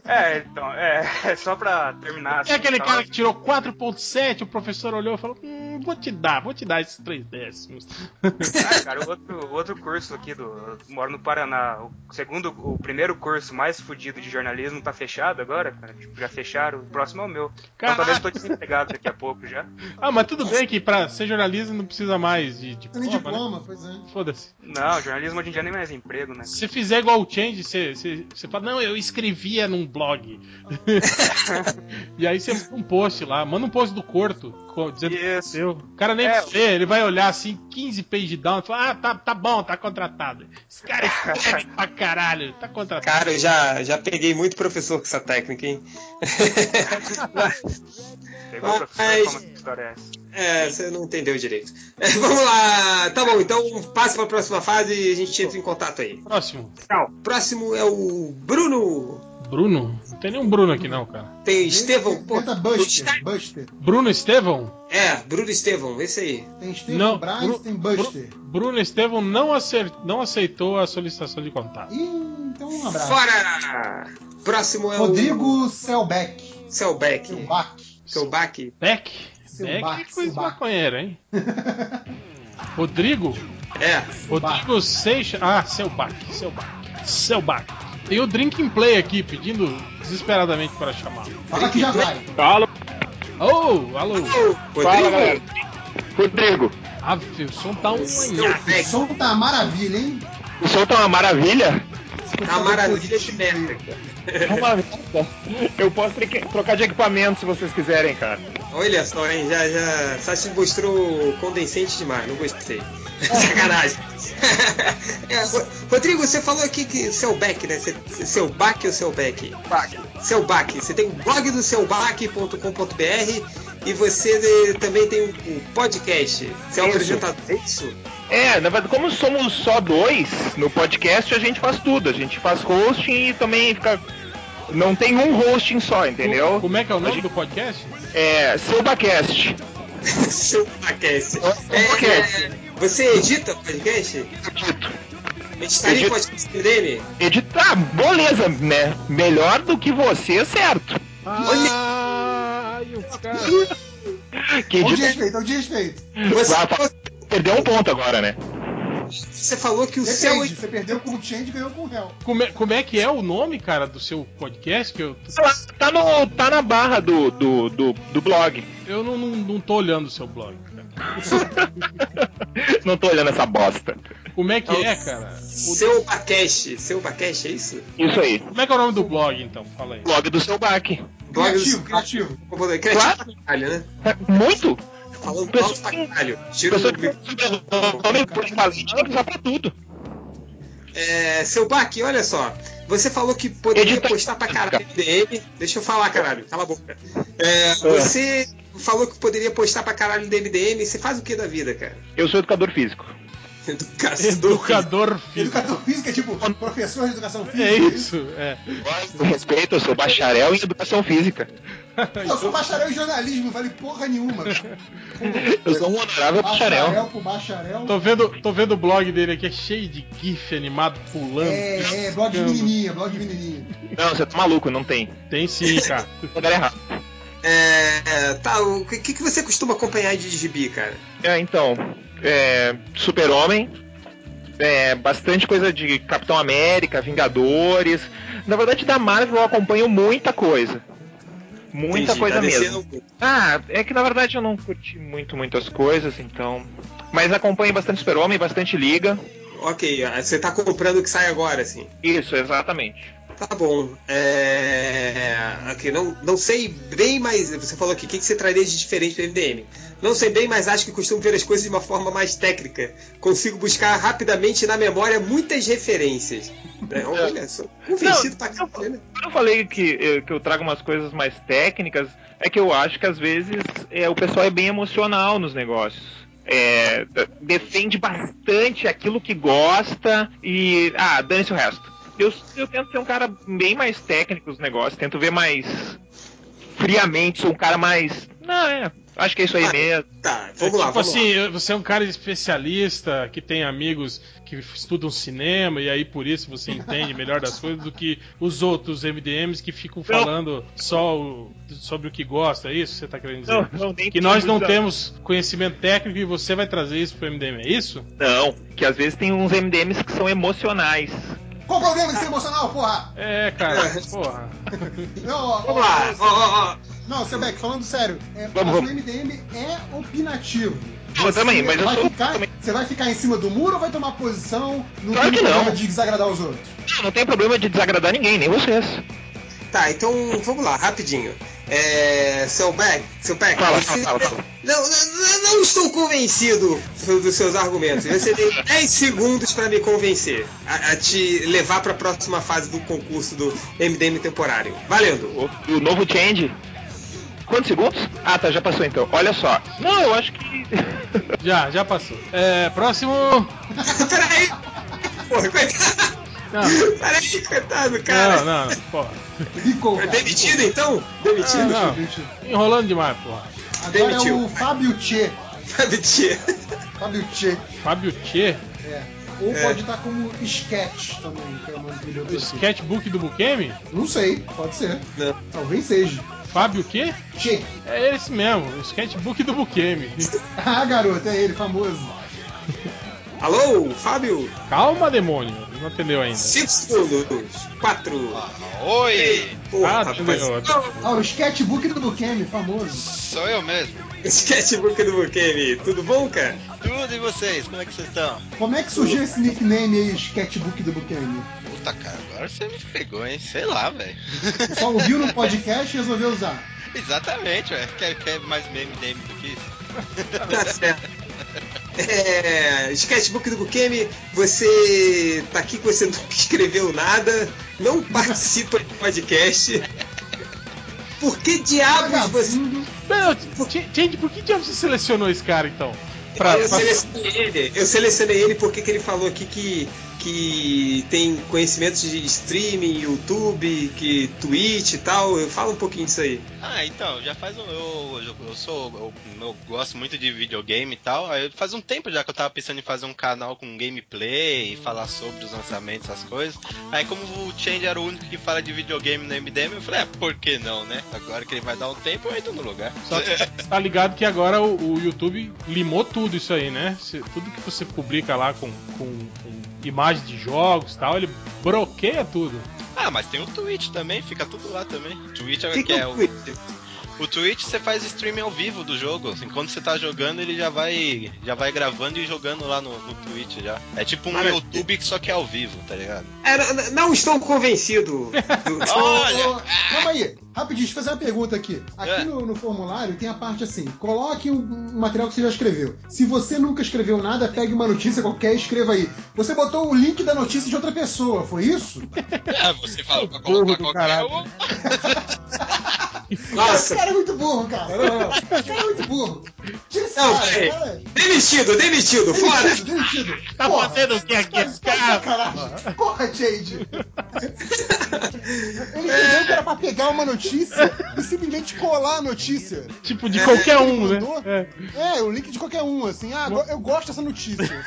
Speaker 18: É, então, é, é só pra terminar.
Speaker 2: É aquele
Speaker 18: tal.
Speaker 2: cara que tirou 4.7, o professor olhou e falou, hum, vou te dar, vou te dar esses três décimos.
Speaker 18: Ah, cara, o outro, outro curso aqui do. eu moro no Paraná. O segundo, o primeiro curso mais fudido de jornalismo tá fechado agora, cara. Tipo, já fecharam. O próximo é o meu. Então talvez eu tô desempregado daqui a pouco já.
Speaker 2: Ah, mas tudo bem que pra ser jornalista não precisa mais de diploma.
Speaker 3: Nem
Speaker 2: né?
Speaker 3: diploma, pois é.
Speaker 2: Foda-se.
Speaker 18: Não, jornalismo hoje em dia nem mais emprego, né?
Speaker 2: Se fizer igual o Change, você, você, você fala, não, eu escrevia num blog. e aí você manda um post lá, manda um post do Corto, dizendo que seu. O cara nem
Speaker 18: É.
Speaker 2: vê, ele vai olhar assim, 15 page down, e fala, ah, tá, tá bom, tá contratado. Esse cara escreve pra caralho, tá contratado.
Speaker 1: Cara, eu já, já peguei muito professor com essa técnica, hein?
Speaker 18: Pegou o professor como que história é essa?
Speaker 1: É, você não entendeu direito. É, vamos lá, tá bom, então passa pra próxima fase e a gente entra em contato aí.
Speaker 2: Próximo.
Speaker 1: Próximo é o Bruno.
Speaker 2: Bruno? Não tem nenhum Bruno aqui não, cara.
Speaker 1: Tem Estevão. Pô,
Speaker 3: Tenta Buster, Buster.
Speaker 2: Bruno Estevão?
Speaker 1: É, Bruno Estevão, esse aí.
Speaker 3: Tem Estevão
Speaker 2: Não,
Speaker 3: Braz,
Speaker 2: Bru-
Speaker 3: tem Buster.
Speaker 2: Bruno Estevão não, não aceitou a solicitação de contato.
Speaker 3: Ih, então um abraço.
Speaker 1: Fora! Próximo é
Speaker 3: Rodrigo Selbeck.
Speaker 1: o Selbeck.
Speaker 3: Selback.
Speaker 1: Selback.
Speaker 2: Beck? Beck
Speaker 3: Bach,
Speaker 2: é coisa maconheira, hein? Rodrigo?
Speaker 1: É.
Speaker 2: Rodrigo Seixas. Ah, Bach. Seu Bach. Tem o Drinking Play aqui pedindo desesperadamente para chamar.
Speaker 3: Fala que já vai.
Speaker 19: Fala,
Speaker 2: Oh, alô.
Speaker 19: fala galera. Rodrigo,
Speaker 2: Ave, o som tá um
Speaker 3: O
Speaker 2: manhaque.
Speaker 3: som tá uma maravilha, hein?
Speaker 19: o som tá uma maravilha.
Speaker 1: Tá uma maravilha de merda.
Speaker 19: É uma merda. Eu posso trocar de equipamento se vocês quiserem, cara.
Speaker 1: Olha só, hein? Já, já. Sassi mostrou condensente demais, não gostei. Sacanagem. É, Ro- Rodrigo, você falou aqui que seu back, né? Seu back ou seu back?
Speaker 19: Back.
Speaker 1: Seu back. Você tem o blog do seuback.com.br e você eh, também tem o o podcast. Você é um
Speaker 19: Isso.
Speaker 1: apresentador, é isso?
Speaker 19: É, na verdade, como somos só dois no podcast, a gente faz tudo. A gente faz hosting e também fica. Não tem um hosting só, entendeu?
Speaker 2: Como é que é o nome
Speaker 19: gente-
Speaker 2: do podcast?
Speaker 19: É,
Speaker 1: seu podcast.
Speaker 19: podcast.
Speaker 1: É, você edita podcast?
Speaker 19: Edito.
Speaker 1: Editaria
Speaker 19: Edito.
Speaker 1: podcast dele?
Speaker 19: Editar, beleza, né? Melhor do que você, certo?
Speaker 2: Ai, o cara.
Speaker 19: Que
Speaker 3: Onde
Speaker 19: edita...
Speaker 3: respeito, onde respeito.
Speaker 1: Você,
Speaker 19: Perdeu um ponto agora, né?
Speaker 1: você falou que o seu.
Speaker 3: Depende, você perdeu com o Change e ganhou com o réu.
Speaker 2: Como é, como é que é o nome, cara, do seu podcast? Que eu,
Speaker 19: Tá, no, tá na barra do, do, do, do blog.
Speaker 2: eu não, não, não tô olhando o seu blog.
Speaker 19: Não tô olhando essa bosta.
Speaker 2: Como é que é, cara? O-
Speaker 1: Seu Bacast. Seu Bacast, é isso?
Speaker 19: Isso aí.
Speaker 2: Como é que é o nome do blog, então? Fala aí.
Speaker 19: Blog do seu back.
Speaker 1: Blog do
Speaker 3: Criativo,
Speaker 1: seu-
Speaker 3: criativo.
Speaker 1: Criativo
Speaker 19: Claro.
Speaker 1: pra caralho, né?
Speaker 19: Muito?
Speaker 1: Falando alto pra caralho. Tira o
Speaker 19: que
Speaker 1: microfone.
Speaker 19: nome polivalente tem que usar pra tudo.
Speaker 1: É, seu Baque, olha só. Você falou que poderia
Speaker 19: Edita-
Speaker 1: postar pra caralho DM. Deixa eu falar, caralho. Cala a boca. É, você falou que poderia postar pra caralho do MDM. Você faz o que da vida, cara?
Speaker 19: Eu sou educador físico.
Speaker 1: Educação.
Speaker 2: Educador físico.
Speaker 3: Educador físico é tipo professor de educação física.
Speaker 2: É isso, é.
Speaker 19: Com respeito, eu sou bacharel em educação física.
Speaker 3: Eu sou bacharel em jornalismo, não vale porra nenhuma.
Speaker 19: Eu sou um honorável bacharel.
Speaker 3: Bacharel pro bacharel.
Speaker 2: Tô vendo, tô vendo o blog dele aqui, é cheio de GIF animado pulando.
Speaker 3: É, é, blog de menininha, blog de menininha.
Speaker 19: Não, você tá maluco, não tem.
Speaker 2: Tem sim, cara.
Speaker 19: Lugar errado.
Speaker 1: É, tá, o que, que você costuma acompanhar de gibi, cara?
Speaker 19: É, então, é, Super-Homem, é, bastante coisa de Capitão América, Vingadores. Na verdade, da Marvel eu acompanho muita coisa. Muita
Speaker 1: Entendi,
Speaker 19: coisa
Speaker 1: tá
Speaker 19: mesmo.
Speaker 1: descendo-
Speaker 19: Ah, é que na verdade eu não curti muito muitas coisas, então. Mas acompanho bastante Super-Homem, bastante Liga.
Speaker 1: Ok, você tá comprando o que sai agora, assim.
Speaker 19: Isso, exatamente.
Speaker 1: Tá bom. É. Ok, não, não sei bem, mas você falou aqui, o que, que você traria de diferente do MDM? Não sei bem, mas acho que costumo ver as coisas de uma forma mais técnica. Consigo buscar rapidamente na memória muitas referências. É, olha, sou convencido pra caralho, né?
Speaker 19: Quando eu falei que, eh, que eu trago umas coisas mais técnicas, é que eu acho que às vezes é, o pessoal é bem emocional nos negócios. É, defende bastante aquilo que gosta e. Ah, dane-se o resto. Eu, eu tento ser um cara bem mais técnico nos negócios, tento ver mais friamente, sou um cara mais. Não, é. Acho que é isso aí mesmo.
Speaker 1: Tá,
Speaker 2: É, tipo assim, você é um cara especialista que tem amigos que estudam cinema e aí por isso você entende melhor das coisas do que os outros MDMs que ficam falando só o- sobre o que gosta. É isso que você tá querendo dizer?
Speaker 19: Não, não,
Speaker 2: que nós não temos conhecimento técnico e você vai trazer isso pro MDM, é isso?
Speaker 19: Não, que às vezes tem uns MDMs que são emocionais.
Speaker 3: Qual o problema de ser emocional, porra?
Speaker 2: É, cara, porra.
Speaker 3: Não, ó,
Speaker 1: Vamos lá, ó, ó, ó.
Speaker 3: Não, seu Beck, falando sério, é,
Speaker 19: Vamos, vamos.
Speaker 3: o MDM é opinativo.
Speaker 19: Eu também, mas eu
Speaker 3: vai
Speaker 19: sou-
Speaker 3: ficar, Você vai ficar em cima do muro ou vai tomar posição no
Speaker 19: Claro que não.
Speaker 3: problema de desagradar os outros?
Speaker 19: Não tem problema de desagradar ninguém, nem vocês.
Speaker 1: Tá, então vamos lá, rapidinho. É, seu Beck, seu Beck,
Speaker 19: Fala,
Speaker 1: você-
Speaker 19: fala, fala.
Speaker 1: Não, não, não estou convencido dos seus argumentos. Você tem 10 segundos para me convencer, a, a te levar para a próxima fase do concurso do MDM temporário. Valendo.
Speaker 19: O, o novo Change. Quantos segundos? Ah, tá, já passou então. Olha só. Não, eu acho que.
Speaker 2: Já, já passou. É, próximo.
Speaker 1: Peraí! Porra, coitado!
Speaker 2: Não.
Speaker 1: Peraí, coitado, cara!
Speaker 2: Não, não, não, porra.
Speaker 3: Ficou.
Speaker 1: É demitido então? Demitido?
Speaker 2: Ah, não. Enrolando demais, porra.
Speaker 3: Agora
Speaker 1: Demitiu.
Speaker 3: é o Fábio Tchê.
Speaker 1: Fábio Tchê.
Speaker 3: Fábio Tchê.
Speaker 2: Fábio Tchê?
Speaker 3: É. Ou
Speaker 1: É.
Speaker 3: pode estar como Sketch também, que é deu pra
Speaker 2: O sketchbook do Bukemi?
Speaker 3: Não sei, pode ser.
Speaker 1: Não.
Speaker 3: Talvez seja.
Speaker 2: Fábio o quê?
Speaker 3: Tchê.
Speaker 2: É esse mesmo, o sketchbook do Bukemi.
Speaker 3: Ah, garoto, é ele, famoso.
Speaker 1: Alô, Fábio?
Speaker 2: Calma, demônio. Não atendeu ainda.
Speaker 1: 5 segundos. 4.
Speaker 20: Oi!
Speaker 1: Porra,
Speaker 2: Ah,
Speaker 1: rapaz.
Speaker 3: Ah, o sketchbook do Bukemi, famoso.
Speaker 20: Sou eu mesmo.
Speaker 1: Sketchbook do Bukemi. Tudo bom, cara?
Speaker 20: Tudo e vocês? Como é que vocês estão?
Speaker 3: Como é que surgiu esse nickname aí, sketchbook do Bukemi?
Speaker 20: Puta cara, agora você me pegou, hein? Sei lá, velho.
Speaker 3: Só ouviu no podcast e resolveu usar.
Speaker 20: Exatamente, velho. Quer, quer mais meme DM do que isso?
Speaker 1: Tá certo. É, sketchbook do Bukemi, você tá aqui que você nunca escreveu nada, não participa do podcast. Por que diabos você.
Speaker 2: Não, Change, por que diabos você selecionou esse cara então? Pra,
Speaker 1: eu
Speaker 2: pra-
Speaker 1: selecionei ele. Eu selecionei ele porque que ele falou aqui que, que tem conhecimentos de streaming, YouTube, que Twitch e tal. Eu falo um pouquinho disso aí.
Speaker 20: Ah, então, já faz um. Eu, eu, eu sou. Eu, eu gosto muito de videogame e tal. Aí faz um tempo já que eu tava pensando em fazer um canal com gameplay e falar sobre os lançamentos, essas coisas. Aí, como o Change era o único que fala de videogame no MDM, eu falei, é, por que não, né? Agora que ele vai dar um tempo, eu entro no lugar.
Speaker 2: Só que você tá ligado que agora o, o YouTube limou tudo isso aí, né? Você- tudo que você publica lá com, com, com imagens de jogos e tal, ele bloqueia tudo.
Speaker 20: Ah, mas tem o Twitch também, fica tudo lá também. Twitch é,
Speaker 1: Que
Speaker 20: é
Speaker 1: é
Speaker 20: o.
Speaker 1: o Twitch?
Speaker 20: O Twitch você faz streaming ao vivo do jogo. Enquanto você tá jogando, ele já vai já vai gravando e jogando lá no, no Twitch já. É tipo um. YouTube que só que é ao vivo, tá ligado?
Speaker 1: É, não estou convencido. do-
Speaker 20: Olha!
Speaker 3: Ô, ô, calma aí, rapidinho, deixa eu fazer uma pergunta aqui. Aqui
Speaker 20: É.
Speaker 3: no, no formulário tem a parte assim: coloque um, um material que você já escreveu. Se você nunca escreveu nada, pegue uma notícia qualquer e escreva aí. Você botou o link da notícia de outra pessoa, foi isso?
Speaker 20: É, você fala pra colocar qualquer
Speaker 2: caralho.
Speaker 20: um.
Speaker 1: Nossa.
Speaker 3: Esse cara é muito burro, cara. Não, não. Esse cara é muito burro. Tira esse
Speaker 1: Não,
Speaker 3: cara, cara.
Speaker 1: Demitido, demitido, fora!
Speaker 3: Demitido, demitido.
Speaker 2: Tá
Speaker 3: Porra,
Speaker 2: fazendo o que aqui, esse cara?
Speaker 3: sacanagem. Porra, Jade. Ele entendeu que era pra pegar uma notícia e simplesmente colar a notícia.
Speaker 2: Tipo, de qualquer
Speaker 3: Ele
Speaker 2: um, né? É.
Speaker 3: É, o link de qualquer um, assim. Ah, go- eu gosto dessa notícia.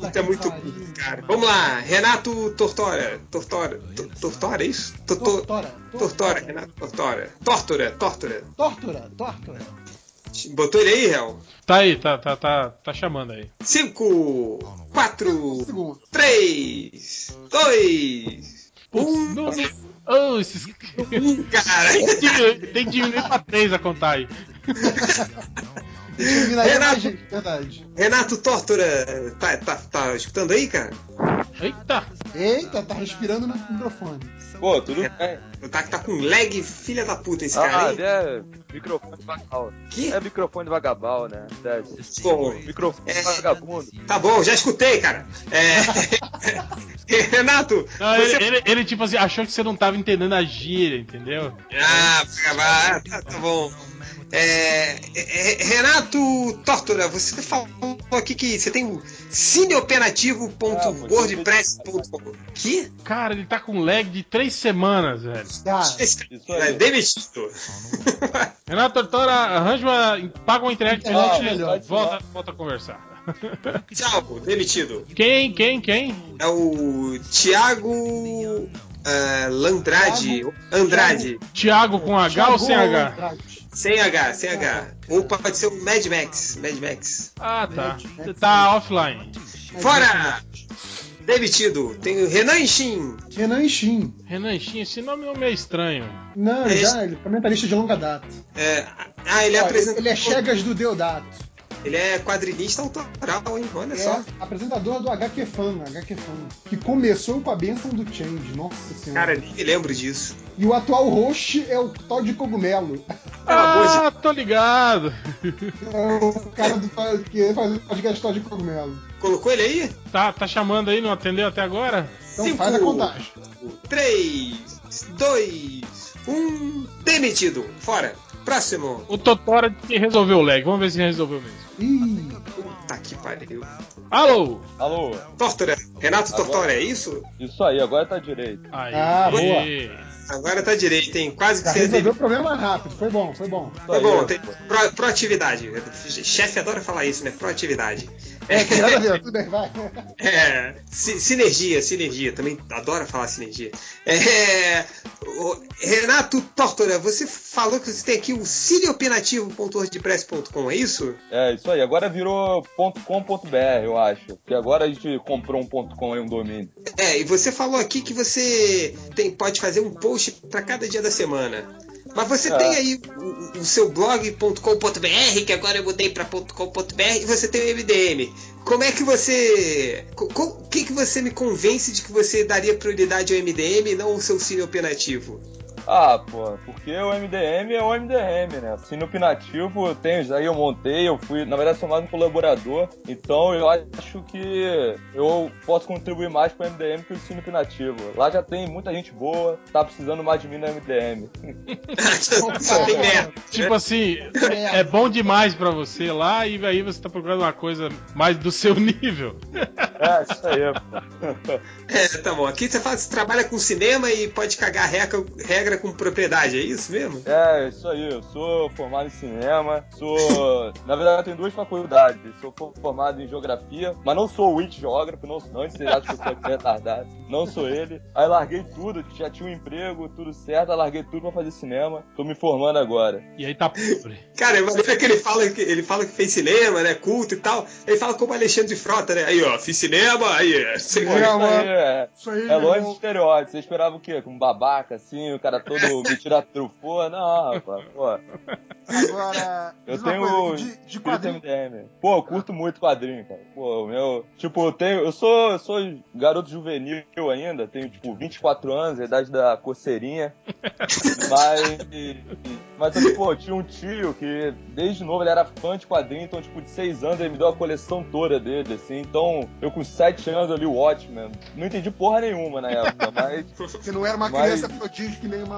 Speaker 1: Puta, é muito burro, cara. Vamos lá, Renato Tortora. Tortora. Tor- Tortora, é isso? Tor- tor-
Speaker 3: Tortora.
Speaker 1: Tortora, Renato Tortora. Tortura, Tortura.
Speaker 3: Tortura, tortura.
Speaker 1: Botou ele aí, Real?
Speaker 2: Tá aí, tá, tá, tá, tá chamando aí.
Speaker 1: 5, 4,
Speaker 3: Segundo.
Speaker 1: 3, 2,
Speaker 2: Putz, não, não- Oh, esses...
Speaker 1: 1, cara.
Speaker 2: tem, que diminuir, pra três a contar aí.
Speaker 1: Renato.
Speaker 3: gente, verdade.
Speaker 1: Renato Tortura, tá, tá, tá escutando aí, cara?
Speaker 2: Eita!
Speaker 3: Eita, tá respirando no microfone.
Speaker 21: Pô, tudo bem.
Speaker 1: Tá, tá com lag, filha da puta esse cara
Speaker 21: Ah,
Speaker 1: aí.
Speaker 21: é microfone vagabundo.
Speaker 1: Que?
Speaker 21: É microfone vagabundo, né? Sério.
Speaker 1: Pô,
Speaker 21: Microfone
Speaker 1: É.
Speaker 21: vagabundo.
Speaker 1: Tá bom, já escutei, cara. É... Renato,
Speaker 2: Não,
Speaker 1: você...
Speaker 2: ele, ele, ele, tipo assim, achou que você não tava entendendo a gíria, entendeu?
Speaker 1: Ah, ah, tá, tá bom. É, é, é, Renato Tortura, você falou aqui que você tem o cineoperativo.wordpress.com. Que?
Speaker 2: Cara, ele tá com lag de três semanas, velho.
Speaker 3: Cara
Speaker 1: é demitido.
Speaker 2: Renato Tortora, arranja uma. paga uma internet
Speaker 3: Internet
Speaker 2: melhor.
Speaker 3: melhor.
Speaker 2: Volta, volta a conversar.
Speaker 1: Tchau, demitido.
Speaker 2: Quem, quem, quem?
Speaker 1: É o Thiago ah, Landrade.
Speaker 3: Thiago-
Speaker 1: Andrade.
Speaker 2: Thiago com H ou sem H?
Speaker 3: Andrade.
Speaker 1: Sem H, sem H. Ou pode ser o Mad Max. Mad Max.
Speaker 2: Ah, tá. Tá offline.
Speaker 1: Fora! Demitido. Tem o Renan Shin.
Speaker 3: Renan Shin.
Speaker 2: Renan Chin, esse nome é meio estranho.
Speaker 3: Não,
Speaker 1: É
Speaker 3: já, ele é comentarista de longa data.
Speaker 1: É, ah, ele é apresentador.
Speaker 3: Ele é Chegas do Deodato.
Speaker 1: Ele é quadrinista autoral, hein? Olha
Speaker 3: É
Speaker 1: só.
Speaker 3: apresentador do HQ Fan, HQ Fan. Que começou com a benção do Change, nossa senhora.
Speaker 1: Cara, nem me lembro disso.
Speaker 3: E o atual host é o Todd Cogumelo.
Speaker 2: Ah, tô ligado.
Speaker 3: É o cara do que faz o podcast Todd Cogumelo.
Speaker 1: Colocou ele aí?
Speaker 2: Tá, tá chamando aí, não atendeu até agora?
Speaker 3: Então
Speaker 1: Cinco.
Speaker 3: faz a contagem.
Speaker 1: 3, 2, 1. Demitido. Fora. Próximo.
Speaker 2: O Totora resolveu o lag. Vamos ver se resolveu mesmo.
Speaker 3: Ih,
Speaker 1: Puta que pariu.
Speaker 2: Alô?
Speaker 10: Alô?
Speaker 1: Tortora. Renato
Speaker 10: Agora-
Speaker 1: Tortora, é isso?
Speaker 10: Isso aí, agora tá direito.
Speaker 2: Aí.
Speaker 3: Ah, boa.
Speaker 1: Agora tá direito, hein? Quase que
Speaker 3: já
Speaker 1: você
Speaker 3: resolveu o problema rápido. Foi bom, foi bom.
Speaker 1: Tá bom, tem pro, proatividade. Chefe adora falar isso, né? Proatividade.
Speaker 3: É, tem nada a ver, tudo bem, vai.
Speaker 1: É, si- sinergia, sinergia. Também adora falar sinergia. É, o Renato Tortora, você falou que você tem aqui o cineopinativo.wordpress.com, é isso?
Speaker 10: É, isso aí. Agora virou .com.br, eu acho. Que agora a gente comprou um .com aí, um domínio.
Speaker 1: É, e você falou aqui que você tem, pode fazer um post para cada dia da semana. Mas você
Speaker 10: É.
Speaker 1: tem aí o, o seu blog.com.br, que agora eu mudei para .com.br, e você tem o MDM. Como é que você. O que, que você me convence de que você daria prioridade ao MDM e não ao seu cine opinativo?
Speaker 10: Ah, pô, porque o MDM é o MDM, né? Cine opinativo, eu tenho, já eu montei, eu fui, na verdade, sou mais um colaborador, então eu acho que eu posso contribuir mais pro MDM que o Cine opinativo. Lá já tem muita gente boa, tá precisando mais de mim no MDM.
Speaker 1: Só tem merda.
Speaker 2: Tipo assim, é bom demais pra você lá e aí você tá procurando uma coisa mais do seu nível.
Speaker 10: É, isso aí, pô.
Speaker 1: É, tá bom. Aqui você, fala, você trabalha com cinema e pode cagar regra, regra com propriedade, é isso mesmo?
Speaker 10: É, isso aí, eu sou formado em cinema, sou. Na verdade, eu tenho duas faculdades. Sou fo- formado em geografia, mas não sou o Witch geógrafo, não, não vocês acham que eu sou retardado. Não sou ele. Aí larguei tudo, já tinha um emprego, tudo certo, aí larguei tudo pra fazer cinema. Tô me formando agora.
Speaker 2: E aí tá pobre.
Speaker 1: Cara, maneira que ele fala que ele fala que fez cinema, né? Culto e tal. Ele fala como Alexandre de Frota, né? Aí, ó, fiz cinema, aí, é.
Speaker 10: Pô, isso aí é,
Speaker 3: Isso aí,
Speaker 10: é longe de estereótipo. Você esperava o quê? Com um babaca, assim, o cara todo me tirar trufô? Não, rapaz, pô.
Speaker 3: Agora,
Speaker 10: Eu
Speaker 3: uma
Speaker 10: tenho
Speaker 3: coisa, de, de quadrinho.
Speaker 10: MDM. Pô, eu curto muito quadrinho, cara. Pô, o meu. Tipo, eu tenho. Eu sou, eu sou garoto juvenil ainda, tenho, tipo, 24 anos, a idade da coceirinha. mas. Mas, então, pô, eu tinha um tio que, desde novo, ele era fã de quadrinho, então, tipo, de 6 anos ele me deu a coleção toda dele, assim. Então, eu com 7 anos eu li o Watchmen. Não entendi porra nenhuma na época, mas.
Speaker 3: Você não era uma
Speaker 10: Mas-
Speaker 3: criança prodígio que nem o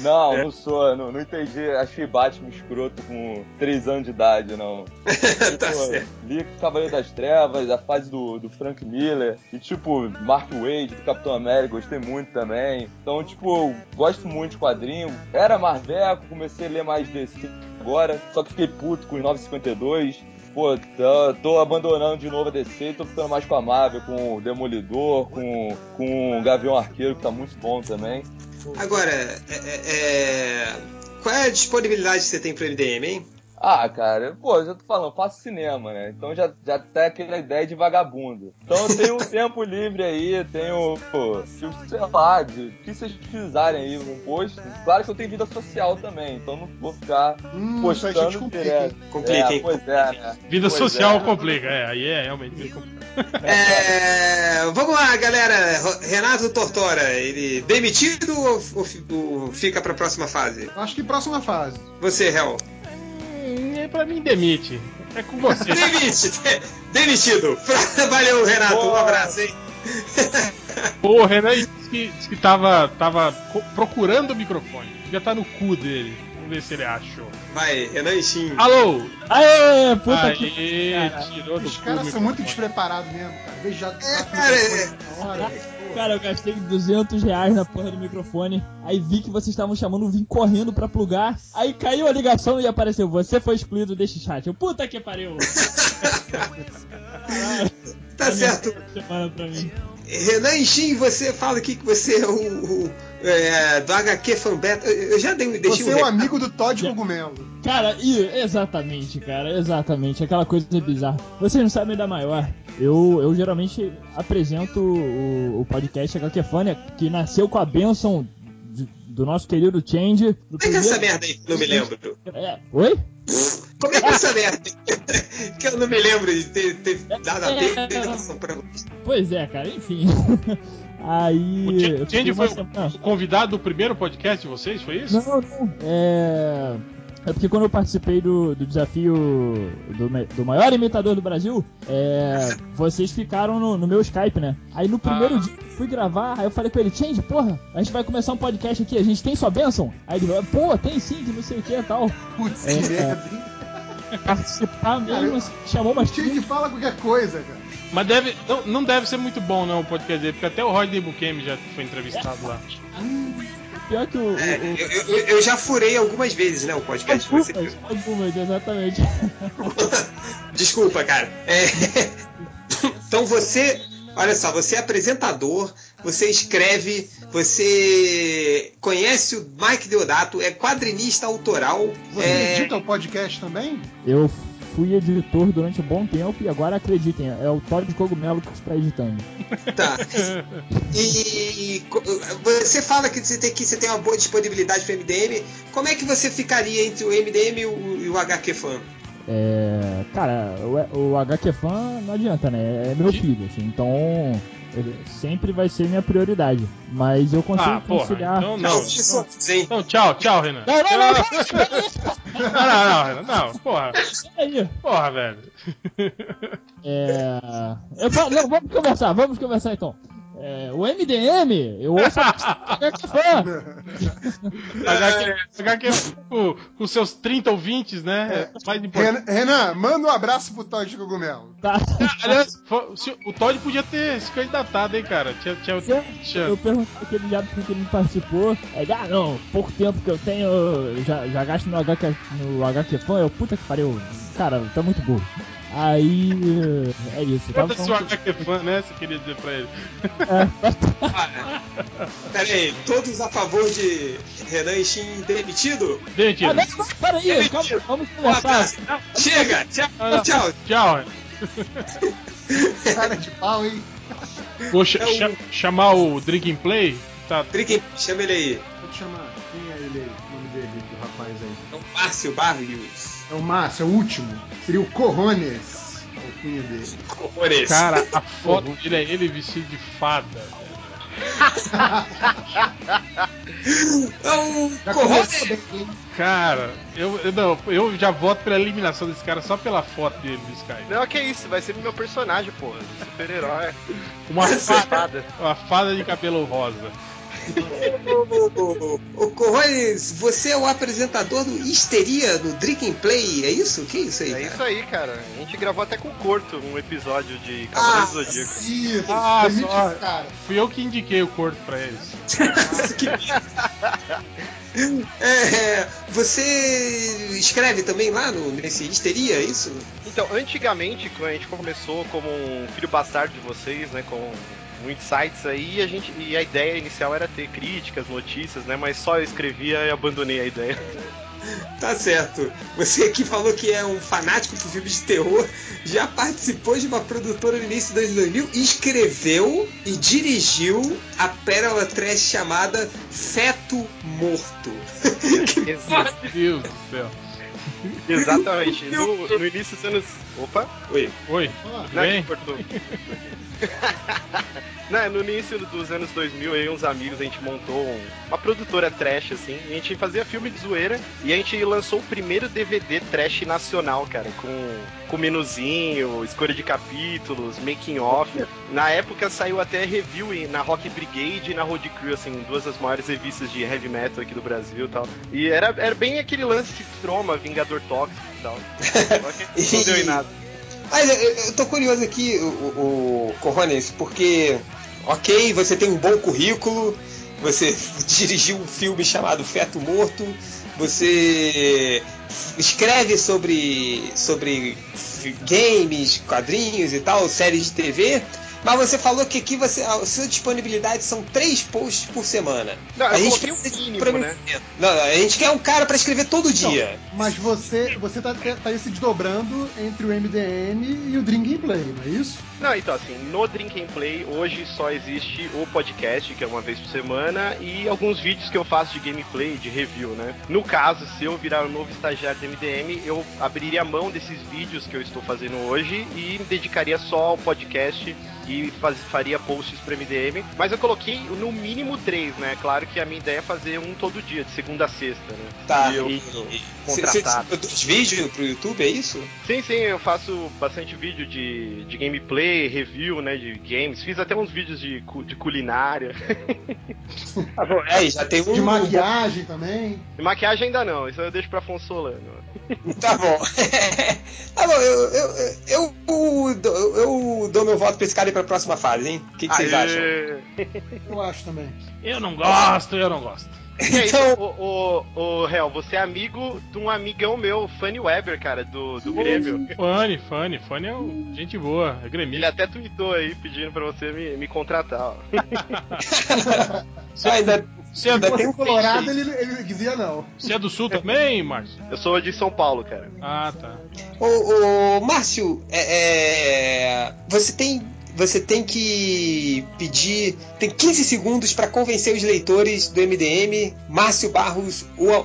Speaker 10: Não, não sou, não, não entendi. Achei Batman escroto com 3 anos de idade, não.
Speaker 1: tá
Speaker 10: Pô,
Speaker 1: certo.
Speaker 10: li Cavaleiro das Trevas, a fase do, do Frank Miller, e tipo, Mark Wade, do Capitão América, gostei muito também. Então, tipo, eu gosto muito de quadrinho. Era Marveco, comecei a ler mais DC agora, só que fiquei puto com os 952. Pô, tô, tô abandonando de novo a DC e tô ficando mais com a Marvel, com o Demolidor, com, com o Gavião Arqueiro, que tá muito bom também.
Speaker 1: Agora, é, é- é, qual é a disponibilidade que você tem pro MDM, hein?
Speaker 10: Ah, cara, pô, já tô falando, faço cinema, né? Então já, já tem aquela ideia de vagabundo. Então eu tenho um tempo livre aí, tenho, pô, se- sei lá, de o que vocês precisarem aí, um post. Claro que eu tenho vida social também, então não vou ficar
Speaker 3: Hum,
Speaker 10: postando
Speaker 3: complica,
Speaker 10: direto.
Speaker 3: hein?
Speaker 1: Complica,
Speaker 10: é? Pois é, né?
Speaker 2: Vida
Speaker 10: Pois
Speaker 2: social
Speaker 10: é.
Speaker 2: complica, é, aí é realmente meio complicado.
Speaker 1: É, vamos lá, galera. Renato Tortora, ele demitido ou, ou ou fica pra próxima fase?
Speaker 3: Acho que próxima fase.
Speaker 1: Você, Hel.
Speaker 2: Pra mim, demite. É com você.
Speaker 1: Demite! Demitido! Valeu, Renato. Um
Speaker 10: Boa.
Speaker 1: abraço, hein?
Speaker 2: Pô, o Renan disse que, disse que tava, tava procurando o microfone. Devia estar no cu dele. Vamos ver se ele achou.
Speaker 1: Vai, Renan Shin.
Speaker 2: Alô?
Speaker 4: Aê, puta
Speaker 2: Aê,
Speaker 4: que. Cara,
Speaker 2: tirou do
Speaker 3: Os caras são muito despreparados mesmo, cara. Veja já
Speaker 1: É, cara, é-
Speaker 3: hora.
Speaker 16: Cara, eu gastei 200 reais na porra do microfone. Aí vi que vocês estavam chamando, vim correndo pra plugar. Aí caiu a ligação e apareceu: Você foi excluído deste chat. Eu, puta que pariu.
Speaker 1: Tá certo.
Speaker 16: Semana pra mim.
Speaker 1: Renan Enchim, você fala aqui que você é o, o é, do HQ Fanbeta. Eu eu já dei, deixei
Speaker 3: Você é
Speaker 1: um
Speaker 3: o
Speaker 1: recado.
Speaker 3: amigo do Todd Cogumelo.
Speaker 16: Cara, e, exatamente, cara, exatamente. Aquela coisa bizarra. Vocês não sabem da maior. Eu, eu geralmente apresento o, o podcast HQ Fania, que nasceu com a benção de- do nosso querido Change. do
Speaker 1: Como é que é essa
Speaker 16: primeiro-
Speaker 1: merda aí que eu não me lembro?
Speaker 16: É, oi?
Speaker 1: Como é que é essa merda que eu não me lembro de ter, ter dado a
Speaker 16: É.
Speaker 1: pra você.
Speaker 16: Pois é, cara, enfim. Aí.
Speaker 2: O Change foi
Speaker 16: semana-
Speaker 2: o convidado do primeiro podcast de vocês, foi isso?
Speaker 16: Não, não. É. É porque quando eu participei do, do desafio do, do maior imitador do Brasil, é, vocês ficaram no, no meu Skype, né? Aí no primeiro
Speaker 2: Ah.
Speaker 16: dia que eu fui gravar, aí eu falei com ele, Change, porra, a gente vai começar um podcast aqui, a gente tem sua bênção? Aí ele falou, pô, tem sim, que não sei o que e tal.
Speaker 3: Putz,
Speaker 16: É,
Speaker 3: que
Speaker 16: é,
Speaker 3: merda.
Speaker 16: Participar mesmo, assim, chamou mais
Speaker 3: Change fala qualquer coisa, cara.
Speaker 2: Mas deve, não, não deve ser muito bom, não, o podcast dele, porque até o Rodney Bukemi já foi entrevistado lá.
Speaker 16: Pior que o.
Speaker 1: É, eu, eu- eu já furei algumas vezes, né, o podcast que você
Speaker 16: Algumas, algumas, exatamente.
Speaker 1: Desculpa, cara. É, Então você, olha só, você é apresentador, você escreve, você conhece o Mike Deodato, é quadrinista autoral.
Speaker 3: Você
Speaker 1: é...
Speaker 3: edita o podcast também?
Speaker 16: Eu fui editor durante um bom tempo e agora acreditem, é o Todd Cogumelo que está editando.
Speaker 1: Tá. E, e você fala que você tem, que você tem uma boa disponibilidade para MDM. Como é que você ficaria entre o MDM e o, e o HQ Fan?
Speaker 16: É, cara, o, o HQ Fan não adianta, né? É meu filho, assim, então ele sempre vai ser minha prioridade. Mas eu consigo
Speaker 2: Ah, porra,
Speaker 16: conciliar.
Speaker 2: então não. Então, então tchau, tchau, Renan.
Speaker 16: Não, não, não,
Speaker 2: não, não, não, Renan, não, porra. Porra, velho.
Speaker 16: É, eu não, vamos conversar, vamos conversar então. É, o MDM, eu ouço a HQ Fan.
Speaker 2: HQ, HQ com, com seus 30 ouvintes, né? É mais importante.
Speaker 3: Renan, Renan, manda um abraço pro Todd Cogumelo.
Speaker 16: Tá.
Speaker 2: Aliás, fo- se- o Todd podia ter se candidatado, hein, cara? Tinha, tinha,
Speaker 16: Eu,
Speaker 2: tinha-
Speaker 16: eu perguntei aquele viado por que ele não participou. Ele, ah, não, pouco tempo que eu tenho, eu já, já gasto no HQ, no HQ Fan. Eu, puta que pariu, cara, tá muito burro. Aí, é isso.
Speaker 2: Foda-se o
Speaker 16: que-
Speaker 2: HQ fã, né? Você queria dizer pra ele.
Speaker 1: Pera aí, todos a favor de Renan Shin demitido?
Speaker 2: Demitido.
Speaker 16: Ah, não, não, peraí, calma, vamos conversar.
Speaker 1: Chega, tchau,
Speaker 2: Não, não.
Speaker 1: tchau.
Speaker 2: Tchau.
Speaker 3: Cara de pau, hein?
Speaker 2: Vou cha- cha- chamar o Drink and Play. Tá.
Speaker 1: Drink, chama ele aí.
Speaker 3: Vou te chamar. Quem é ele aí? Rapaz aí.
Speaker 1: É o Márcio Barrios.
Speaker 3: É o Márcio, é o último. Seria o Corrones. É o dele.
Speaker 1: Corrones.
Speaker 2: Cara, a foto dele é ele vestido de fada.
Speaker 1: É o
Speaker 3: Corrones.
Speaker 2: Cara, eu, eu, não, eu já voto pela eliminação desse cara só pela foto dele do Sky.
Speaker 5: Não, que isso, vai ser meu personagem, porra. Super-herói.
Speaker 2: Uma fada, uma fada de cabelo rosa.
Speaker 1: Ô Corrones, você é o apresentador do Histeria do Drink and Play, é isso? Que é isso aí?
Speaker 5: É
Speaker 1: cara?
Speaker 5: isso aí, cara. A gente gravou até com o Corto um episódio de
Speaker 1: Ah,
Speaker 5: Cavaleiros do Zodíaco.
Speaker 3: Isso,
Speaker 2: Ah,
Speaker 3: demite
Speaker 2: só.
Speaker 3: cara.
Speaker 2: Fui eu que indiquei o corpo pra eles.
Speaker 1: É, você escreve também lá no, nesse Histeria, é isso?
Speaker 5: Então, antigamente, quando a gente começou como um filho bastardo de vocês, né, com muitos sites aí, a gente e a ideia inicial era ter críticas, notícias, né, mas só eu escrevia e abandonei a ideia.
Speaker 1: Tá certo. Você que falou que é um fanático por filmes de terror, já participou de uma produtora no início dos anos 2000, escreveu e dirigiu a pérola trash chamada Feto Morto.
Speaker 2: Meu Deus do céu.
Speaker 5: Exatamente. No, no início dos anos. Opa!
Speaker 1: Oi.
Speaker 2: Oi.
Speaker 5: Não,
Speaker 2: Bem?
Speaker 5: Não, no início dos anos 2000, eu e uns amigos, a gente montou um- uma produtora trash, assim, e a gente fazia filme de zoeira, e a gente lançou o primeiro DVD trash nacional, cara, com, com menuzinho, escolha de capítulos, making off. Na época saiu até review na Rock Brigade e na Road Crew, assim, duas das maiores revistas de heavy metal aqui do Brasil e tal. E era, era bem aquele lance de troma, Vingador Tóxico e tal. Só que não deu em nada.
Speaker 1: Mas eu, eu tô curioso aqui, o, o, Corrones, porque Ok, você tem um bom currículo, você dirigiu um filme chamado Feto Morto, você escreve sobre, sobre games, quadrinhos e tal, séries de TV. Mas você falou que aqui você, a sua disponibilidade são três posts por semana.
Speaker 5: Não, eu
Speaker 1: a gente
Speaker 5: um mínimo,
Speaker 1: comprometimento. Não, a gente quer um cara pra escrever todo dia.
Speaker 3: Mas você, você tá, tá aí se desdobrando entre o MDM e o Dream Gameplay, não é isso?
Speaker 5: Não, então assim, no Drink and Play hoje só existe o podcast, que é uma vez por semana, e alguns vídeos que eu faço de gameplay, de review, né? No caso, se eu virar um novo estagiário do MDM, eu abriria a mão desses vídeos que eu estou fazendo hoje e me dedicaria só ao podcast e faz, faria posts pro MDM. Mas eu coloquei no mínimo três, né? Claro que a minha ideia é fazer um todo dia, de segunda a sexta, né?
Speaker 1: Tá.
Speaker 5: E eu
Speaker 1: E-
Speaker 5: fui
Speaker 1: Você
Speaker 5: contratado.
Speaker 1: produz vídeo pro YouTube, é isso?
Speaker 5: Sim, sim, eu faço bastante vídeo de, de gameplay, review, né, de games. Fiz até uns vídeos de, de culinária.
Speaker 1: É, já tem um.
Speaker 3: De maquiagem também.
Speaker 5: De maquiagem ainda não, isso eu deixo pra Afonso Solano.
Speaker 1: Tá bom. tá bom, eu, eu, eu, eu, dou- eu dou meu voto pra esse cara ir pra próxima fase, hein? O que, que vocês acham?
Speaker 3: Eu acho também.
Speaker 2: Eu não gosto, eu não gosto.
Speaker 5: E aí, o, o, o Hel, você é amigo de um amigão meu, Fanny Weber, cara, do, do Grêmio.
Speaker 2: Fanny, Fanny, Fanny é um- gente boa, é
Speaker 5: Ele
Speaker 2: gremista.
Speaker 5: até tweetou aí pedindo pra você me, me contratar, ó.
Speaker 1: Ah, ainda,
Speaker 2: Você é,
Speaker 1: ainda
Speaker 2: do,
Speaker 1: tem um
Speaker 3: Colorado, ele, ele dizia não.
Speaker 2: você é do sul também, Márcio?
Speaker 5: Eu sou de São Paulo, cara.
Speaker 2: Ah, tá.
Speaker 1: Ô, ô, Márcio, é, é, você tem. Você tem que pedir. Tem 15 segundos pra convencer os leitores do MDM, Márcio Barros, o,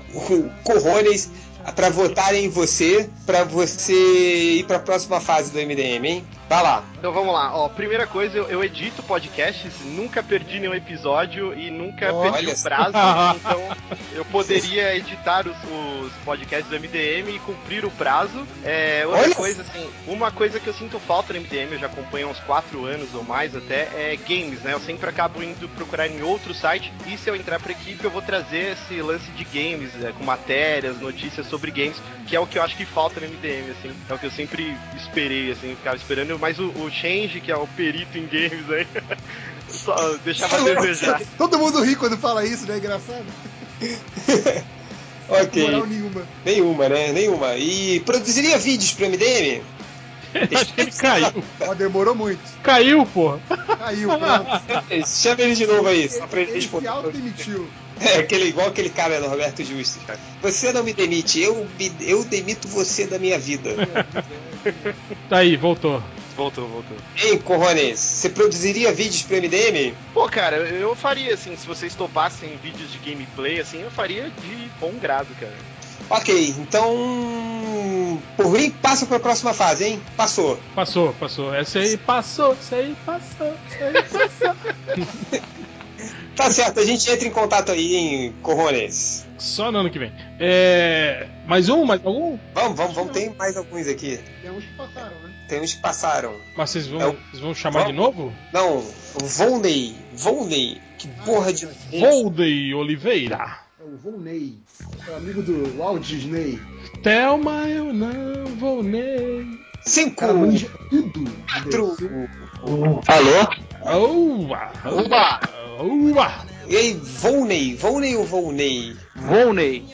Speaker 1: Corrones, pra votarem em você, pra você ir pra próxima fase do MDM, hein? Vai lá.
Speaker 5: Então vamos lá, ó. Primeira coisa, eu, eu edito podcasts, nunca perdi nenhum episódio e nunca
Speaker 1: Olha
Speaker 5: perdi o
Speaker 1: só.
Speaker 5: prazo. então eu poderia editar os, os podcasts do MDM e cumprir o prazo. É, outra
Speaker 1: Olha
Speaker 5: coisa, assim, uma coisa que eu sinto falta no MDM, eu já acompanho há uns 4 anos ou mais até, é games, né? Eu sempre acabo indo procurar em outro site e se eu entrar pra equipe eu vou trazer esse lance de games, é, com matérias, notícias sobre games, que é o que eu acho que falta no MDM, assim. É o que eu sempre esperei, assim, ficava esperando, mas o, o Change, que é o perito em games aí, só deixava a desejar.
Speaker 3: Todo mundo ri quando fala isso, né? Engraçado.
Speaker 1: Ok.
Speaker 3: Moral nenhuma.
Speaker 1: Nenhuma, né? Nenhuma. E produziria vídeos pro MDM?
Speaker 2: Acho que ele caiu.
Speaker 3: Ó, demorou muito.
Speaker 2: Caiu, porra.
Speaker 3: Caiu, pronto.
Speaker 1: Chama ele de novo aí, só pra ele
Speaker 3: Ele se
Speaker 1: responder.
Speaker 3: autodemitiu.
Speaker 1: É, aquele, igual aquele cara do Roberto Justus. Você não me demite, eu, me- eu demito você da minha vida.
Speaker 2: Tá aí, voltou.
Speaker 5: Voltou, voltou.
Speaker 1: Hein, Corrones, você produziria vídeos pro MDM?
Speaker 5: Pô, cara, eu faria, assim, se vocês topassem vídeos de gameplay, assim, eu faria de bom grado, cara.
Speaker 1: Ok, então. Por mim, passa pra próxima fase, hein? Passou.
Speaker 2: Passou, passou. Essa aí passou, essa aí passou, essa aí passou.
Speaker 1: Tá certo, a gente entra em contato aí, hein, Corrones.
Speaker 2: Só no ano que vem. É. Mais um? Mais algum?
Speaker 1: Vamos, vamos, vamos. Tem mais alguns aqui.
Speaker 3: Tem uns que passaram, né?
Speaker 1: Tem uns que passaram.
Speaker 2: Mas vocês vão,
Speaker 1: É o-
Speaker 2: vocês vão chamar de novo?
Speaker 1: Não, o Volney. Volney. Que porra de.
Speaker 2: Voldey Oliveira.
Speaker 3: É o Volney. É o amigo do Walt Disney.
Speaker 2: Thelma, eu não vou nem.
Speaker 1: Cinco.
Speaker 3: Cara, manja tudo.
Speaker 1: Quatro.
Speaker 5: Alô?
Speaker 2: Oba!
Speaker 5: Oba!
Speaker 2: Oba!
Speaker 1: E aí, Volney? Volney ou Volney?
Speaker 17: Volney.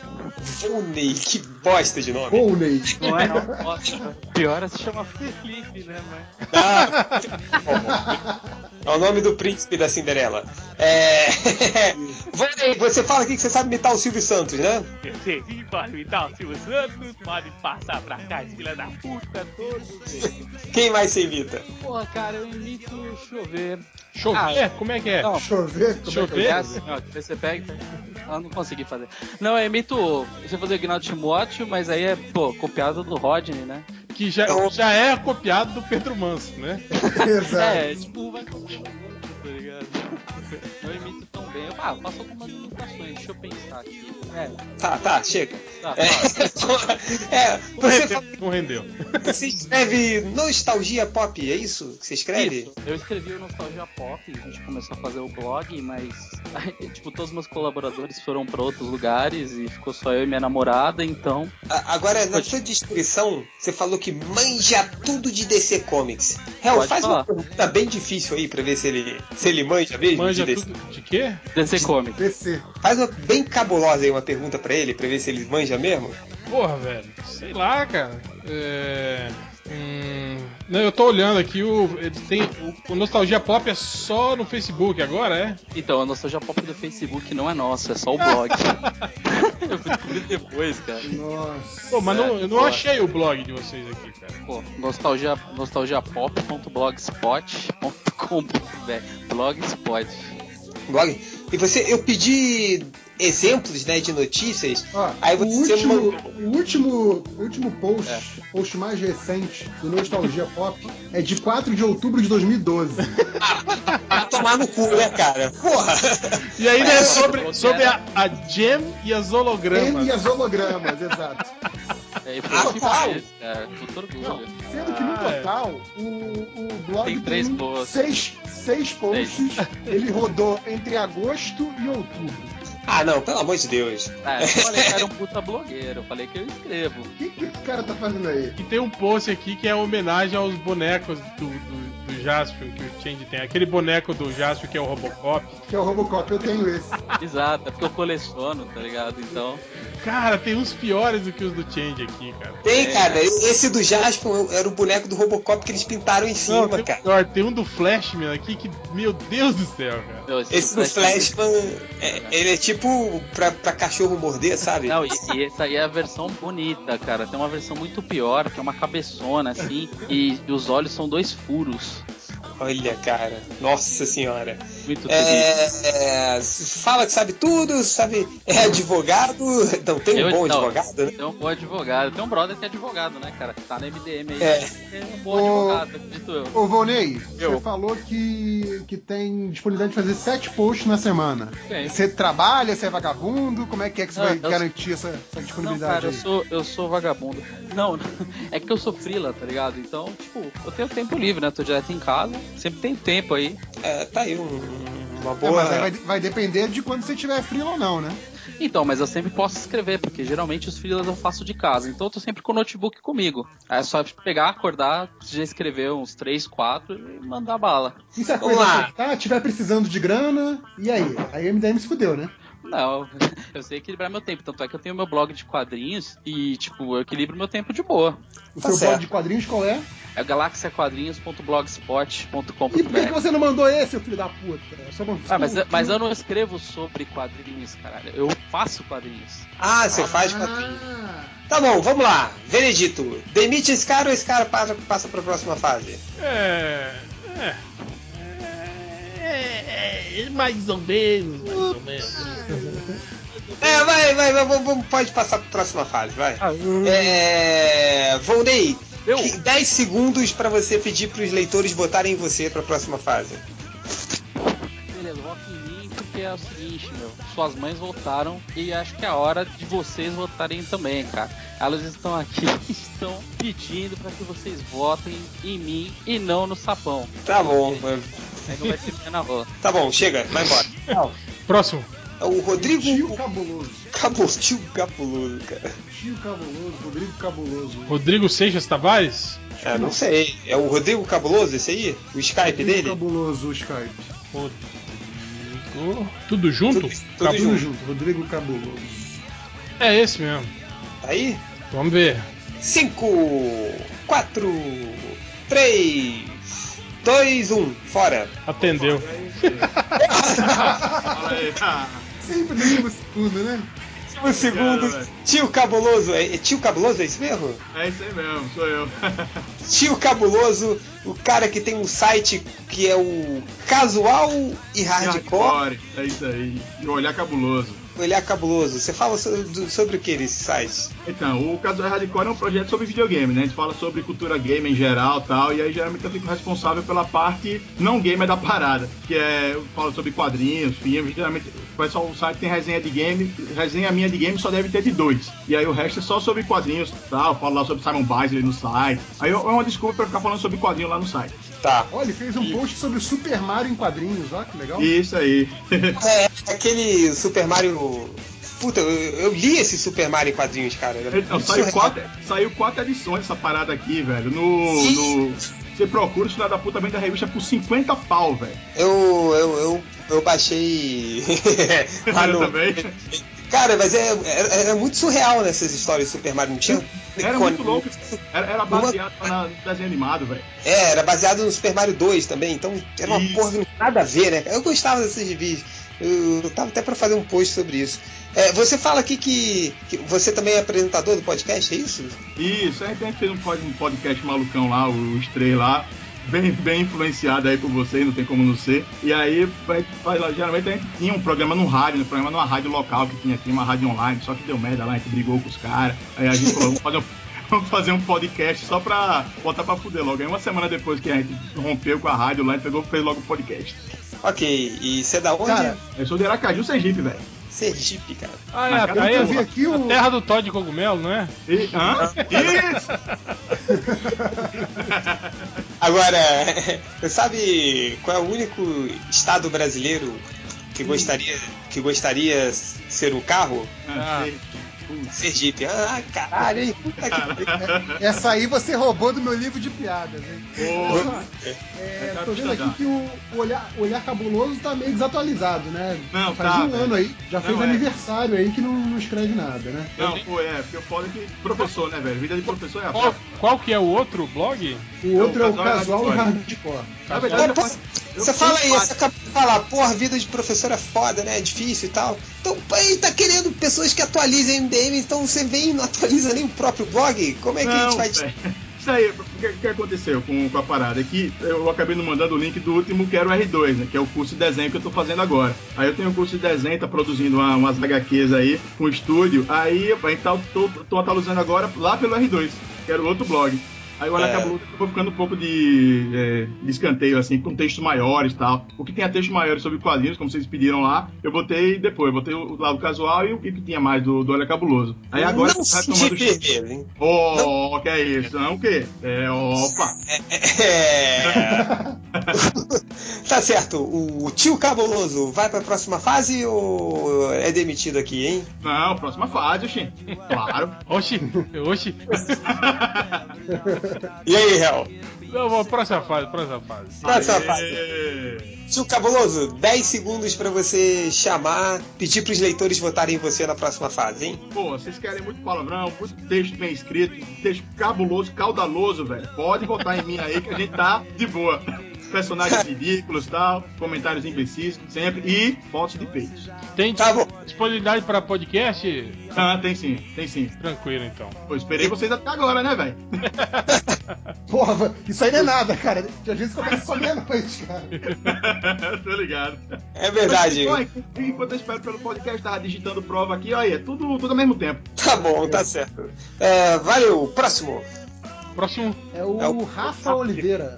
Speaker 1: Volney, que bosta de nome.
Speaker 3: Volney.
Speaker 17: Não é não? Nossa, pior é se chama Felipe, né, mas...
Speaker 1: Ah, é o nome do príncipe da Cinderela. É. Você fala aqui que você sabe imitar o Silvio Santos, né?
Speaker 22: Você pode imitar o Silvio Santos, pode passar pra cá, filha da puta, todos.
Speaker 1: Quem mais você imita?
Speaker 17: Porra, cara, eu imito chover.
Speaker 2: Chover? Como é que é?
Speaker 17: Não,
Speaker 3: Chover? Como
Speaker 2: Chover?
Speaker 17: É assim, ó, que você pega. Ah, não consegui fazer. Não, eu imito. Você fazer o Ignaldo Timóteo, mas aí é, pô, copiado do Rodney, né?
Speaker 2: Que já, já é copiado do Pedro Manso, né?
Speaker 3: Exato.
Speaker 17: É, tipo, vai copiar o outro, tá ligado? Eu imito tão bem. Eu
Speaker 23: Ah, faço algumas imitações, deixa eu pensar aqui. É.
Speaker 1: Tá, tá, chega.
Speaker 23: Tá,
Speaker 1: É, é, você, fala-
Speaker 2: Não rendeu.
Speaker 1: você escreve nostalgia pop, é isso que você escreve?
Speaker 23: Isso, eu escrevi o Nostalgia Pop, a gente começou a fazer o blog, mas tipo, todos os meus colaboradores foram pra outros lugares e ficou só eu e minha namorada, então.
Speaker 1: Agora, na sua descrição, você falou que manja tudo de DC Comics. Hel,
Speaker 23: Pode
Speaker 1: faz
Speaker 23: falar.
Speaker 1: uma pergunta bem difícil aí pra ver se ele, se ele manja mesmo
Speaker 2: Manja
Speaker 1: de DC.
Speaker 2: tudo de quê?
Speaker 23: DC Comics.
Speaker 3: DC.
Speaker 1: Faz uma bem cabulosa aí uma pergunta pra ele, pra ver se ele manja mesmo.
Speaker 2: Porra, velho. Sei lá, cara. É. hum, Não, eu tô olhando aqui, o, eles têm, o, o Nostalgia Pop é só no Facebook agora, é?
Speaker 23: Então, a Nostalgia Pop do Facebook não é nossa, é só o blog. eu fui descobrir depois, cara.
Speaker 3: Nossa.
Speaker 2: Pô, mas não, eu não achei o blog de vocês aqui, cara.
Speaker 23: Pô, nostalgia, nostalgiapop.blogspot.com.br Blogspot.
Speaker 1: Blog. E você, eu pedi exemplos, né, de notícias. Aí
Speaker 3: o
Speaker 1: você
Speaker 3: último,
Speaker 1: mandou-
Speaker 3: o último, o último post,
Speaker 1: É.
Speaker 3: post mais recente do Nostalgia Pop é de 4 de outubro de 2012.
Speaker 1: Vai tomar no cu, né, cara? Porra!
Speaker 2: E ainda é sobre, sobre a, a Gem e as hologramas.
Speaker 3: M e as hologramas, exato.
Speaker 23: É,
Speaker 3: Ah,
Speaker 23: foi
Speaker 3: total.
Speaker 23: cara. Puto orgulho.
Speaker 3: Sendo que no
Speaker 2: Ah, é.
Speaker 3: total, o, o blog
Speaker 23: Tem três posts.
Speaker 3: seis, seis posts. Ele rodou entre agosto e outubro.
Speaker 1: Ah, não, pelo amor de Deus.
Speaker 23: É, eu falei que era um puta blogueiro, eu falei que eu escrevo.
Speaker 3: O que, que esse cara tá fazendo aí?
Speaker 2: E tem um post aqui que é homenagem aos bonecos do, do, do Jaspion que o Change tem. Aquele boneco do Jaspion que é o Robocop.
Speaker 3: Que é o Robocop, eu tenho esse.
Speaker 23: Exato, é porque eu coleciono, tá ligado? Então.
Speaker 2: Cara, tem uns piores do que os do Change aqui, cara.
Speaker 1: Tem,
Speaker 23: É.
Speaker 1: cara. Esse do Jasper era o boneco do Robocop que eles pintaram em cima,
Speaker 2: Não, tem,
Speaker 1: cara.
Speaker 2: pior, tem um do Flashman aqui que, meu Deus do céu, cara.
Speaker 23: Meu,
Speaker 1: Esse do Flashman, é, ele é tipo pra, pra cachorro morder, sabe?
Speaker 23: Não, e, e essa aí é a versão bonita, cara. Tem uma versão muito pior, que é uma cabeçona, assim, e os olhos são dois furos.
Speaker 1: Olha, cara. Nossa senhora.
Speaker 23: Muito triste.
Speaker 1: É, é, fala que sabe tudo, sabe? É advogado. Não, tem um
Speaker 23: Eu-
Speaker 1: bom
Speaker 23: não,
Speaker 1: advogado, né?
Speaker 23: Tem um bom advogado. Tem um brother que é advogado, né, cara? Tá na MDM aí.
Speaker 1: É.
Speaker 23: É um bom advogado, acredito eu.
Speaker 3: Ô, Volney,
Speaker 23: Eu.
Speaker 3: você falou que, que tem disponibilidade de fazer sete posts na semana.
Speaker 23: Tem.
Speaker 3: Você trabalha, você é vagabundo? Como é que é que você
Speaker 23: Não,
Speaker 3: vai
Speaker 23: eu-
Speaker 3: garantir essa, essa
Speaker 23: Não,
Speaker 3: disponibilidade
Speaker 23: cara, eu
Speaker 3: aí?
Speaker 23: sou, eu sou vagabundo. Não, é que eu sou frila, tá ligado? Então, tipo, eu tenho tempo livre, né? Tô direto em casa, sempre tem tempo aí.
Speaker 1: É, tá aí um- uma
Speaker 3: É,
Speaker 1: boa.
Speaker 3: mas aí vai, vai depender de quando você tiver frio ou não, né?
Speaker 23: Então, mas eu sempre posso escrever, porque geralmente os freelas eu faço de casa. Então eu tô sempre com o notebook comigo. Aí é só pegar, acordar, já escrever uns 3, 4 e mandar bala.
Speaker 3: E se a
Speaker 1: Vamos
Speaker 3: coisa
Speaker 1: lá.
Speaker 3: apertar, tiver precisando de grana, e aí? Aí a MDM se fudeu, né?
Speaker 23: Não, eu sei equilibrar meu tempo. Tanto é que eu tenho meu blog de quadrinhos e, tipo, eu equilibro meu tempo de boa.
Speaker 3: O
Speaker 1: Tá
Speaker 3: seu
Speaker 1: certo.
Speaker 3: blog de quadrinhos qual é?
Speaker 23: É galaxiaquadrinhos.blogspot.com.br.
Speaker 3: E por que que você não mandou esse, filho da puta? Só mandou-
Speaker 23: Ah, mas, mas eu não escrevo sobre quadrinhos, caralho. Eu faço quadrinhos.
Speaker 1: Ah, você faz quadrinho.
Speaker 3: Ah,
Speaker 1: Tá bom, vamos lá. Veredito, demite esse cara ou esse cara passa, passa pra próxima fase?
Speaker 2: É. É. É, é, mais ou menos, mais ou menos.
Speaker 1: É, vai, vai, vai, vamos- vamos- pode passar pra próxima fase, vai. É. Volney,
Speaker 23: Eu?
Speaker 1: que- 10 segundos pra você pedir pros leitores votarem em você pra próxima fase.
Speaker 23: Porque é o seguinte, meu. Suas mães votaram e acho que é a hora de vocês votarem também, cara. Elas estão aqui, estão pedindo pra que vocês votem em mim e não no sapão.
Speaker 1: Tá bom,
Speaker 23: Aí não vai ter pé na rua.
Speaker 1: tá bom, chega, vai embora.
Speaker 2: Próximo.
Speaker 1: É o Rodrigo.
Speaker 3: Tio Cabuloso.
Speaker 1: Cabo, tio cabuloso, cara.
Speaker 3: Tio Cabuloso, Rodrigo Cabuloso.
Speaker 2: Rodrigo Seixas Tavares?
Speaker 1: É, não sei. É o Rodrigo Cabuloso esse aí? O Skype
Speaker 3: Rodrigo
Speaker 1: dele?
Speaker 3: Cabuloso, o Skype.
Speaker 2: Rodrigo. Tudo junto?
Speaker 1: Tudo- tudo
Speaker 3: Tudo junto, Rodrigo Cabuloso.
Speaker 2: É esse mesmo.
Speaker 1: Tá aí?
Speaker 2: Vamos ver.
Speaker 1: 5, 4, 3, 2, 1, fora.
Speaker 2: Atendeu.
Speaker 14: Fala aí, tá.
Speaker 3: Sempre último segundo, né?
Speaker 1: Um segundo.
Speaker 14: velho.
Speaker 1: Tio Cabuloso. É, é tio Cabuloso, é isso mesmo?
Speaker 14: É isso aí mesmo, sou eu.
Speaker 1: Tio Cabuloso, o cara que tem um site que é o Casual e Hardcore.
Speaker 14: É isso aí. E olhar cabuloso.
Speaker 1: Ele é cabuloso. Você fala so- do- sobre o que nesse site?
Speaker 14: Então, o Casual Hardcore é um projeto sobre videogame, né? A gente fala sobre cultura game em geral tal, e aí geralmente eu fico responsável pela parte não gamer da parada, que é, eu falo sobre quadrinhos, filmes, geralmente o site tem resenha de game, resenha minha de game só deve ter de dois. E aí o resto é só sobre quadrinhos, tá? Eu falo lá sobre Simon Bisley no site. Aí é uma desculpa pra ficar falando sobre quadrinho lá no site.
Speaker 1: Tá.
Speaker 3: Olha, ele fez um post sobre o Super Mario em quadrinhos, ó, que legal.
Speaker 14: Isso aí.
Speaker 1: É, aquele Super Mario. Puta, eu, eu li esse Super Mario em quadrinhos, cara.
Speaker 14: Então, saiu, quatro, saiu quatro edições essa parada aqui, velho. No. no você procura, o filho da puta vende a revista por 50 pau, velho.
Speaker 1: Eu, eu, eu, eu baixei. lá
Speaker 14: Eu também.
Speaker 1: Cara, mas é, é, é muito surreal nessas histórias de Super Mario. Não tinha.
Speaker 14: Era muito louco. Era, era baseado na- no desenho animado, velho.
Speaker 1: É, era baseado no Super Mario 2 também, então era uma porra que não tinha nada a ver, né? Eu gostava desses reviews. Eu, tava até pra fazer um post sobre isso. É, você fala aqui que, que você também é apresentador do podcast, é isso?
Speaker 14: Isso, a gente fez um um podcast malucão lá, os três lá. Bem, bem influenciado aí por vocês, não tem como não ser. E aí, faz lá, geralmente a gente tinha um programa no rádio, um programa numa rádio local que tinha aqui, uma rádio online, só que deu merda lá, a gente brigou com os caras. Aí a gente falou, vamos fazer um, vamos fazer um podcast só pra botar pra fuder logo. Aí uma semana depois que a gente rompeu com a rádio lá, a gente pegou fez logo o podcast.
Speaker 1: Ok, e você é da onde?
Speaker 14: Cara, eu sou de Aracaju, Sergipe, velho.
Speaker 1: Sergipe, cara.
Speaker 2: Ah, é,
Speaker 14: Na
Speaker 2: a,
Speaker 14: casa
Speaker 2: aí,
Speaker 14: que eu vi aqui,
Speaker 2: a
Speaker 14: o-
Speaker 2: terra do Todd Cogumelo, não é?
Speaker 14: E, hã? Isso!
Speaker 1: Agora, você sabe qual é o único estado brasileiro que gostaria que gostaria ser um carro?
Speaker 14: Ah,
Speaker 1: Sergipe. Ah, caralho, hein? Puta que pariu.
Speaker 3: Essa aí você roubou do meu livro de piadas, hein?
Speaker 14: Porra.
Speaker 3: É,
Speaker 14: tá
Speaker 3: tô vendo aqui que o, olhar, olhar cabuloso tá meio desatualizado, né?
Speaker 14: Não,
Speaker 3: Faz
Speaker 14: tá,
Speaker 3: um
Speaker 14: velho.
Speaker 3: ano aí, já fez
Speaker 14: Não, é.
Speaker 3: aniversário aí que não, não escreve nada, né?
Speaker 14: Não, pô, é, porque o foda é que professor, né, velho? Vida de professor é a
Speaker 2: Qual, qual que é o outro blog?
Speaker 3: O outro é o
Speaker 14: Casual
Speaker 3: casual e
Speaker 14: Hardcore.
Speaker 3: hardcore.
Speaker 14: Na verdade, eu
Speaker 1: Pô, Você fala aí, você acabou de falar, porra, a vida de professor é foda, né? É difícil e tal. Então, pô, ele tá querendo pessoas que atualizem MDM, então você vem e não atualiza nem o próprio blog? Como é que a gente
Speaker 14: Não,
Speaker 1: faz?
Speaker 14: velho. Isso aí, o que, o que aconteceu com, com a parada? É que eu acabei não mandando o link do último, que era o R2, né? Que é o curso de desenho que eu tô fazendo agora. Aí eu tenho um curso de desenho, tá produzindo uma- umas HQs aí com o estúdio. Aí a gente tá, tô, tô atualizando agora lá pelo R2, que era o outro blog. Aí o Olha
Speaker 1: É.
Speaker 14: acabou, ficando um pouco de, é, de escanteio, assim, com textos maiores e tal. O que tinha textos maiores sobre quadrinhos, como vocês pediram lá, eu botei depois. Eu botei o, lá o casual e o que tinha mais do, do Olha Cabuloso. Aí agora
Speaker 1: não
Speaker 14: tá os-
Speaker 1: vermelho, hein?
Speaker 14: Oh, que é isso? Não, o quê? É, opa.
Speaker 1: É. tá certo, o tio cabuloso vai pra próxima fase ou é demitido aqui, hein?
Speaker 14: Não, próxima fase, oxi. Claro.
Speaker 2: Oxi, oxi.
Speaker 1: E aí, Hel?
Speaker 2: Não, vou, próxima fase, próxima fase.
Speaker 1: Próxima fase. Tio Cabuloso, 10 segundos pra você chamar, pedir pros leitores votarem em você na próxima fase, hein?
Speaker 14: Pô, vocês querem muito palavrão, muito texto bem escrito, texto cabuloso, caudaloso, velho. Pode votar em mim aí que a gente tá de boa. Personagens ridículos e tal, comentários imbecis, sempre, e fotos de peitos.
Speaker 2: Tem
Speaker 1: Tá bom.
Speaker 2: disponibilidade para podcast?
Speaker 14: Ah, tem sim, tem sim.
Speaker 2: Tranquilo, então.
Speaker 14: Pô, esperei vocês até agora, né, velho?
Speaker 3: Porra, isso aí não é nada, cara. A gente começa só meia-noite, cara.
Speaker 14: Tô ligado.
Speaker 1: É verdade.
Speaker 14: Mas, pô, enquanto eu espero pelo podcast, tava digitando prova aqui, olha, é tudo, tudo ao mesmo tempo.
Speaker 1: Tá bom, tá certo. É, valeu, próximo.
Speaker 2: Próximo,
Speaker 3: É o,
Speaker 1: É o-
Speaker 3: Rafa Oliveira.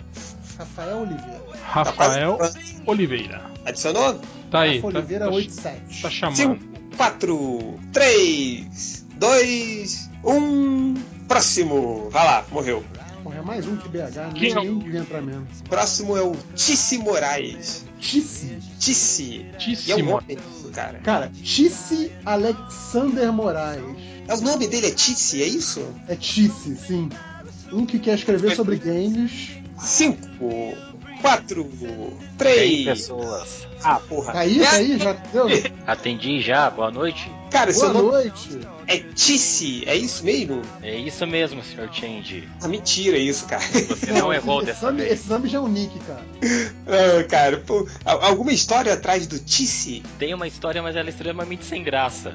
Speaker 3: Rafael Oliveira.
Speaker 2: Rafael Oliveira.
Speaker 1: Adicionou?
Speaker 2: Tá aí.
Speaker 3: Rafa
Speaker 2: Tá,
Speaker 3: Oliveira
Speaker 2: tá,
Speaker 3: 87.
Speaker 2: tá chamando.
Speaker 1: 5, 4, 3, 2, 1. Próximo. Vai lá, morreu.
Speaker 3: Porra, é mais um que BH,
Speaker 2: Quem
Speaker 3: nem,
Speaker 2: é
Speaker 3: nem devia entrar mesmo.
Speaker 1: Próximo é o Tice Moraes.
Speaker 3: Tice.
Speaker 1: Tice.
Speaker 2: Tice
Speaker 1: E é um isso, cara.
Speaker 3: Cara, Tice Alexander Moraes.
Speaker 1: É, o nome dele é Tice, é isso?
Speaker 3: É Tice, sim. Um que quer escrever sobre games.
Speaker 1: 5, 4,
Speaker 24: Tem
Speaker 1: 3.
Speaker 24: pessoas.
Speaker 1: Ah, porra.
Speaker 3: Aí, tá aí, já deu?
Speaker 24: Atendi já, boa noite.
Speaker 1: Cara, seu
Speaker 3: Boa
Speaker 1: nome
Speaker 3: noite.
Speaker 1: é Tice, é isso mesmo?
Speaker 24: É isso mesmo, Sr. Change.
Speaker 1: Ah, mentira isso, cara.
Speaker 24: Você não errou
Speaker 3: esse,
Speaker 24: dessa
Speaker 3: nome,
Speaker 24: vez.
Speaker 3: esse nome já é um nick, cara.
Speaker 1: Ah, cara, pô, al- alguma história atrás do Tice?
Speaker 24: Tem uma história, mas ela é extremamente sem graça.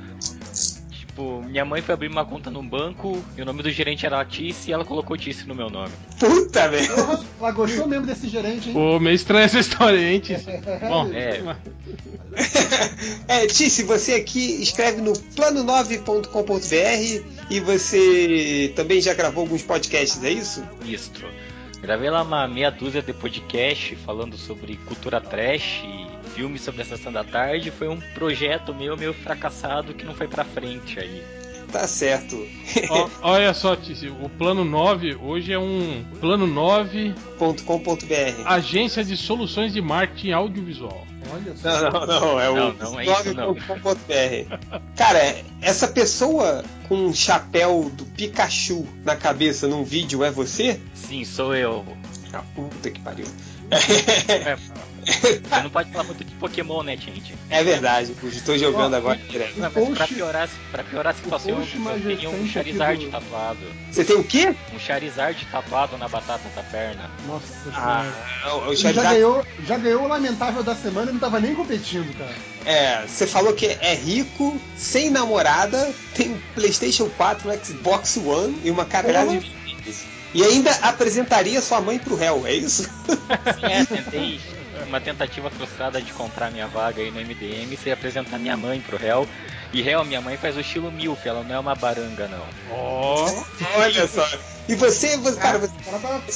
Speaker 24: Tipo, minha mãe foi abrir uma conta num banco e o nome do gerente era Tice e ela colocou Tice no meu nome.
Speaker 1: Puta, velho.
Speaker 3: Porra, ela gostou mesmo desse gerente, hein?
Speaker 2: Pô, meio estranha essa história, hein, Tice? Bom,
Speaker 24: É.
Speaker 1: É, Tice, você aqui escreve no plano9.com.br e você também já gravou alguns podcasts, é isso?
Speaker 24: Isto. Gravei lá uma meia dúzia de podcast falando sobre cultura trash, filmes sobre a sessão da tarde. Foi um projeto meu meio fracassado que não foi pra frente aí.
Speaker 1: Tá certo.
Speaker 2: Ó, olha só, Tizi, o plano 9 hoje é um plano
Speaker 1: 9.com.br.
Speaker 2: Agência de Soluções de Marketing Audiovisual.
Speaker 3: Olha
Speaker 1: Não, não, não, é o
Speaker 24: Não, não, é isso não.
Speaker 1: 9.com.br. Cara, essa pessoa com um chapéu do Pikachu na cabeça num vídeo é você?
Speaker 24: Sim, sou eu.
Speaker 1: Ah, puta que pariu.
Speaker 24: É, Você não pode falar muito de Pokémon, né, gente?
Speaker 1: É verdade, estou jogando
Speaker 3: Ó,
Speaker 1: agora
Speaker 3: e-
Speaker 1: direto.
Speaker 24: Não, mas pra piorar, pra piorar a situação, eu, tenho um Charizard
Speaker 3: do-
Speaker 24: tatuado.
Speaker 1: Você tem o quê?
Speaker 24: Um Charizard tatuado na batata da perna.
Speaker 3: Nossa
Speaker 1: Ah,
Speaker 3: senhora.
Speaker 1: o, o
Speaker 3: Ele já
Speaker 1: Charizard.
Speaker 3: ganhou, já ganhou o lamentável da semana e não tava nem competindo, cara.
Speaker 1: É, você falou que é rico, sem namorada, tem um PlayStation 4, um Xbox One e uma caralhada de. E ainda apresentaria sua mãe pro réu, é isso?
Speaker 24: É, tentei uma tentativa frustrada de comprar minha vaga aí no MDM e apresentar minha mãe pro réu. E réu, minha mãe faz o estilo milf, ela não é uma baranga, não.
Speaker 2: Ó.
Speaker 1: Olha só. E você, você cara, você,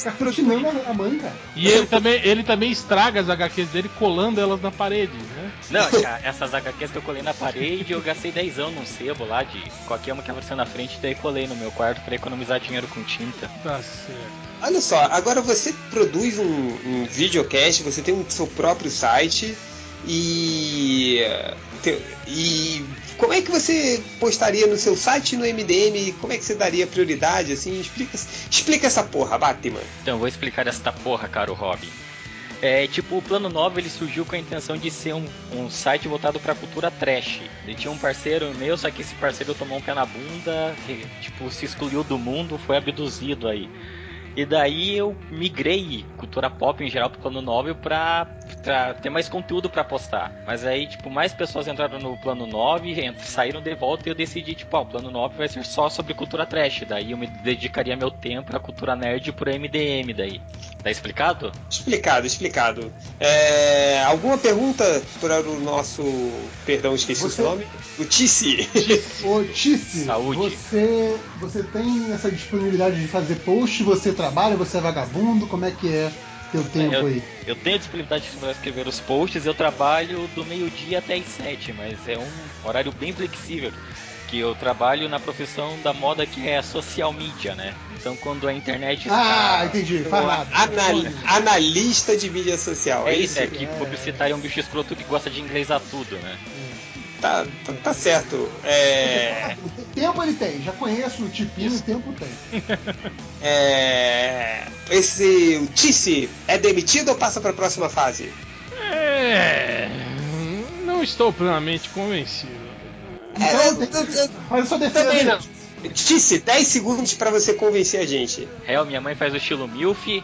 Speaker 3: tá cartutinando a mãe, cara.
Speaker 2: E ele também, ele também estraga as HQs dele colando elas na parede, né?
Speaker 24: Não, já, essas HQs que eu colei na parede, eu gastei 10 anos num sebo lá de qualquer uma que apareceu na frente, daí colei no meu quarto pra economizar dinheiro com tinta.
Speaker 2: Tá certo.
Speaker 1: Olha só, agora você produz um, um videocast, você tem o seu próprio site e, te- e como é que você postaria no seu site no MDM? Como é que você daria prioridade? Assim, explica, explica essa porra, Batman.
Speaker 24: Então, vou explicar esta porra, caro Robin. É, tipo, o Plano 9 ele surgiu com a intenção de ser um, um site voltado pra cultura trash. Ele tinha um parceiro meu, só que esse parceiro tomou um pé na bunda, tipo, se excluiu do mundo, foi abduzido aí. E daí eu migrei cultura pop em geral pro plano 9 pra, pra ter mais conteúdo pra postar. Mas aí, tipo, mais pessoas entraram no plano 9, ent- saíram de volta e eu decidi, tipo, o plano 9 vai ser só sobre cultura trash. Daí eu me dedicaria meu tempo pra cultura nerd por MDM daí. Tá explicado?
Speaker 1: Explicado, explicado. É, alguma pergunta para o nosso. Perdão, esqueci
Speaker 3: Você-
Speaker 1: o seu nome? O Tissi.
Speaker 3: Ô, Tice,
Speaker 24: Saúde.
Speaker 3: você, você tem essa disponibilidade de fazer post? Você trabalha? Você é vagabundo? Como é que é teu tempo
Speaker 24: eu,
Speaker 3: aí?
Speaker 24: eu tenho disponibilidade de escrever os posts, eu trabalho do meio-dia até as sete, mas é um horário bem flexível. Que eu trabalho na profissão da moda que é social media, né? Então quando a internet
Speaker 3: Ah,
Speaker 24: está.
Speaker 3: entendi. Faz nada.
Speaker 1: Anal- analista de mídia social.
Speaker 24: É
Speaker 1: É
Speaker 24: isso, é que publicitário é um bicho escroto que gosta de inglesar tudo, né?
Speaker 1: Tá, tá, tá certo. É,
Speaker 3: Tempo ele tem, já conheço o tipinho, tempo tem.
Speaker 1: é, esse o Tissi é demitido ou passa para a próxima fase?
Speaker 2: É. Não estou plenamente convencido.
Speaker 3: Então, faz a sua defesa.
Speaker 1: Também
Speaker 3: aí.
Speaker 1: não. Tissi, 10 segundos para você convencer a gente.
Speaker 24: Real, minha mãe faz o estilo MILF,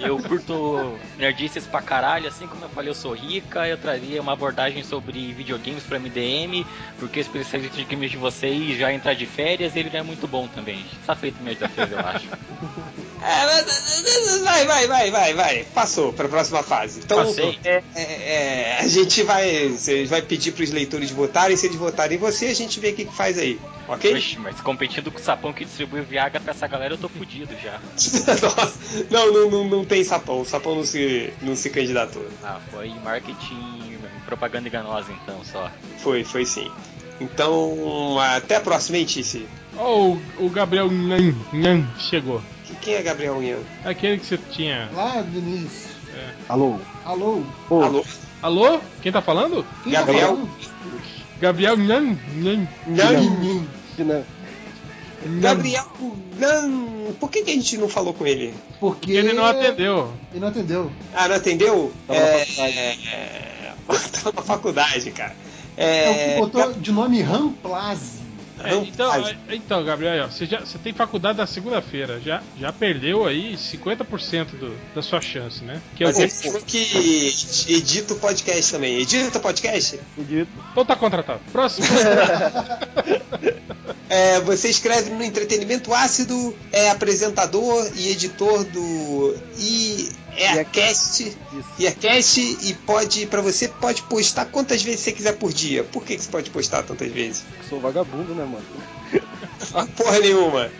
Speaker 24: eu curto nerdices pra caralho, assim como eu falei, eu sou rica, eu traria uma abordagem sobre videogames pra MDM, porque o especialista de games de vocês já entrar de férias, ele não é muito bom também. Tá feito meu desafio, eu acho.
Speaker 1: É, mas- vai, vai, vai, vai, vai. Passou para a próxima fase. Então,
Speaker 24: Passei.
Speaker 1: é, é, é, a gente vai, você vai pedir para os leitores votarem. Se eles votarem em você, a gente vê o que, que faz aí, ok?
Speaker 24: Oxe, mas competindo com o sapão que distribui Viagra pra essa galera, eu tô fudido já.
Speaker 1: Nossa, não, não, não, não tem sapão. O sapão não se, não se candidatou.
Speaker 24: Ah, foi marketing, propaganda enganosa então, só.
Speaker 1: Foi, foi sim. Então, até a próxima, hein, Tice?
Speaker 2: Ó, o, o Gabriel Nhan, Nhan chegou.
Speaker 1: Quem é Gabriel Ian?
Speaker 2: Aquele que você tinha.
Speaker 3: Lá do início.
Speaker 2: É.
Speaker 6: Alô?
Speaker 3: Alô?
Speaker 1: Alô?
Speaker 2: Alô? Quem tá falando?
Speaker 3: Quem tá
Speaker 1: Gabriel?
Speaker 2: Gabriel Nhan, Nhan.
Speaker 1: Não,
Speaker 6: Não.
Speaker 1: Gabriel, não. Por que, que a gente não falou com ele?
Speaker 3: Porque
Speaker 2: Ele não atendeu.
Speaker 3: Ele não atendeu.
Speaker 1: Ah, não atendeu?
Speaker 6: Tava na
Speaker 1: é,
Speaker 6: faculdade.
Speaker 1: é, tá na faculdade, cara.
Speaker 3: É, o que
Speaker 1: É,
Speaker 3: botou de nome Ramplase.
Speaker 2: É, então, é, então, Gabriel, você, já, você tem faculdade na segunda-feira, já, já perdeu aí 50% do, da sua chance, né? Que é o
Speaker 1: Mas ele falou que edita o podcast também. Edita o podcast?
Speaker 6: Edito.
Speaker 2: Então tá contratado. Próximo.
Speaker 1: É, você escreve no Entretenimento Ácido, é apresentador e editor do IECast, IECast e pode, para você, pode postar quantas vezes você quiser por dia. Por que, que você pode postar tantas vezes?
Speaker 6: Sou vagabundo, né, mano?
Speaker 1: Ah, Porra nenhuma.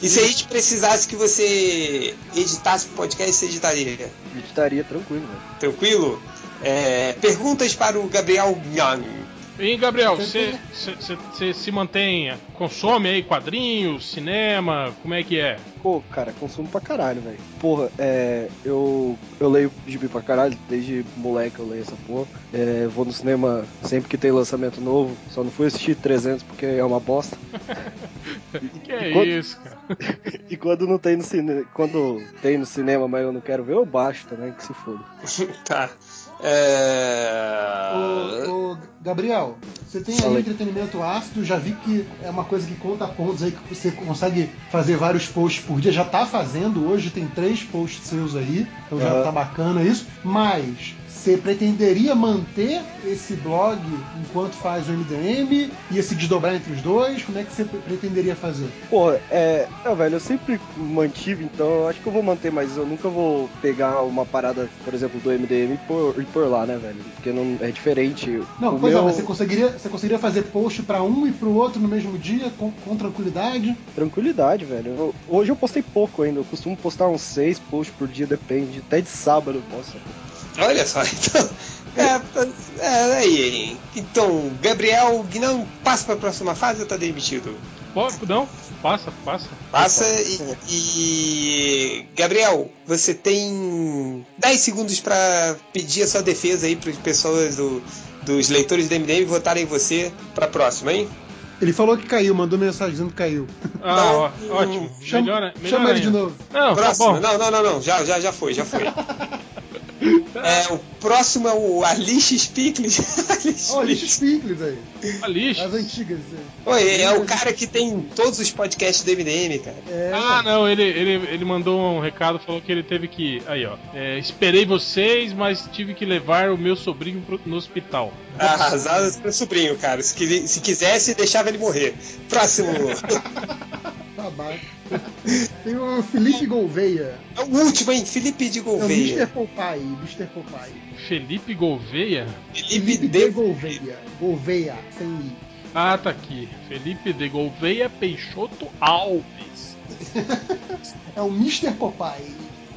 Speaker 1: E se a gente precisasse que você editasse o podcast, você editaria?
Speaker 25: Editaria tranquilo, velho.
Speaker 1: Tranquilo? É, perguntas para o Gabriel Young.
Speaker 2: E Gabriel, você se mantém, consome aí quadrinhos, cinema, como é que é?
Speaker 25: Pô, cara, consumo pra caralho, velho. Porra, é. Eu, eu leio gibi pra caralho, desde moleque eu leio essa porra. É, vou no cinema sempre que tem lançamento novo, só não fui assistir 300 porque é uma bosta.
Speaker 2: que é
Speaker 25: quando-
Speaker 2: isso, cara?
Speaker 25: E quando não tem no cinema, quando tem no cinema, mas eu não quero ver, eu baixo também, que se foda.
Speaker 1: tá. É...
Speaker 3: Ô, ô, Gabriel, você tem aí entretenimento ácido, já vi que é uma coisa que conta pontos aí, que você consegue fazer vários posts por dia, já tá fazendo, hoje tem três posts seus aí, então já
Speaker 25: Aham.
Speaker 3: tá bacana isso, mas você pretenderia manter esse blog enquanto faz o MDM? Ia se desdobrar entre os dois? Como é que você pre- pretenderia fazer?
Speaker 25: Pô, é. É, velho, eu sempre mantive, então acho que eu vou manter, mas eu nunca vou pegar uma parada, por exemplo, do MDM e pôr, e pôr lá, né, velho? Porque não é diferente.
Speaker 3: Não,
Speaker 25: o
Speaker 3: pois é,
Speaker 25: meu...
Speaker 3: mas você conseguiria, você conseguiria fazer post pra um e pro outro no mesmo dia, com, com tranquilidade?
Speaker 25: Tranquilidade, velho. Eu- hoje eu postei pouco ainda. Eu costumo postar uns seis posts por dia, depende. Até de sábado eu posto.
Speaker 1: Olha só, então. É, é, aí, hein? Então, Gabriel Guinão passa para a próxima fase ou tá demitido?
Speaker 2: Pô, não, passa, passa.
Speaker 1: Passa e, e- Gabriel, você tem 10 segundos para pedir a sua defesa aí para as pessoas do- dos leitores do MDM votarem em você para a próxima, hein?
Speaker 3: Ele falou que caiu, mandou mensagem dizendo que caiu.
Speaker 2: Ah, ó, ótimo.
Speaker 3: Chama,
Speaker 2: Melhor, melhor
Speaker 3: chama ele de novo.
Speaker 2: Não, tá
Speaker 1: próximo.
Speaker 2: bom.
Speaker 1: não, não, não, não, já, já, já foi, já foi. É, o próximo é o Alice Spickles.
Speaker 3: Oh, lixo Spinkles aí.
Speaker 2: Alice.
Speaker 3: As antigas. aí.
Speaker 1: Oi, é o cara que tem todos os podcasts do MDM, cara.
Speaker 3: É,
Speaker 2: Ah, não, ele, ele, ele mandou um recado, falou que ele teve que. Aí, ó. é, esperei vocês, mas tive que levar o meu sobrinho pro- no hospital.
Speaker 1: Ah, Arrasado pro sobrinho, cara. Se, se quisesse, deixava ele morrer. Próximo.
Speaker 3: Babaca. Tem o Felipe Gouveia.
Speaker 1: É o último, hein? Felipe de
Speaker 3: É o
Speaker 1: Gouveia.
Speaker 3: Mr. Popeye. Mr. Popeye.
Speaker 2: Felipe Gouveia?
Speaker 3: Felipe de Gouveia. Gouveia, sem I.
Speaker 2: Ah, tá aqui. Felipe de Gouveia Peixoto Alves.
Speaker 3: É o Mr. Popeye.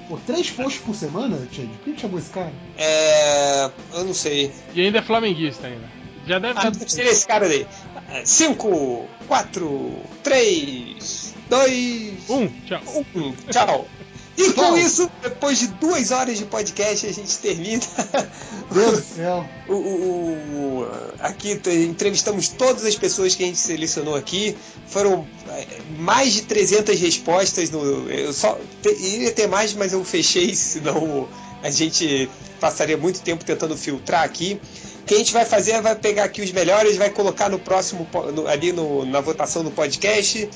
Speaker 3: Pô, três posts por semana, Chad? Quem que chamou esse cara?
Speaker 1: É. Eu não sei.
Speaker 2: E ainda é flamenguista ainda. Já deve
Speaker 1: Ah,
Speaker 2: estar.
Speaker 1: tira esse cara daí. 5, 4, 3, 2,
Speaker 2: Um, tchau.
Speaker 1: Um, tchau. E com isso, depois de duas horas de podcast, a gente termina.
Speaker 3: Deus do céu.
Speaker 1: O, o- o- aqui entrevistamos todas as pessoas que a gente selecionou aqui. Foram é, mais de 300 respostas. No, eu só iria ter mais, mas eu fechei, senão a gente passaria muito tempo tentando filtrar aqui. O que a gente vai fazer é vai pegar aqui os melhores, vai colocar no próximo no- ali no- na votação do podcast.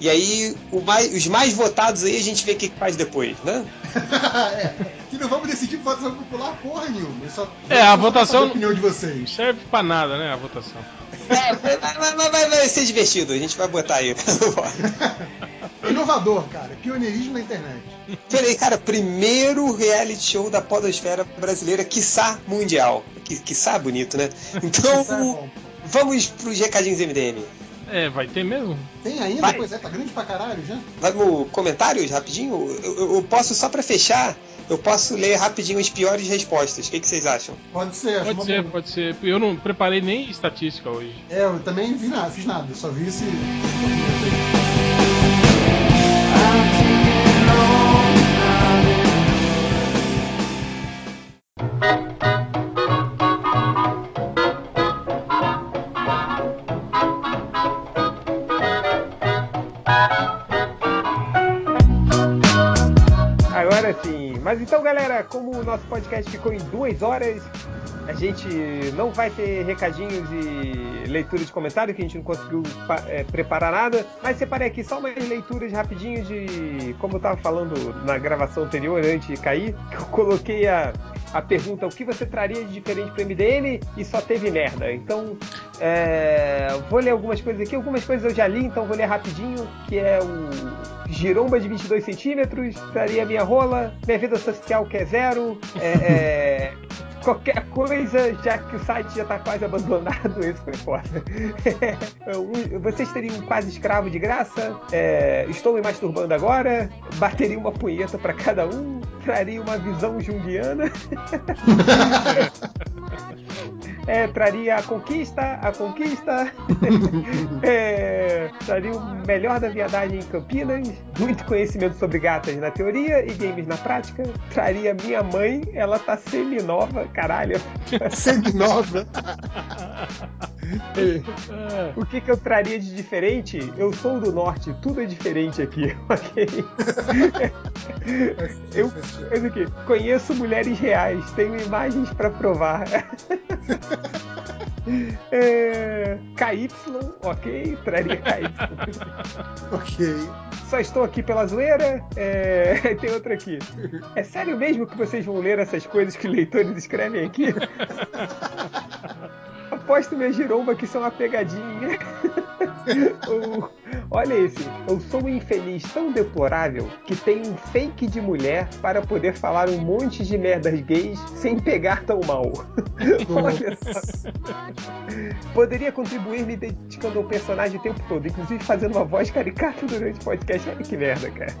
Speaker 1: E aí, o mais- os mais votados aí a gente vê o que que faz depois, né?
Speaker 3: é, que não vamos decidir votação popular porra nenhuma. Só
Speaker 2: É, a
Speaker 3: só
Speaker 2: votação-
Speaker 3: a opinião de vocês.
Speaker 2: Serve pra nada, né? A votação.
Speaker 1: É, vai, vai- vai- vai- vai ser divertido, a gente vai botar aí.
Speaker 3: Inovador, cara. Pioneirismo na internet.
Speaker 1: Peraí, cara, primeiro reality show da podosfera brasileira, quiçá mundial. Qui- Quiçá bonito, né? Então,
Speaker 3: é
Speaker 1: vamos pros recadinhos MDM.
Speaker 2: É, vai ter mesmo?
Speaker 3: Tem ainda?
Speaker 1: Vai.
Speaker 3: Pois é, tá grande pra caralho já.
Speaker 1: Vamos comentários rapidinho? Eu, eu- eu posso, só pra fechar, eu posso ler rapidinho as piores respostas. O que, que vocês acham?
Speaker 3: Pode ser, acho
Speaker 2: Pode ser,
Speaker 3: boa.
Speaker 2: pode ser. Eu não preparei nem estatística hoje.
Speaker 3: É, eu também vi nada, fiz nada, só vi esse.
Speaker 26: Então, galera, como o nosso podcast ficou em duas horas, a gente não vai ter recadinhos e leitura de comentário, que a gente não conseguiu é, preparar nada. Mas separei aqui só umas leituras rapidinho de. Como eu tava falando na gravação anterior, antes de cair, que eu coloquei a. A pergunta, o que você traria de diferente pro MDM e só teve merda. Então, é, vou ler algumas coisas aqui. Algumas coisas eu já li, então vou ler rapidinho, que é o giromba de 22 centímetros, traria minha rola, minha vida social que é zero, é, é,
Speaker 1: qualquer coisa, já que o site já tá quase abandonado, esse foi foda. Um- Vocês teriam um quase escravo de graça? É, estou me masturbando agora? Bateria uma punheta pra cada um? Traria uma visão junguiana? É, traria a conquista, a conquista. É, traria o melhor da viadagem em Campinas. Muito conhecimento sobre gatas na teoria e games na prática. Traria minha mãe, ela tá semi-nova, caralho.
Speaker 3: Semi-nova?
Speaker 1: O que, que eu traria de diferente? Eu sou do norte, tudo é diferente aqui, ok? eu, eu aqui, conheço mulheres reais, tenho imagens pra provar. É, KY, ok? Traria KY.
Speaker 3: ok.
Speaker 1: Só estou aqui pela zoeira. É, tem outra aqui. É sério mesmo que vocês vão ler essas coisas que leitores escrevem aqui? Aposto minha giromba que são uma pegadinha. Olha esse. Eu sou um infeliz tão deplorável que tenho um fake de mulher para poder falar um monte de merdas gays sem pegar tão mal. Olha só. Poderia contribuir me dedicando ao personagem o tempo todo, inclusive fazendo uma voz caricata durante o podcast. Olha que merda, cara.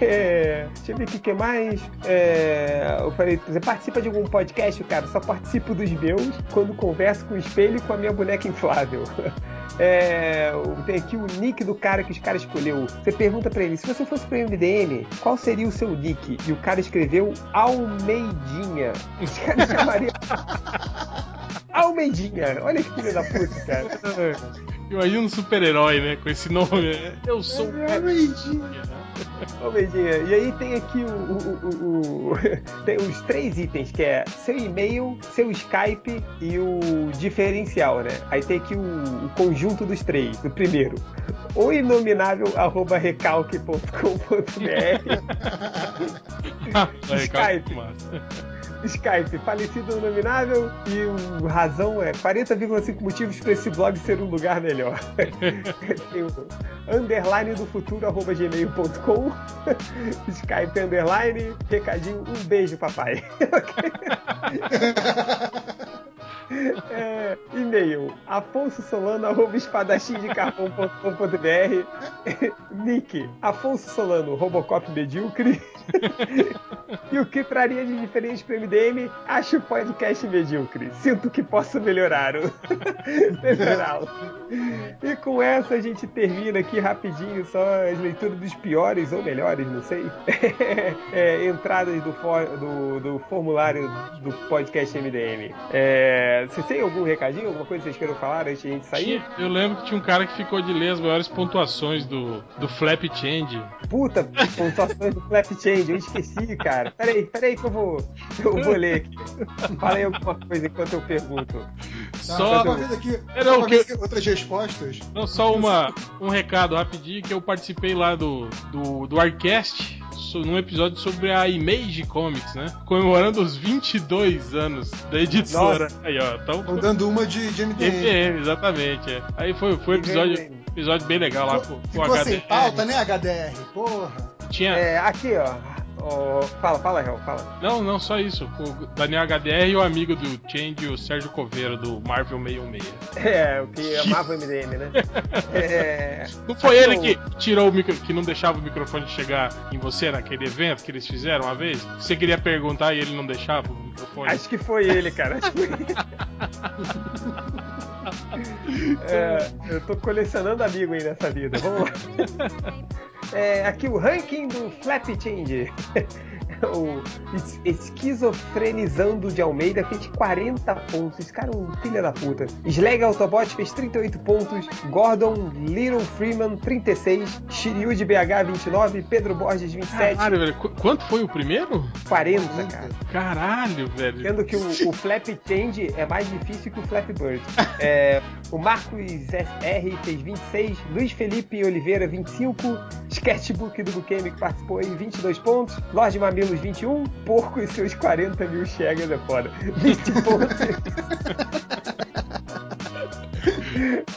Speaker 1: É, deixa eu ver o que mais. É, eu falei, você participa de algum podcast, cara? Só participo dos meus quando converso com o espelho e com a minha boneca inflável. É, tem aqui o nick do cara que os caras escolheu. Você pergunta pra ele, se você fosse pro MDM, qual seria o seu nick? E o cara escreveu Almeidinha. Os caras chamariam Almeidinha. Olha que filho da puta, cara.
Speaker 2: Imagina um super-herói, né? Com esse nome. né? Eu sou o
Speaker 1: Almeidinha. Almeidinha. E aí tem aqui o, o- o- o- tem os três itens, que é seu e-mail, seu Skype e o diferencial, né? Aí tem aqui o, conjunto dos três. O primeiro, o inominável arroba recalque.com.br Skype. Skype, falecido inominável e o razão é 40,5 motivos para esse blog ser um lugar melhor. Tem o underline do futuro arroba gmail.com Skype underline, recadinho, um beijo papai. É, e-mail afonso solano arroba espadachimdecarvão.com.br nick afonso solano robocop medíocre. E o que traria de diferente para MDM acho o podcast medíocre. Sinto que posso melhorar. Melhorá-lo e com essa a gente termina aqui rapidinho só as leituras dos piores ou melhores não sei. É, entradas do, for- do, do formulário do podcast MDM é, vocês têm algum recadinho, alguma coisa que vocês queiram falar antes de a gente sair?
Speaker 2: Eu lembro que tinha um cara que ficou de ler as maiores pontuações do, do Flap Change.
Speaker 1: Puta, pontuações do Flap Change, eu esqueci, cara. Peraí, peraí que eu vou, eu vou ler aqui. Falei alguma coisa enquanto eu pergunto.
Speaker 2: Só-
Speaker 3: Tá, uma vez aqui,
Speaker 2: Era
Speaker 3: só
Speaker 2: o
Speaker 3: uma
Speaker 2: que-
Speaker 3: vez aqui, outras respostas.
Speaker 2: Não, só uma, um recado rapidinho que eu participei lá do, do, do Arcast num episódio sobre a Image Comics, né? Comemorando os 22 anos da editora.
Speaker 3: Nossa.
Speaker 2: Aí, ó. Então,
Speaker 3: Estão dando uma de, de MDM.
Speaker 2: MDM, exatamente. É. Aí foi, foi um episódio, episódio bem legal lá com, com o
Speaker 3: Ficou sem
Speaker 2: HDR.
Speaker 3: pauta, né, HDR? Porra.
Speaker 2: Tinha...
Speaker 1: É, aqui, ó. Fala, fala, Real, fala.
Speaker 2: Não, não, só isso. O Daniel HDR e o amigo do Change, o Sérgio Coveiro, do Marvel 616.
Speaker 1: É, o que amava o MDM, né? É,
Speaker 2: Não foi
Speaker 1: aqui
Speaker 2: ele
Speaker 1: eu-
Speaker 2: que tirou o micro, que não deixava o microfone chegar em você naquele evento que eles fizeram uma vez? Você queria perguntar e ele não deixava o microfone?
Speaker 1: Acho que foi ele, cara. Acho que foi ele. É, eu tô colecionando amigo aí nessa vida. Vamos lá. É, aqui o ranking do Flap Change. O es- Esquizofrenizando de Almeida fez 40 pontos. Esse cara é um filho da puta. Slag Autobot fez 38 pontos. Gordon Little Freeman 36. Shiryu de BH 29. Pedro Borges 27.
Speaker 2: Caralho, velho. Qu- quanto foi o primeiro?
Speaker 1: 40, cara.
Speaker 2: Caralho, velho.
Speaker 1: Sendo que o, o Flap Change é mais difícil que o Flap Bird. É, o Marcos SR fez 26, Luiz Felipe Oliveira 25, Sketchbook do Bukemi que participou aí 22 pontos, Lorde Mamilos 21, Porco e seus 40 mil chegas é foda. 20 pontos.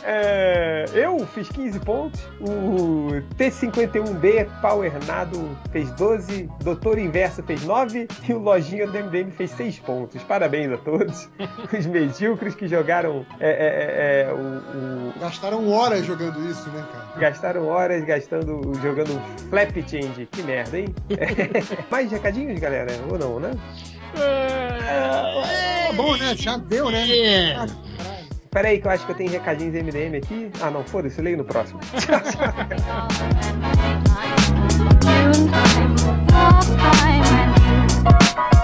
Speaker 1: É, eu fiz 15 pontos, o T51B Powernado fez 12, Doutor Inverso fez 9 e o Lojinha do MDM fez 6 pontos. Parabéns a todos. Os medíocres que jogaram é, é, é, é, o, o-
Speaker 3: Gastaram horas jogando isso, né, cara?
Speaker 1: Gastaram horas gastando, jogando Flap Change. Que merda, hein? Mais recadinhos, galera? Ou não, né?
Speaker 3: Tá bom, né? Já deu, né? Ah,
Speaker 1: Peraí, que eu acho que eu tenho recadinhos MDM aqui. Ah, não, foda-se, eu leio no próximo.